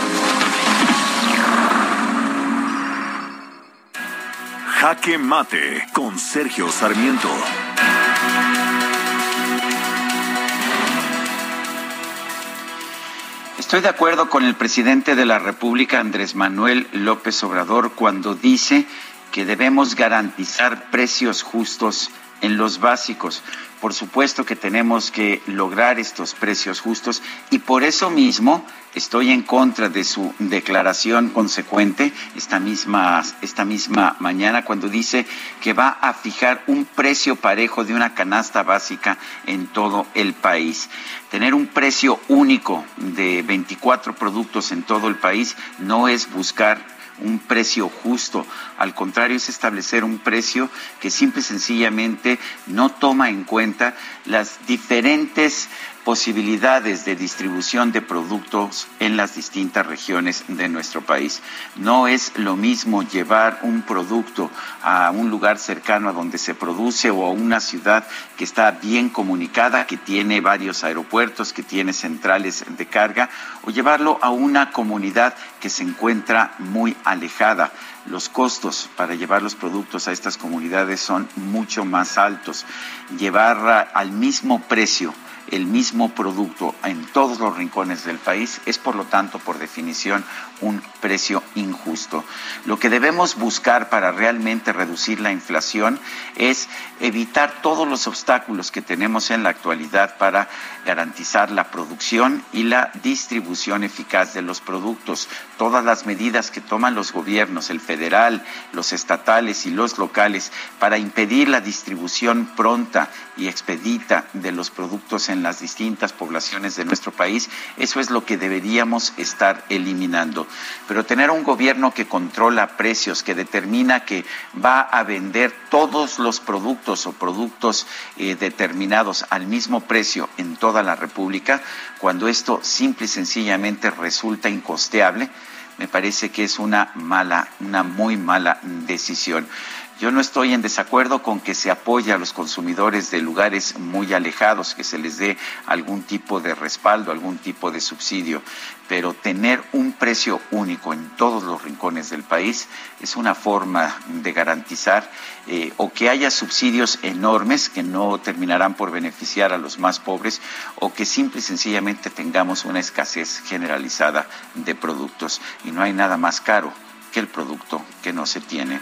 Jaque Mate con Sergio Sarmiento. Estoy de acuerdo con el presidente de la República, Andrés Manuel López Obrador, cuando dice que debemos garantizar precios justos en los básicos. Por supuesto que tenemos que lograr estos precios justos y por eso mismo estoy en contra de su declaración consecuente esta misma, esta misma mañana cuando dice que va a fijar un precio parejo de una canasta básica en todo el país. Tener un precio único de 24 productos en todo el país no es buscar un precio justo. Al contrario, es establecer un precio que simple y sencillamente no toma en cuenta las diferentes posibilidades de distribución de productos en las distintas regiones de nuestro país. No es lo mismo llevar un producto a un lugar cercano a donde se produce o a una ciudad que está bien comunicada, que tiene varios aeropuertos, que tiene centrales de carga, o llevarlo a una comunidad que se encuentra muy alejada los costos para llevar los productos a estas comunidades son mucho más altos. Llevar al mismo precio el mismo producto en todos los rincones del país es, por lo tanto, por definición, un precio injusto. Lo que debemos buscar para realmente reducir la inflación es evitar todos los obstáculos que tenemos en la actualidad para garantizar la producción y la distribución eficaz de los productos. Todas las medidas que toman los gobiernos, el federal, los estatales y los locales, para impedir la distribución pronta y expedita de los productos en las distintas poblaciones de nuestro país, eso es lo que deberíamos estar eliminando. Pero tener un gobierno que controla precios, que determina que va a vender todos los productos o productos eh, determinados al mismo precio en toda la República, cuando esto simple y sencillamente resulta incosteable, me parece que es una mala, una muy mala decisión. Yo no estoy en desacuerdo con que se apoye a los consumidores de lugares muy alejados, que se les dé algún tipo de respaldo, algún tipo de subsidio, pero tener un precio único en todos los rincones del país es una forma de garantizar eh, o que haya subsidios enormes que no terminarán por beneficiar a los más pobres o que simple y sencillamente tengamos una escasez generalizada de productos. Y no hay nada más caro que el producto que no se tiene.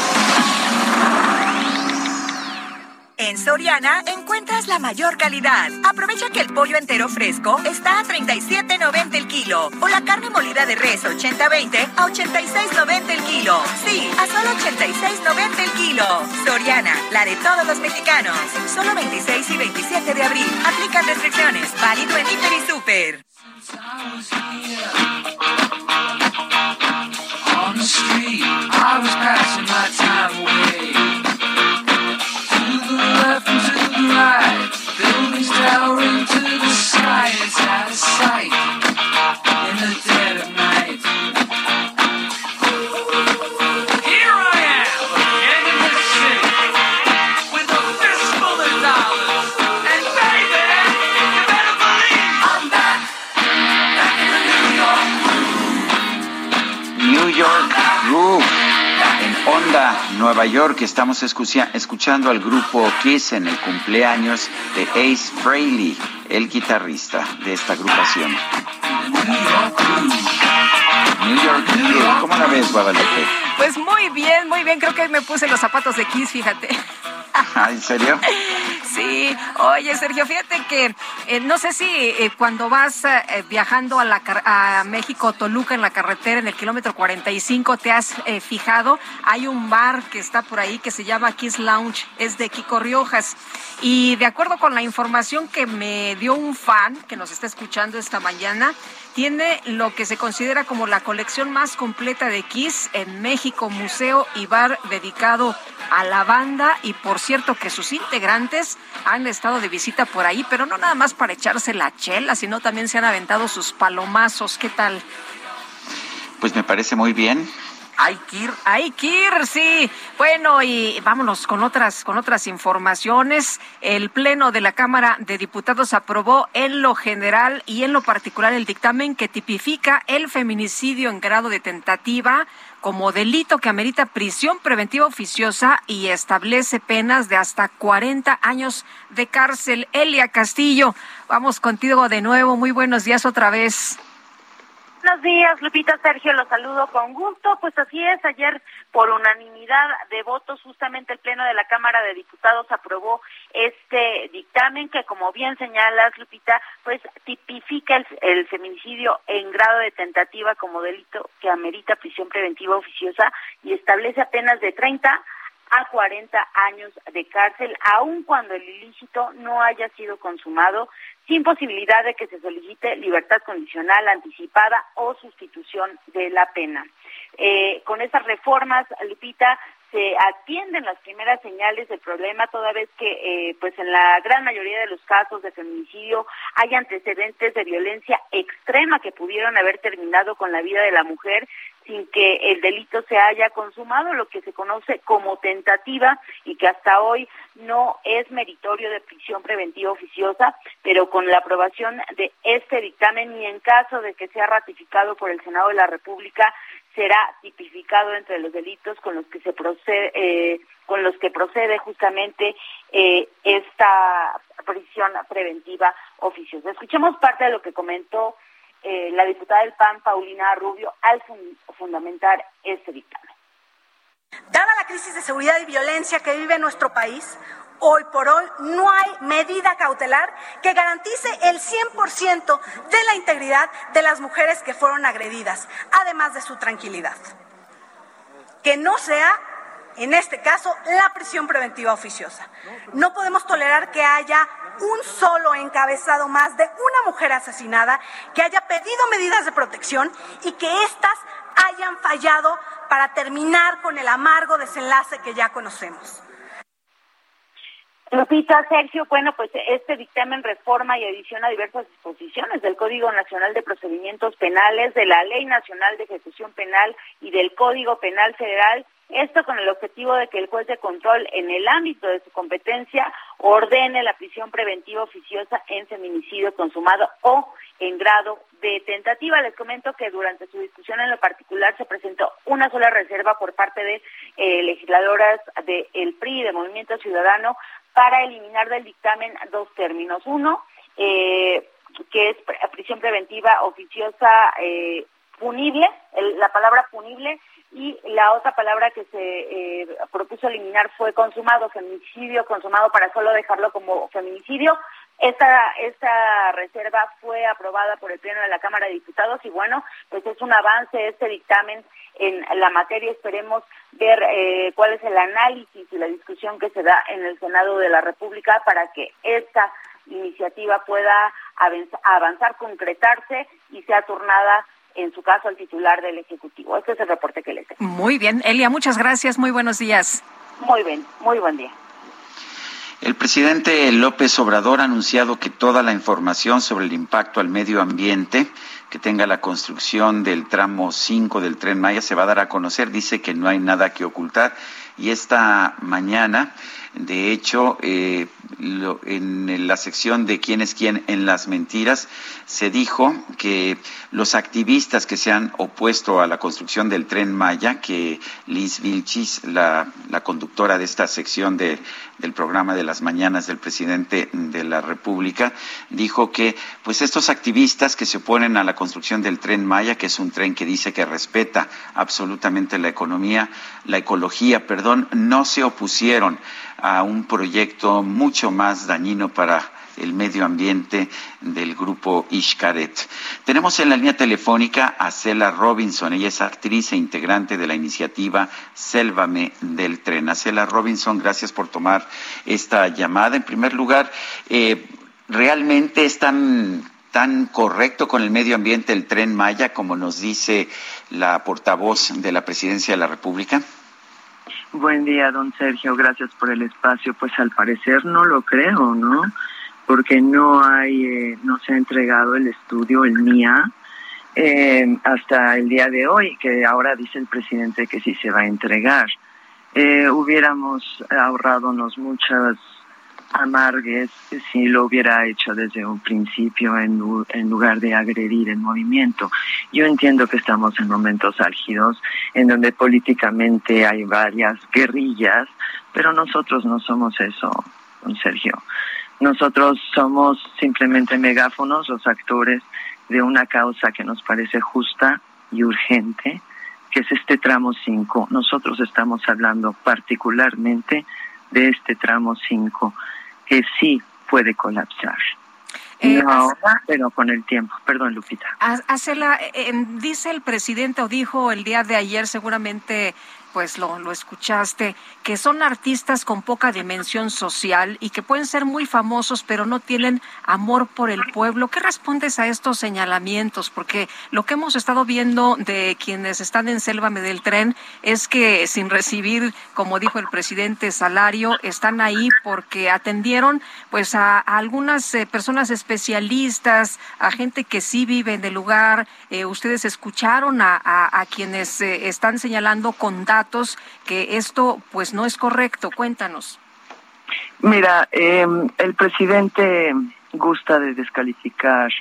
En Soriana encuentras la mayor calidad. Aprovecha que el pollo entero fresco está a 37.90 el kilo o la carne molida de res 80-20 a 86.90 el kilo. Sí, a solo 86.90 el kilo. Soriana, la de todos los mexicanos. Solo 26 y 27 de abril. Aplican restricciones. Válido en Hiper y Super. On the street, I was passing my time away. Towering to the sky. It's out of sight Nueva York, estamos escucha- escuchando al grupo Kiss en el cumpleaños de Ace Frehley, el guitarrista de esta agrupación. New York. ¿Cómo la ves, Guadalupe? Pues muy bien, muy bien. Creo que me puse los zapatos de Kiss, fíjate. Ah, ¿En serio? Sí, oye Sergio, fíjate que eh, no sé si eh, cuando vas eh, viajando a, la, a México, Toluca, en la carretera, en el kilómetro 45, te has eh, fijado, hay un bar que está por ahí que se llama Kiss Lounge, es de Kiko Riojas. Y de acuerdo con la información que me dio un fan que nos está escuchando esta mañana, tiene lo que se considera como la colección más completa de Kiss en México, museo y bar dedicado a la banda y por cierto que sus integrantes han estado de visita por ahí, pero no nada más para echarse la chela, sino también se han aventado sus palomazos. ¿Qué tal? Pues me parece muy bien. Hay que sí. Bueno, y vámonos con otras, con otras informaciones. El Pleno de la Cámara de Diputados aprobó en lo general y en lo particular el dictamen que tipifica el feminicidio en grado de tentativa como delito que amerita prisión preventiva oficiosa y establece penas de hasta 40 años de cárcel. Elia Castillo, vamos contigo de nuevo. Muy buenos días otra vez. Buenos días, Lupita Sergio, los saludo con gusto. Pues así es, ayer por unanimidad de votos, justamente el Pleno de la Cámara de Diputados aprobó este dictamen que, como bien señalas, Lupita, pues tipifica el, el feminicidio en grado de tentativa como delito que amerita prisión preventiva oficiosa y establece apenas de 30 a 40 años de cárcel, aun cuando el ilícito no haya sido consumado, sin posibilidad de que se solicite libertad condicional anticipada o sustitución de la pena. Eh, con estas reformas, Lupita, se atienden las primeras señales del problema, toda vez que, eh, pues, en la gran mayoría de los casos de feminicidio hay antecedentes de violencia extrema que pudieron haber terminado con la vida de la mujer sin que el delito se haya consumado, lo que se conoce como tentativa y que hasta hoy no es meritorio de prisión preventiva oficiosa, pero con la aprobación de este dictamen y en caso de que sea ratificado por el Senado de la República, será tipificado entre los delitos con los que se procede, eh, con los que procede justamente eh, esta prisión preventiva oficiosa. Escuchemos parte de lo que comentó eh, la diputada del PAN, Paulina Rubio, al fundamentar este dictamen. Dada la crisis de seguridad y violencia que vive nuestro país, hoy por hoy no hay medida cautelar que garantice el 100% de la integridad de las mujeres que fueron agredidas, además de su tranquilidad. Que no sea en este caso, la prisión preventiva oficiosa. No podemos tolerar que haya un solo encabezado más de una mujer asesinada que haya pedido medidas de protección y que éstas hayan fallado para terminar con el amargo desenlace que ya conocemos. Lupita, Sergio, bueno, pues este dictamen reforma y adiciona diversas disposiciones del Código Nacional de Procedimientos Penales, de la Ley Nacional de Ejecución Penal y del Código Penal Federal esto con el objetivo de que el juez de control, en el ámbito de su competencia, ordene la prisión preventiva oficiosa en feminicidio consumado o en grado de tentativa. Les comento que durante su discusión en lo particular se presentó una sola reserva por parte de eh, legisladoras del PRI, de Movimiento Ciudadano, para eliminar del dictamen dos términos. Uno, eh, que es prisión preventiva oficiosa eh, punible, la palabra punible y la otra palabra que se eh, propuso eliminar fue consumado, feminicidio consumado para solo dejarlo como feminicidio. Esta, esta reserva fue aprobada por el Pleno de la Cámara de Diputados y bueno, pues es un avance este dictamen en la materia. Esperemos ver eh, cuál es el análisis y la discusión que se da en el Senado de la República para que esta iniciativa pueda avanzar, concretarse y sea turnada en su caso, al titular del Ejecutivo. Este es el reporte que le tengo. Muy bien, Elia, muchas gracias. Muy buenos días. Muy bien, muy buen día. El presidente López Obrador ha anunciado que toda la información sobre el impacto al medio ambiente que tenga la construcción del tramo 5 del tren Maya se va a dar a conocer. Dice que no hay nada que ocultar. Y esta mañana de hecho, eh, en la sección de quién es quién en las mentiras, se dijo que los activistas que se han opuesto a la construcción del tren Maya, que Liz Vilchis, la, conductora de esta sección del programa de las mañanas del presidente de la República, dijo que pues estos activistas que se oponen a la construcción del tren Maya, que es un tren que dice que respeta absolutamente la economía, la ecología, perdón, no se opusieron a un proyecto mucho más dañino para el medio ambiente del grupo Ishkaret. Tenemos en la línea telefónica a Cela Robinson. Ella es actriz e integrante de la iniciativa Sélvame del Tren. A Cela Robinson, gracias por tomar esta llamada. En primer lugar, eh, ¿realmente es tan, tan correcto con el medio ambiente el tren Maya como nos dice la portavoz de la Presidencia de la República? Buen día, don Sergio. Gracias por el espacio. Pues al parecer no lo creo, ¿no? Porque no hay, eh, no se ha entregado el estudio, el NIA, eh, hasta el día de hoy, que ahora dice el presidente que sí se va a entregar. Eh, hubiéramos ahorradonos muchas amargues si lo hubiera hecho desde un principio en, lu- en lugar de agredir el movimiento. Yo entiendo que estamos en momentos álgidos en donde políticamente hay varias guerrillas, pero nosotros no somos eso, don Sergio. Nosotros somos simplemente megáfonos, los actores de una causa que nos parece justa y urgente, que es este tramo 5. Nosotros estamos hablando particularmente de este tramo 5, que sí puede colapsar. Eh, no ahora, pero con el tiempo. Perdón, Lupita. Eh, eh, dice el presidente o dijo el día de ayer, seguramente pues lo, lo escuchaste, que son artistas con poca dimensión social y que pueden ser muy famosos, pero no tienen amor por el pueblo. ¿Qué respondes a estos señalamientos? Porque lo que hemos estado viendo de quienes están en Sélvame del Tren es que sin recibir, como dijo el presidente, salario, están ahí porque atendieron pues a, algunas eh, personas especialistas, a gente que sí vive en el lugar. Eh, ustedes escucharon a, a- a quienes eh, están señalando con datos que esto pues no es correcto. Cuéntanos. Mira, eh, el presidente gusta de descalificar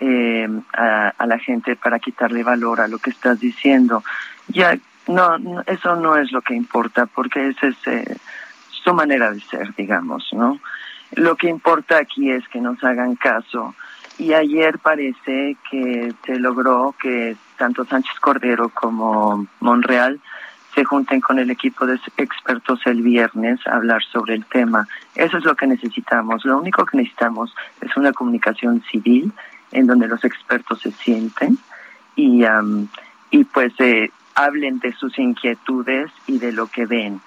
eh, a, la gente para quitarle valor a lo que estás diciendo. Ya, no, no, eso no es lo que importa, porque esa es eh, su manera de ser, digamos, ¿no? Lo que importa aquí es que nos hagan caso. Y ayer parece que se logró que tanto Sánchez Cordero como Monreal se junten con el equipo de expertos el viernes a hablar sobre el tema. Eso es lo que necesitamos. Lo único que necesitamos es una comunicación civil en donde los expertos se sienten y, am, y pues eh, hablen de sus inquietudes y de lo que ven.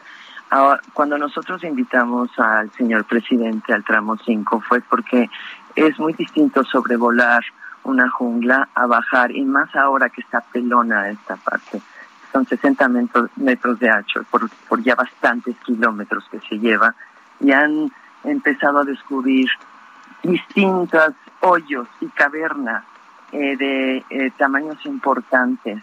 Ahora, cuando nosotros invitamos al señor presidente al tramo 5 fue porque es muy distinto sobrevolar una jungla a bajar y más ahora que está pelona esta parte son 60 metros, metros de ancho por, por ya bastantes kilómetros que se lleva y han empezado a descubrir distintos hoyos y cavernas eh, de eh, tamaños importantes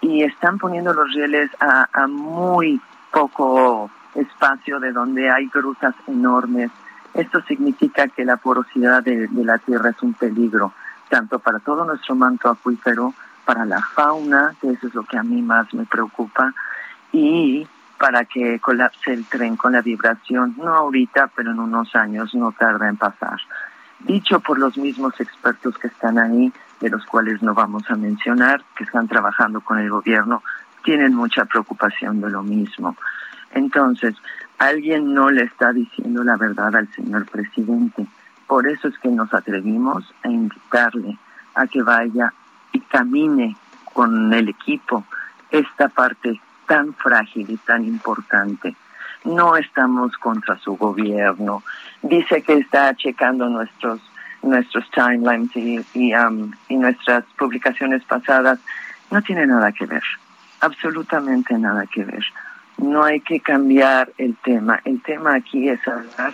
y están poniendo los rieles a, a muy poco espacio de donde hay grutas enormes. Esto significa que la porosidad de, de la tierra es un peligro, tanto para todo nuestro manto acuífero, para la fauna, que eso es lo que a mí más me preocupa, y para que colapse el tren con la vibración, no ahorita, pero en unos años no tarda en pasar. Dicho por los mismos expertos que están ahí, de los cuales no vamos a mencionar, que están trabajando con el gobierno, tienen mucha preocupación de lo mismo. Entonces, alguien no le está diciendo la verdad al señor presidente. Por eso es que nos atrevimos a invitarle a que vaya y camine con el equipo esta parte tan frágil y tan importante. No estamos contra su gobierno. Dice que está checando nuestros nuestros timelines y, um, y nuestras publicaciones pasadas. No tiene nada que ver, absolutamente nada que ver. No hay que cambiar el tema. El tema aquí es hablar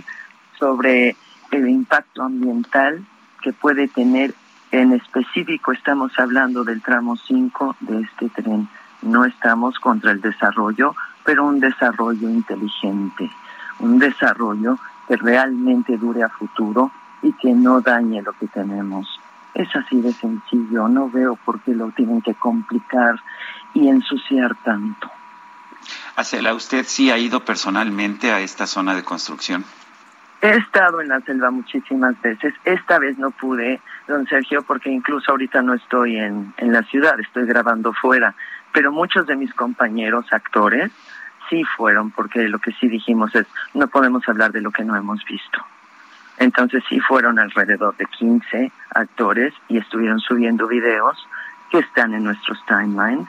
sobre el impacto ambiental que puede tener en específico estamos hablando del tramo 5 de este tren. No estamos contra el desarrollo, pero un desarrollo inteligente, un desarrollo que realmente dure a futuro y que no dañe lo que tenemos. Es así de sencillo, no veo por qué lo tienen que complicar y ensuciar tanto. Acela, ¿usted sí ha ido personalmente a esta zona de construcción? He estado en la selva muchísimas veces. Esta vez no pude, don Sergio, porque incluso ahorita no estoy en, en la ciudad, estoy grabando fuera. Pero muchos de mis compañeros actores sí fueron, porque lo que sí dijimos es, no podemos hablar de lo que no hemos visto. Entonces sí fueron alrededor de 15 actores y estuvieron subiendo videos que están en nuestros timelines,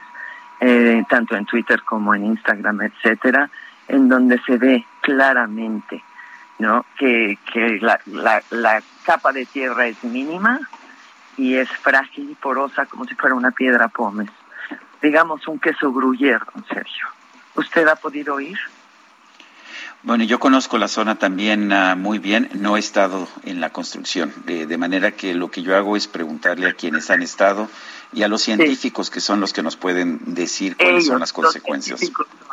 eh, tanto en Twitter como en Instagram, etcétera, en donde se ve claramente ¿no? que, que la, la, la capa de tierra es mínima y es frágil y porosa como si fuera una piedra pómez. Digamos un queso gruyere, don Sergio. ¿Usted ha podido ir? Bueno, yo conozco la zona también uh, muy bien, no he estado en la construcción, de, de, manera que lo que yo hago es preguntarle a quienes han estado y a los científicos sí. que son los que nos pueden decir cuáles Ellos, son las consecuencias.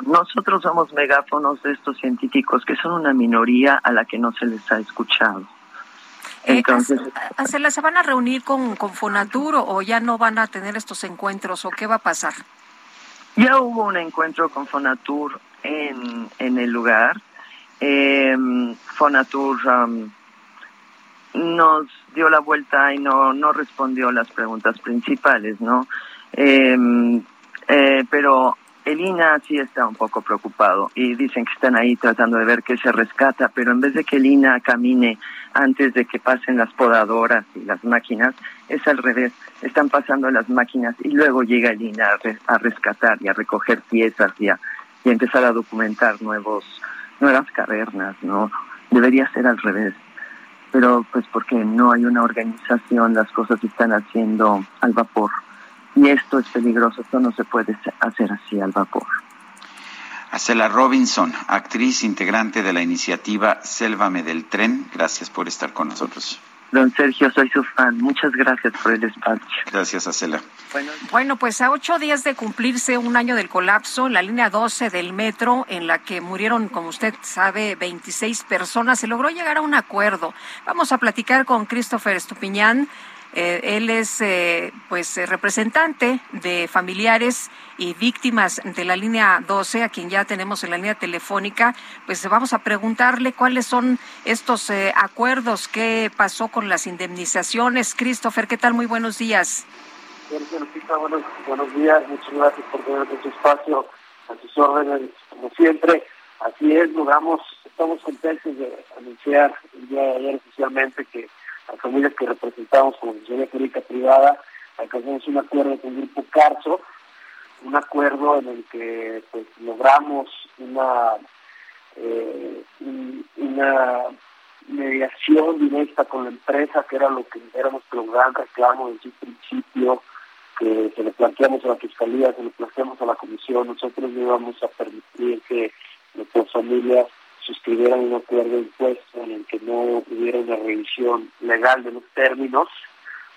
Nosotros somos megáfonos de estos científicos que son una minoría a la que no se les ha escuchado. Entonces, eh, ¿se, ¿Se van a reunir con, con Fonatur o ya no van a tener estos encuentros o qué va a pasar? Ya hubo un encuentro con Fonatur en, en el lugar eh, Fonatur um, nos dio la vuelta y no, no respondió las preguntas principales, ¿no? Eh, eh, pero el INA sí está un poco preocupado y dicen que están ahí tratando de ver qué se rescata, pero en vez de que el INA camine antes de que pasen las podadoras y las máquinas, es al revés, están pasando las máquinas y luego llega el INA a, re a rescatar y a recoger piezas y a, y a empezar a documentar nuevos nuevas cavernas, ¿no? Debería ser al revés. Pero pues porque no hay una organización, las cosas se están haciendo al vapor. Y esto es peligroso, esto no se puede hacer así al vapor. Acela Robinson, actriz integrante de la iniciativa Sélvame del Tren, gracias por estar con nosotros. Don Sergio, soy su fan. Muchas gracias por el espacio. Gracias, Acela. Bueno, bueno, pues a ocho días de cumplirse un año del colapso, la línea 12 del metro, en la que murieron, como usted sabe, 26 personas, se logró llegar a un acuerdo. Vamos a platicar con Christopher Estupiñán. Eh, él es eh, pues representante de familiares y víctimas de la línea 12, a quien ya tenemos en la línea telefónica, pues vamos a preguntarle cuáles son estos eh, acuerdos, qué pasó con las indemnizaciones. Christopher, ¿qué tal? Muy buenos días. Buenos, buenos días, muchas gracias por tener este espacio a sus órdenes, como siempre. Así es, logramos, estamos contentos de anunciar el día de ayer oficialmente que las familias que representamos como sociedad pública privada alcanzamos un acuerdo con el Grupo Carso, un acuerdo en el que pues logramos una eh, una mediación directa con la empresa que era lo que era nuestro gran reclamo desde un principio que se le planteamos a la fiscalía se le planteamos a la comisión. Nosotros no íbamos a permitir que nuestras familias suscribieran un acuerdo impuesto en el que no hubiera una revisión legal de los términos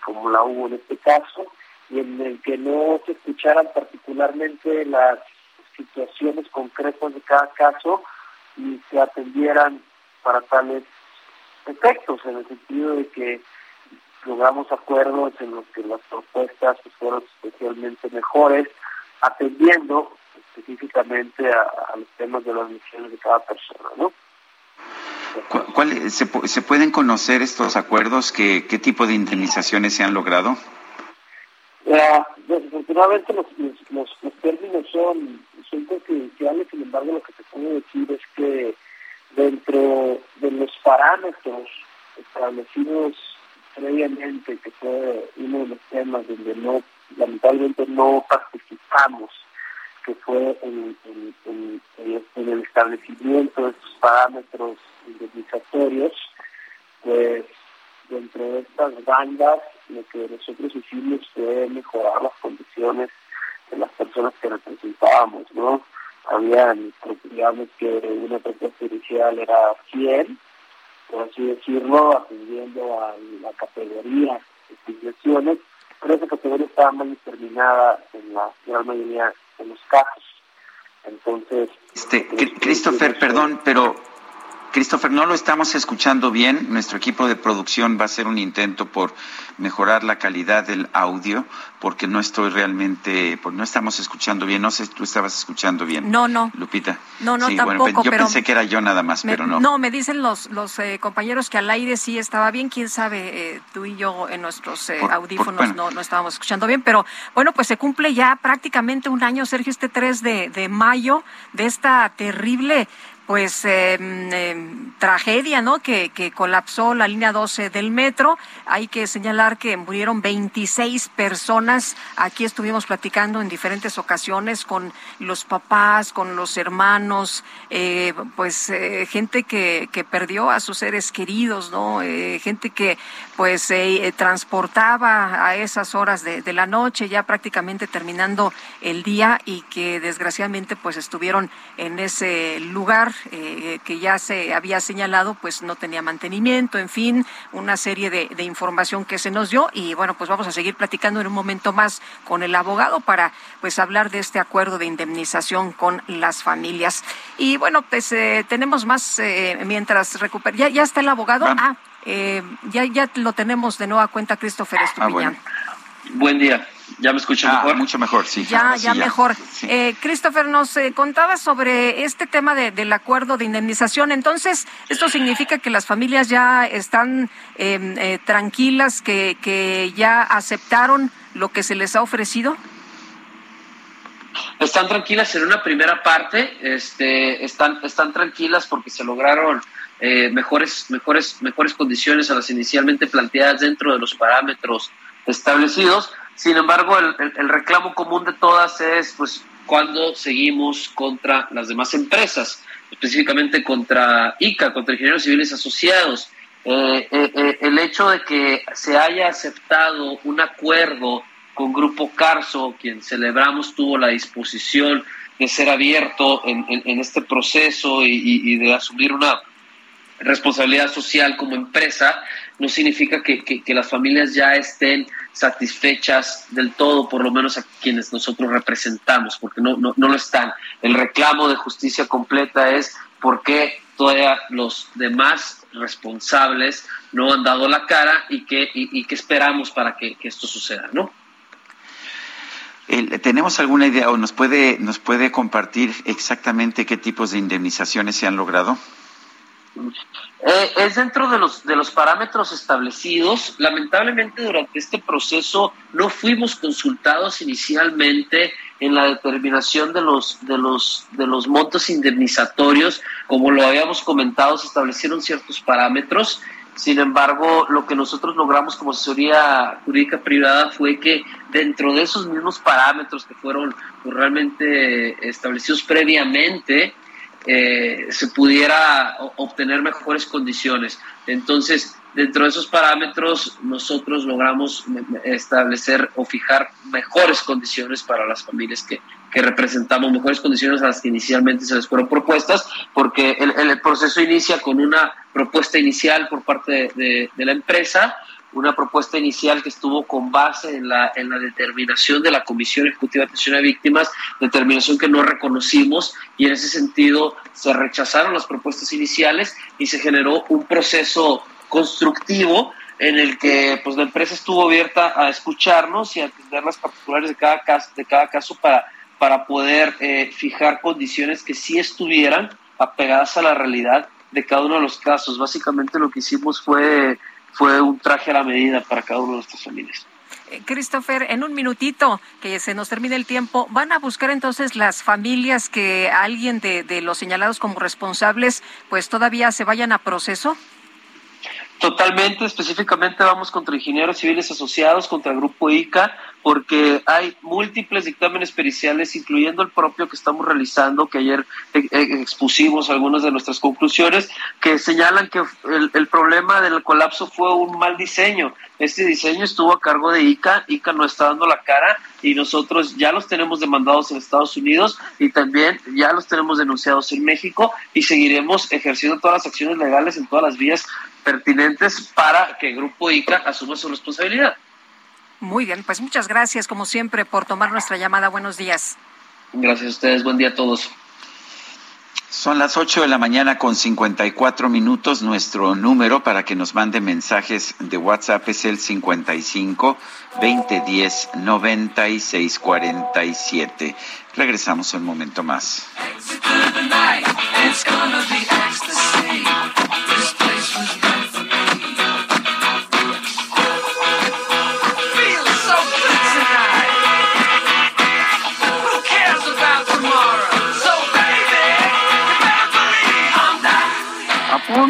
como la hubo en este caso y en el que no se escucharan particularmente las situaciones concretas de cada caso y se atendieran para tales efectos, en el sentido de que logramos acuerdos en los que las propuestas fueron especialmente mejores, atendiendo específicamente a, a los temas de las misiones de cada persona, ¿no? ¿Cuál, se, ¿Se pueden conocer estos acuerdos? ¿Qué, qué tipo de indemnizaciones se han logrado? Uh, desafortunadamente los, los, los, los, términos son, son confidenciales, sin embargo lo que te puedo decir es que dentro de los parámetros establecidos previamente, que fue uno de los temas donde no, lamentablemente no participamos, que fue en, en, en, el establecimiento de estos parámetros indemnizatorios, pues dentro de estas bandas lo que nosotros hicimos fue mejorar las condiciones de las personas que representábamos, ¿no? Habían, digamos que una propuesta inicial era 100, por así decirlo, atendiendo a la categoría de filiaciones, pero esa categoría estaba mal determinada en la gran mayoría de los casos. Entonces... Este, Christopher, perdón, pero Christopher, no lo estamos escuchando bien. Nuestro equipo de producción va a hacer un intento por mejorar la calidad del audio, porque no estoy realmente, pues no estamos escuchando bien. No sé si tú estabas escuchando bien. No, no. Lupita. No, no, sí, tampoco. Bueno, yo pero pensé que era yo nada más, me, pero no. No, me dicen los, los eh, compañeros que al aire sí estaba bien. Quién sabe, eh, tú y yo en nuestros eh, por, audífonos por, bueno. no, no estábamos escuchando bien. Pero bueno, pues se cumple ya prácticamente un año, Sergio, este 3 de, de mayo, de esta terrible pues eh, eh, tragedia, ¿no? Que, que, colapsó la línea 12 del metro. Hay que señalar que murieron 26 personas. Aquí estuvimos platicando en diferentes ocasiones con los papás, con los hermanos, eh, pues gente que, que perdió a sus seres queridos, ¿no? gente que pues transportaba a esas horas de, de la noche, ya prácticamente terminando el día y que desgraciadamente pues estuvieron en ese lugar eh, que ya se había señalado, pues no tenía mantenimiento, en fin, una serie de, de, información que se nos dio y bueno, pues vamos a seguir platicando en un momento más con el abogado para pues hablar de este acuerdo de indemnización con las familias. Y bueno, pues eh, tenemos más eh, mientras recupera. ¿Ya, ¿Ya está el abogado? Ah, ya, ya lo tenemos de nueva cuenta, Christopher Estupiñán. Ah, Buen día. ¿Ya me escucha ah, mejor? Mucho mejor, sí. Ya, ya, mejor. Sí. Eh, Christopher, nos eh, contaba sobre este tema de, del acuerdo de indemnización. Entonces, ¿esto significa que las familias ya están eh, eh, tranquilas, que, que ya aceptaron lo que se les ha ofrecido? Están tranquilas en una primera parte, este, están, están tranquilas porque se lograron eh, mejores, mejores, mejores condiciones a las inicialmente planteadas dentro de los parámetros establecidos. Sin embargo, el, el, reclamo común de todas es, pues, cuando seguimos contra las demás empresas, específicamente contra ICA, contra Ingenieros Civiles Asociados. Eh, eh, eh, el hecho de que se haya aceptado un acuerdo con Grupo Carso, quien celebramos tuvo la disposición de ser abierto en, en, este proceso y de asumir una responsabilidad social como empresa, no significa que, que, las familias ya estén satisfechas del todo, por lo menos a quienes nosotros representamos, porque no, no, no lo están. El reclamo de justicia completa es por qué todavía los demás responsables no han dado la cara y qué y, y qué esperamos para que, que esto suceda, ¿no? ¿Tenemos alguna idea o nos puede, nos puede compartir exactamente qué tipos de indemnizaciones se han logrado? Eh, es dentro de los, de los parámetros establecidos. Lamentablemente durante este proceso no fuimos consultados inicialmente en la determinación de los, de los, de los montos indemnizatorios. Como lo habíamos comentado, se establecieron ciertos parámetros. Sin embargo, lo que nosotros logramos como asesoría jurídica privada fue que dentro de esos mismos parámetros que fueron pues, realmente establecidos previamente, eh, se pudiera obtener mejores condiciones. Entonces, dentro de esos parámetros, nosotros logramos establecer o fijar mejores condiciones para las familias que, que representamos, mejores condiciones a las que inicialmente se les fueron propuestas, porque el, el proceso inicia con una propuesta inicial por parte de, de, de la empresa, una propuesta inicial que estuvo con base en la, en la determinación de la Comisión Ejecutiva de Atención a Víctimas, determinación que no reconocimos y en ese sentido se rechazaron las propuestas iniciales y se generó un proceso constructivo en el que pues la empresa estuvo abierta a escucharnos y a atender las particulares de cada caso, de cada caso para, para poder eh, fijar condiciones que sí estuvieran apegadas a la realidad de cada uno de los casos. Básicamente lo que hicimos fue fue un traje a la medida para cada uno de nuestras familias. Christopher, en un minutito que se nos termine el tiempo, ¿van a buscar entonces las familias que alguien de, de los señalados como responsables pues todavía se vayan a proceso? Totalmente, específicamente vamos contra ingenieros civiles asociados, contra el Grupo ICA, porque hay múltiples dictámenes periciales, incluyendo el propio que estamos realizando, que ayer expusimos algunas de nuestras conclusiones, que señalan que el, el, problema del colapso fue un mal diseño. Este diseño estuvo a cargo de ICA, ICA no está dando la cara y nosotros ya los tenemos demandados en Estados Unidos y también ya los tenemos denunciados en México y seguiremos ejerciendo todas las acciones legales en todas las vías pertinentes para que el Grupo ICA asuma su responsabilidad. Muy bien, pues muchas gracias como siempre por tomar nuestra llamada. Buenos días. Gracias a ustedes, buen día a todos. Son las 8 de la mañana con 54 minutos. Nuestro número para que nos mande mensajes de WhatsApp es el 55 2010 9647. Regresamos un momento más.